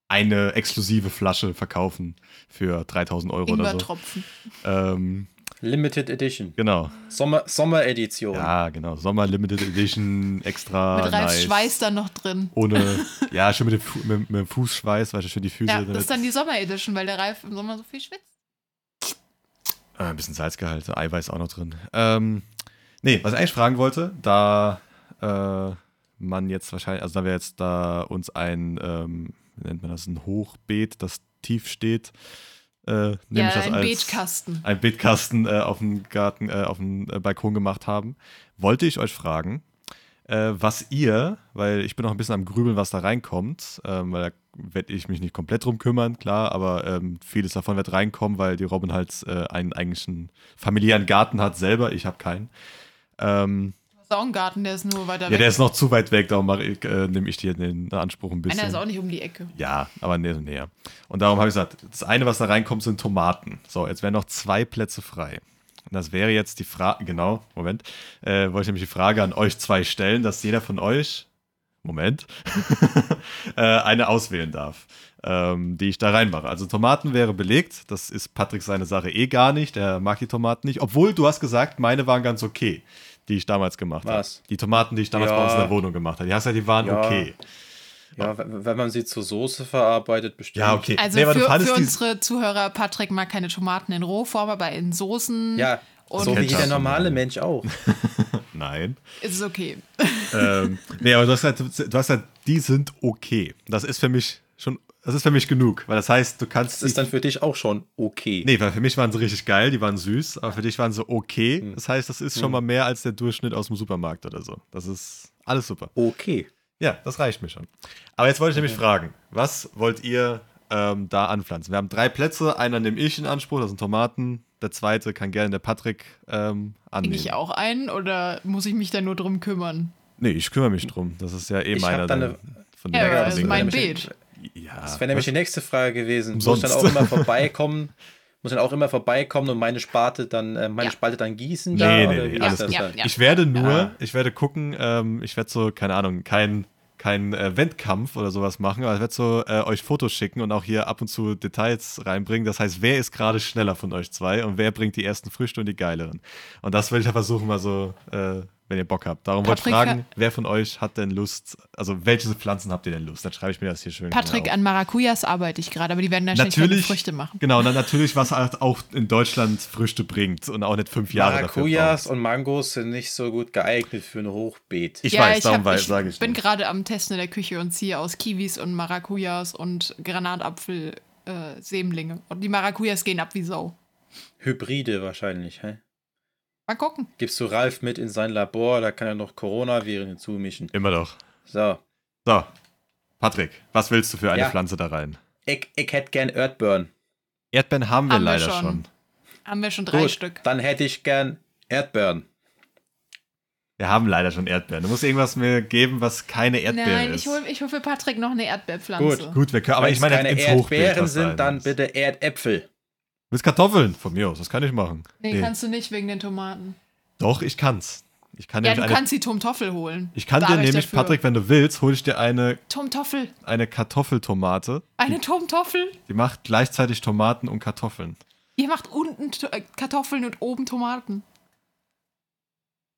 eine exklusive Flasche verkaufen für 3000 Euro oder so. Ingwertropfen. Ähm, Limited Edition. genau. Sommer, Sommeredition. Ja, genau. Sommer Limited Edition extra. Mit Ralfs nice. Schweiß dann noch drin. Ohne, ja, schön mit dem, Fu mit, mit dem Fußschweiß, weil schön die Füße. Ja, das ist dann die Sommeredition, weil der Ralf im Sommer so viel schwitzt. Äh, ein bisschen Salzgehalt, Eiweiß auch noch drin. Ähm, nee, was ich eigentlich fragen wollte, da äh, man jetzt wahrscheinlich, also da wir jetzt da uns ein, ähm, wie nennt man das, ein Hochbeet, das tief steht, äh, nehme Ja, ich das ein als Beetkasten. ein Beetkasten äh, auf dem Garten, äh, auf dem äh, Balkon gemacht haben, wollte ich euch fragen, äh, was ihr, weil ich bin noch ein bisschen am Grübeln, was da reinkommt, ähm, weil da werde ich mich nicht komplett drum kümmern, klar, aber ähm, vieles davon wird reinkommen, weil die Robin halt äh, einen eigentlichen familiären Garten hat selber, ich habe keinen. Ähm, auch ein Garten, der ist nur weiter ja, weg. der ist noch zu weit weg, darum ich, äh, nehme ich dir den Anspruch ein bisschen. Einer ist auch nicht um die Ecke. Ja, aber näher, näher. Und darum habe ich gesagt, das eine, was da reinkommt, sind Tomaten. So, jetzt wären noch zwei Plätze frei. Das wäre jetzt die Frage, genau, Moment, äh, wollte ich nämlich die Frage an euch zwei stellen, dass jeder von euch, Moment, äh, eine auswählen darf, ähm, die ich da reinmache. Also Tomaten wäre belegt, das ist Patrick seine Sache eh gar nicht, der mag die Tomaten nicht, obwohl du hast gesagt, meine waren ganz okay, die ich damals gemacht habe. Die Tomaten, die ich damals Ja. bei uns in der Wohnung gemacht habe. Die hast ja, die waren Ja. okay. Ja, wenn man sie zur Soße verarbeitet, bestimmt. Ja, okay. Also Nee, für, für unsere Zuhörer, Patrick mag keine Tomaten in Rohform, aber in Soßen Ja, Und- so wie jeder normale Mensch auch. Nein. ist es okay. ähm, nee, aber du hast, gesagt, du hast gesagt, die sind okay. Das ist für mich schon, das ist für mich genug, weil das heißt, du kannst Das ist dann für dich auch schon okay. Nee, weil für mich waren sie richtig geil, die waren süß, aber für dich waren sie okay. Hm. Das heißt, das ist schon mal mehr als der Durchschnitt aus dem Supermarkt oder so. Das ist alles super. Okay. Ja, das reicht mir schon. Aber jetzt wollte ich nämlich fragen, was wollt ihr ähm, da anpflanzen? Wir haben drei Plätze, einer nehme ich in Anspruch, das sind Tomaten. Der zweite kann gerne der Patrick ähm, annehmen. ich auch einen oder muss ich mich da nur drum kümmern? Nee, ich kümmere mich drum. Das ist ja eh Ich meiner hab da der- eine- von Ja, das ist mein nämlich- Beet. Ja, Das wäre nämlich die nächste Frage gewesen. Muss Umsonst. dann auch immer vorbeikommen. Muss dann auch immer vorbeikommen und meine Sparte dann, äh, meine Ja. Spalte dann gießen. Nee, da, nee, oder nee, wie alles gut. Ja. Ich werde nur, Ja. ich werde gucken, ähm, ich werde so, keine Ahnung, kein, kein äh, Wettkampf oder sowas machen, aber ich werde so äh, euch Fotos schicken und auch hier ab und zu Details reinbringen. Das heißt, wer ist gerade schneller von euch zwei und wer bringt die ersten Früchte und die geileren? Und das will ich ja versuchen, mal so, äh, wenn ihr Bock habt. Darum wollte ich Patrick, fragen, wer von euch hat denn Lust, also welche Pflanzen habt ihr denn Lust? Dann schreibe ich mir das hier schön. Patrick, auf. an Maracujas arbeite ich gerade, aber die werden wahrscheinlich keine Natürlich, Früchte machen. genau, und dann natürlich, was halt auch in Deutschland Früchte bringt und auch nicht fünf Jahre dafür Maracujas und Mangos sind nicht so gut geeignet für ein Hochbeet. Ich ja, weiß, ich, darum hab- weiß- ich sage ich bin nicht. gerade am Testen in der Küche und ziehe aus Kiwis und Maracujas und Granatapfel äh, Sämlinge. Und die Maracujas gehen ab wie Sau. Hybride wahrscheinlich. Hä? Mal gucken. Gibst du Ralf mit in sein Labor, da kann er noch Coronaviren hinzumischen. Immer doch. So. So, Patrick, was willst du für eine Ja. Pflanze da rein? Ich, ich hätte gern Erdbeeren. Erdbeeren haben wir Haben wir leider schon. schon. Haben wir schon drei Gut, Stück. dann hätte ich gern Erdbeeren. Wir haben leider schon Erdbeeren. Du musst irgendwas mir geben, was keine Erdbeeren Nein, ist. ich hole ich hol für Patrick noch eine Erdbeerpflanze. Gut. Gut, wir können, aber Wenn ich es meine, keine Erdbeeren sind, dann ist. bitte Erdäpfel. Willst Kartoffeln? Von mir aus, das kann ich machen. Nee, Nee. kannst du nicht wegen den Tomaten. Doch, ich kann's. Ich kann Ja, du eine, kannst die Tomtoffel holen. ich kann dir nämlich, dafür. Patrick, wenn du willst, hole ich dir eine, Tomtoffel. eine Kartoffeltomate. Eine Tomtoffel? Die macht gleichzeitig Tomaten und Kartoffeln. Ihr macht unten To- äh, Kartoffeln und oben Tomaten.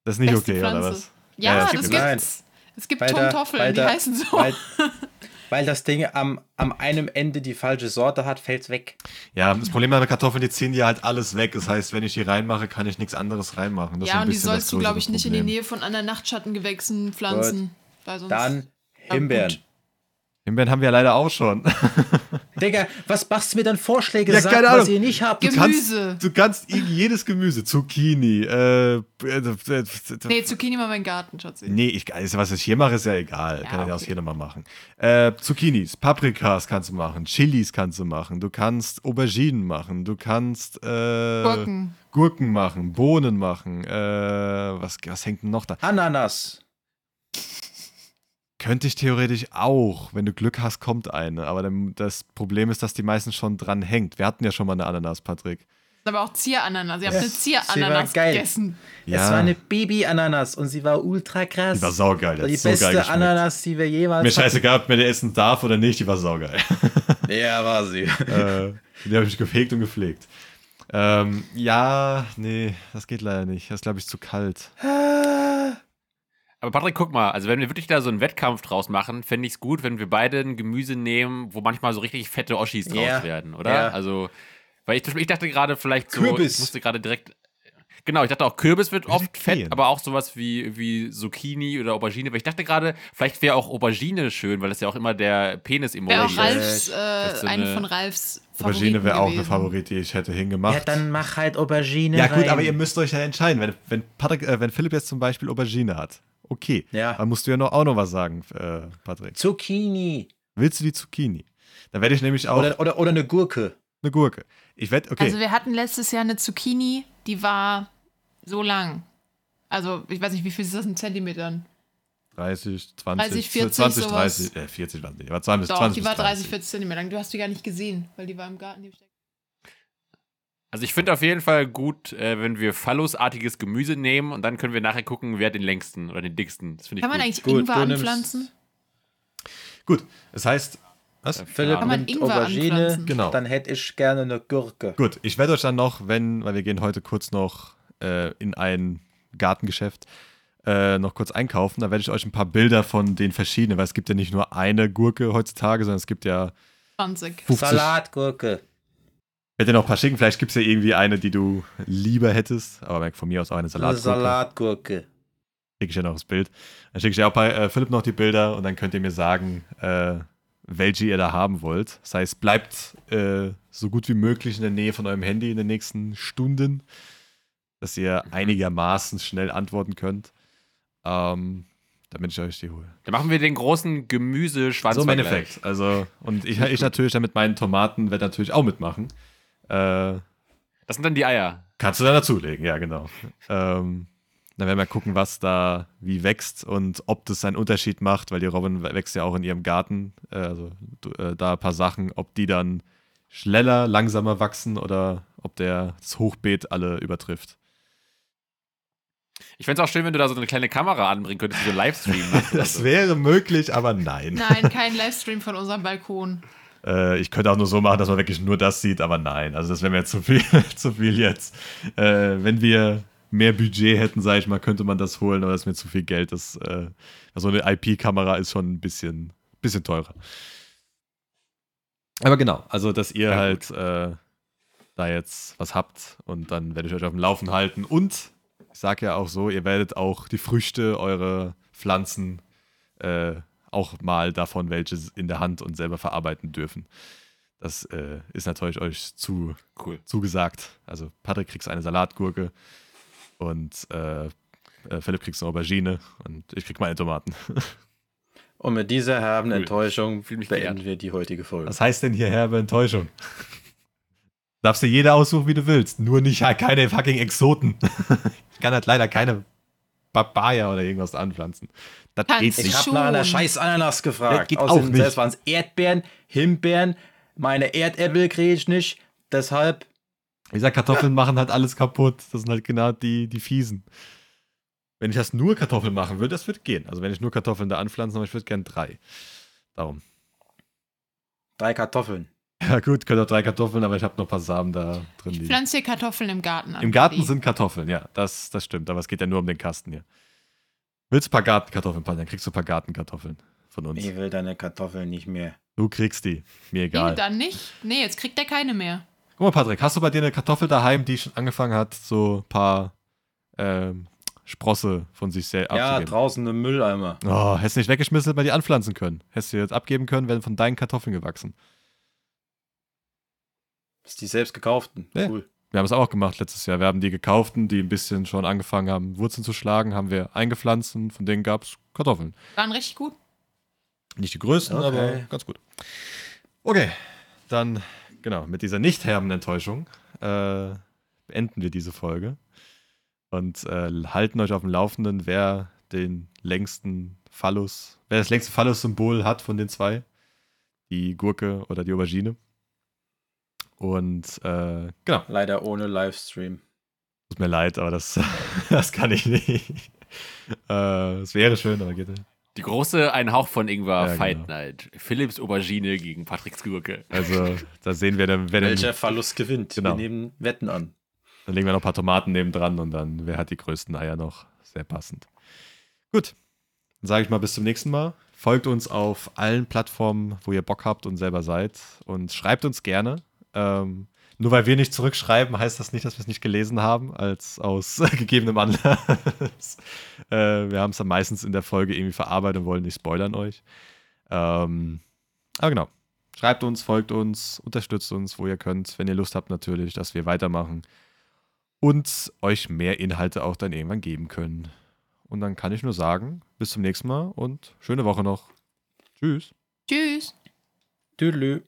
Das ist nicht Beste okay, oder Pflanze. was? Ja, Ja, das das gibt's. Es gibt da- Tomtoffeln, die heißen so. Weil, weil das Ding am, am einem Ende die falsche Sorte hat, fällt's weg. Ja, das Problem bei Kartoffeln, die ziehen dir halt alles weg. Das heißt, wenn ich die reinmache, kann ich nichts anderes reinmachen. Das ja, und die sollst du, glaube ich, größere nicht in die Problem. Nähe von anderen Nachtschattengewächsen pflanzen. Weil sonst Dann Ja, Himbeeren. Himbeeren haben wir ja leider auch schon. Digga, was machst du mir dann Vorschläge? Ja, Sagt, keine was Ahnung. ihr nicht habt. Gemüse. Kannst, du kannst jedes Gemüse, Zucchini, äh, äh, äh, Nee, Zucchini mal meinen Garten, Schatzi. Nee, ich, also was ich hier mache, ist ja egal. Ja, Kann ich ja auch okay. hier nochmal machen. Äh, Zucchinis, Paprikas kannst du machen, Chilis kannst du machen, du kannst Auberginen machen, du kannst äh, Gurken. Gurken machen, Bohnen machen, äh, was, was hängt denn noch da? Ananas. Könnte ich theoretisch auch. Wenn du Glück hast, kommt eine. Aber dann, das Problem ist, dass die meisten schon dran hängt. Wir hatten ja schon mal eine Ananas, Patrick. Aber auch Zierananas. Ihr habt Ja, eine Zierananas gegessen. Es war eine Baby-Ananas und sie war ultra krass. Die war saugeil. Das die geil beste. Ananas, die wir jemals Mir scheißegal, ob man die essen darf oder nicht, die war saugeil. hatten. Ja, war sie. äh, die habe ich gepflegt und gepflegt. Ähm, ja, nee, das geht leider nicht. Das ist, glaube ich, zu kalt. Aber Patrick, guck mal, also wenn wir wirklich da so einen Wettkampf draus machen, fände ich es gut, wenn wir beide ein Gemüse nehmen, wo manchmal so richtig fette Oschis draus werden, oder? Ja. Also, weil ich, ich dachte gerade vielleicht so, Kürbis. ich musste gerade direkt, genau, ich dachte auch Kürbis wird oft fett, aber auch sowas wie, wie Zucchini oder Aubergine, weil ich dachte gerade, vielleicht wäre auch Aubergine schön, weil das ja auch immer der Penis-Emoji Wäre auch ist. Ralfs, äh, ist so eine eine- von Ralfs Aubergine wäre auch eine. Favorit, die ich hätte hingemacht. Ja, dann mach halt Aubergine Ja, gut, rein. aber ihr müsst euch ja entscheiden. Wenn, wenn, Patrick, äh, wenn Philipp jetzt zum Beispiel Aubergine hat, okay. Ja. Dann musst du ja noch, auch noch was sagen, äh, Patrick. Zucchini. Willst du die Zucchini? Dann werde ich nämlich auch Oder, oder, oder eine Gurke. eine Gurke. Ich werde, okay. Also wir hatten letztes Jahr eine Zucchini, die war so lang. Also ich weiß nicht, wie viel ist das in Zentimetern? 30, 20, 30, 40, 20, sowas. 30, äh, 40 waren die. Aber 20, Doch, 20 die war 30, 40 Zentimeter lang. Du hast die gar nicht gesehen, weil die war im Garten. Die Also ich finde auf jeden Fall gut, äh, wenn wir phallusartiges Gemüse nehmen und dann können wir nachher gucken, wer hat den längsten oder den dicksten. Das finde ich Kann man gut. eigentlich Gut, Ingwer anpflanzen? Gut, das heißt, was? Philipp Kann man nimmt Ingwer Aubergine, anpflanzen? Genau. dann hätte ich gerne eine Gurke. Gut, ich werde euch dann noch, wenn, weil wir gehen heute kurz noch äh, in ein Gartengeschäft, äh, noch kurz einkaufen. Da werde ich euch ein paar Bilder von den verschiedenen, weil es gibt ja nicht nur eine Gurke heutzutage, sondern es gibt ja 20. 50. Salatgurke. Dir noch ein paar schicken. Vielleicht gibt es ja irgendwie eine, die du lieber hättest. Aber von mir aus auch eine Eine Salatgurke. Salatgurke. Schicke ich ja noch das Bild. Dann schicke ich ja auch bei äh, Philipp noch die Bilder und dann könnt ihr mir sagen, äh, welche ihr da haben wollt. Das heißt, bleibt äh, so gut wie möglich in der Nähe von eurem Handy in den nächsten Stunden, dass ihr einigermaßen schnell antworten könnt. Ähm, damit ich euch die hole. Dann machen wir den großen Gemüseschwanz. So im Endeffekt. Also, und ich, ich natürlich dann mit meinen Tomaten werde natürlich auch mitmachen. Äh, Das sind dann die Eier. Kannst du dann dazulegen, ja, genau. Ähm, dann werden wir gucken, was da wie wächst und ob das einen Unterschied macht, weil die Robin wächst ja auch in ihrem Garten. Äh, also du- äh, da ein paar Sachen, ob die dann schneller, langsamer wachsen oder ob der das Hochbeet alle übertrifft. Ich fände es auch schön, wenn du da so eine kleine Kamera anbringen könntest, die so Livestream machst. oder Das wäre möglich, aber nein. Nein, kein Livestream von unserem Balkon. Äh, ich könnte auch nur so machen, dass man wirklich nur das sieht, aber nein. Also das wäre mir zu viel, zu viel jetzt. Äh, wenn wir mehr Budget hätten, sage ich mal, könnte man das holen, aber das ist mir zu viel Geld. Das, äh, so eine IP-Kamera ist schon ein bisschen, bisschen teurer. Aber genau, also dass ihr Ja, halt äh, da jetzt was habt und dann werde ich euch auf dem Laufen halten. Und ich sage ja auch so, ihr werdet auch die Früchte eurer Pflanzen äh, auch mal davon welche in der Hand und selber verarbeiten dürfen. Das äh, ist natürlich euch zu, Cool. zugesagt. Also Patrick kriegst eine Salatgurke und äh, äh, Philipp kriegst eine Aubergine und ich krieg meine Tomaten. Und mit dieser herben Cool. Enttäuschung beenden wir die heutige Folge. Was heißt denn hier herbe Enttäuschung? Darfst dir jeder aussuchen, wie du willst. Nur nicht keine fucking Exoten. ich kann halt leider keine Papaya oder irgendwas anpflanzen. Das Kannst geht du Ich nicht. habe nach einer scheiß Ananas Das gefragt. geht Außerdem auch nicht. selbst waren es Erdbeeren, Himbeeren. Meine Erdäpfel kriege ich nicht. Deshalb, Ich sag, Kartoffeln machen halt alles kaputt. Das sind halt genau die, die fiesen. Wenn ich das nur Kartoffeln machen würde, das würde gehen. Also wenn ich nur Kartoffeln da anpflanzen, aber ich würde gern drei. Darum. drei Kartoffeln. Ja gut, könnte auch drei Kartoffeln, aber ich habe noch ein paar Samen da drin Ich liegen. pflanze hier Kartoffeln im Garten an. Im Garten sind Kartoffeln, ja, das, das stimmt. Aber es geht ja nur um den Kasten hier. Willst du ein paar Gartenkartoffeln, Paul? Dann kriegst du ein paar Gartenkartoffeln von uns. Ich will deine Kartoffeln nicht mehr. Du kriegst die. Mir Nee, egal. dann nicht. Nee, jetzt kriegt er keine mehr. Guck mal, Patrick, hast du bei dir eine Kartoffel daheim, die schon angefangen hat, so ein paar ähm, Sprosse von sich selbst Ja, abzugeben? draußen im Mülleimer. Oh, hättest du nicht weggeschmissen, weil die anpflanzen können. Hättest du jetzt abgeben können, werden von deinen Kartoffeln gewachsen. Das ist die selbst gekauften. Ja. Cool. Wir haben es auch gemacht letztes Jahr. Wir haben die gekauften, die ein bisschen schon angefangen haben, Wurzeln zu schlagen, haben wir eingepflanzt und von denen gab es Kartoffeln. Waren richtig gut. Nicht die größten, Okay. aber ganz gut. Okay, dann, genau, mit dieser nicht herben Enttäuschung äh, beenden wir diese Folge und äh, halten euch auf dem Laufenden, wer den längsten Phallus, wer das längste Phallus-Symbol hat von den zwei. Die Gurke oder die Aubergine. Und äh, genau, Leider ohne Livestream. tut mir leid, aber das, das kann ich nicht. äh, es wäre schön, aber geht nicht. Die große Ein Hauch von Ingwer Ja, Fight genau. Night. Philips Aubergine gegen Patricks Gurke. Also, da sehen wir dann, wer denn, Welcher Verlust gewinnt? Genau. Wir nehmen Wetten an. dann legen wir noch ein paar Tomaten neben dran und dann, wer hat die größten Eier noch? Sehr passend. Gut, dann sage ich mal bis zum nächsten Mal. Folgt uns auf allen Plattformen, wo ihr Bock habt und selber seid. Und schreibt uns gerne. Ähm, nur weil wir nicht zurückschreiben, heißt das nicht, dass wir es nicht gelesen haben, als aus gegebenem Anlass. äh, wir haben es dann meistens in der Folge irgendwie verarbeitet und wollen nicht spoilern euch. Ähm, aber genau. Schreibt uns, folgt uns, unterstützt uns, wo ihr könnt, wenn ihr Lust habt natürlich, dass wir weitermachen und euch mehr Inhalte auch dann irgendwann geben können. Und dann kann ich nur sagen, bis zum nächsten Mal und schöne Woche noch. Tschüss. Tschüss. Tüdelü.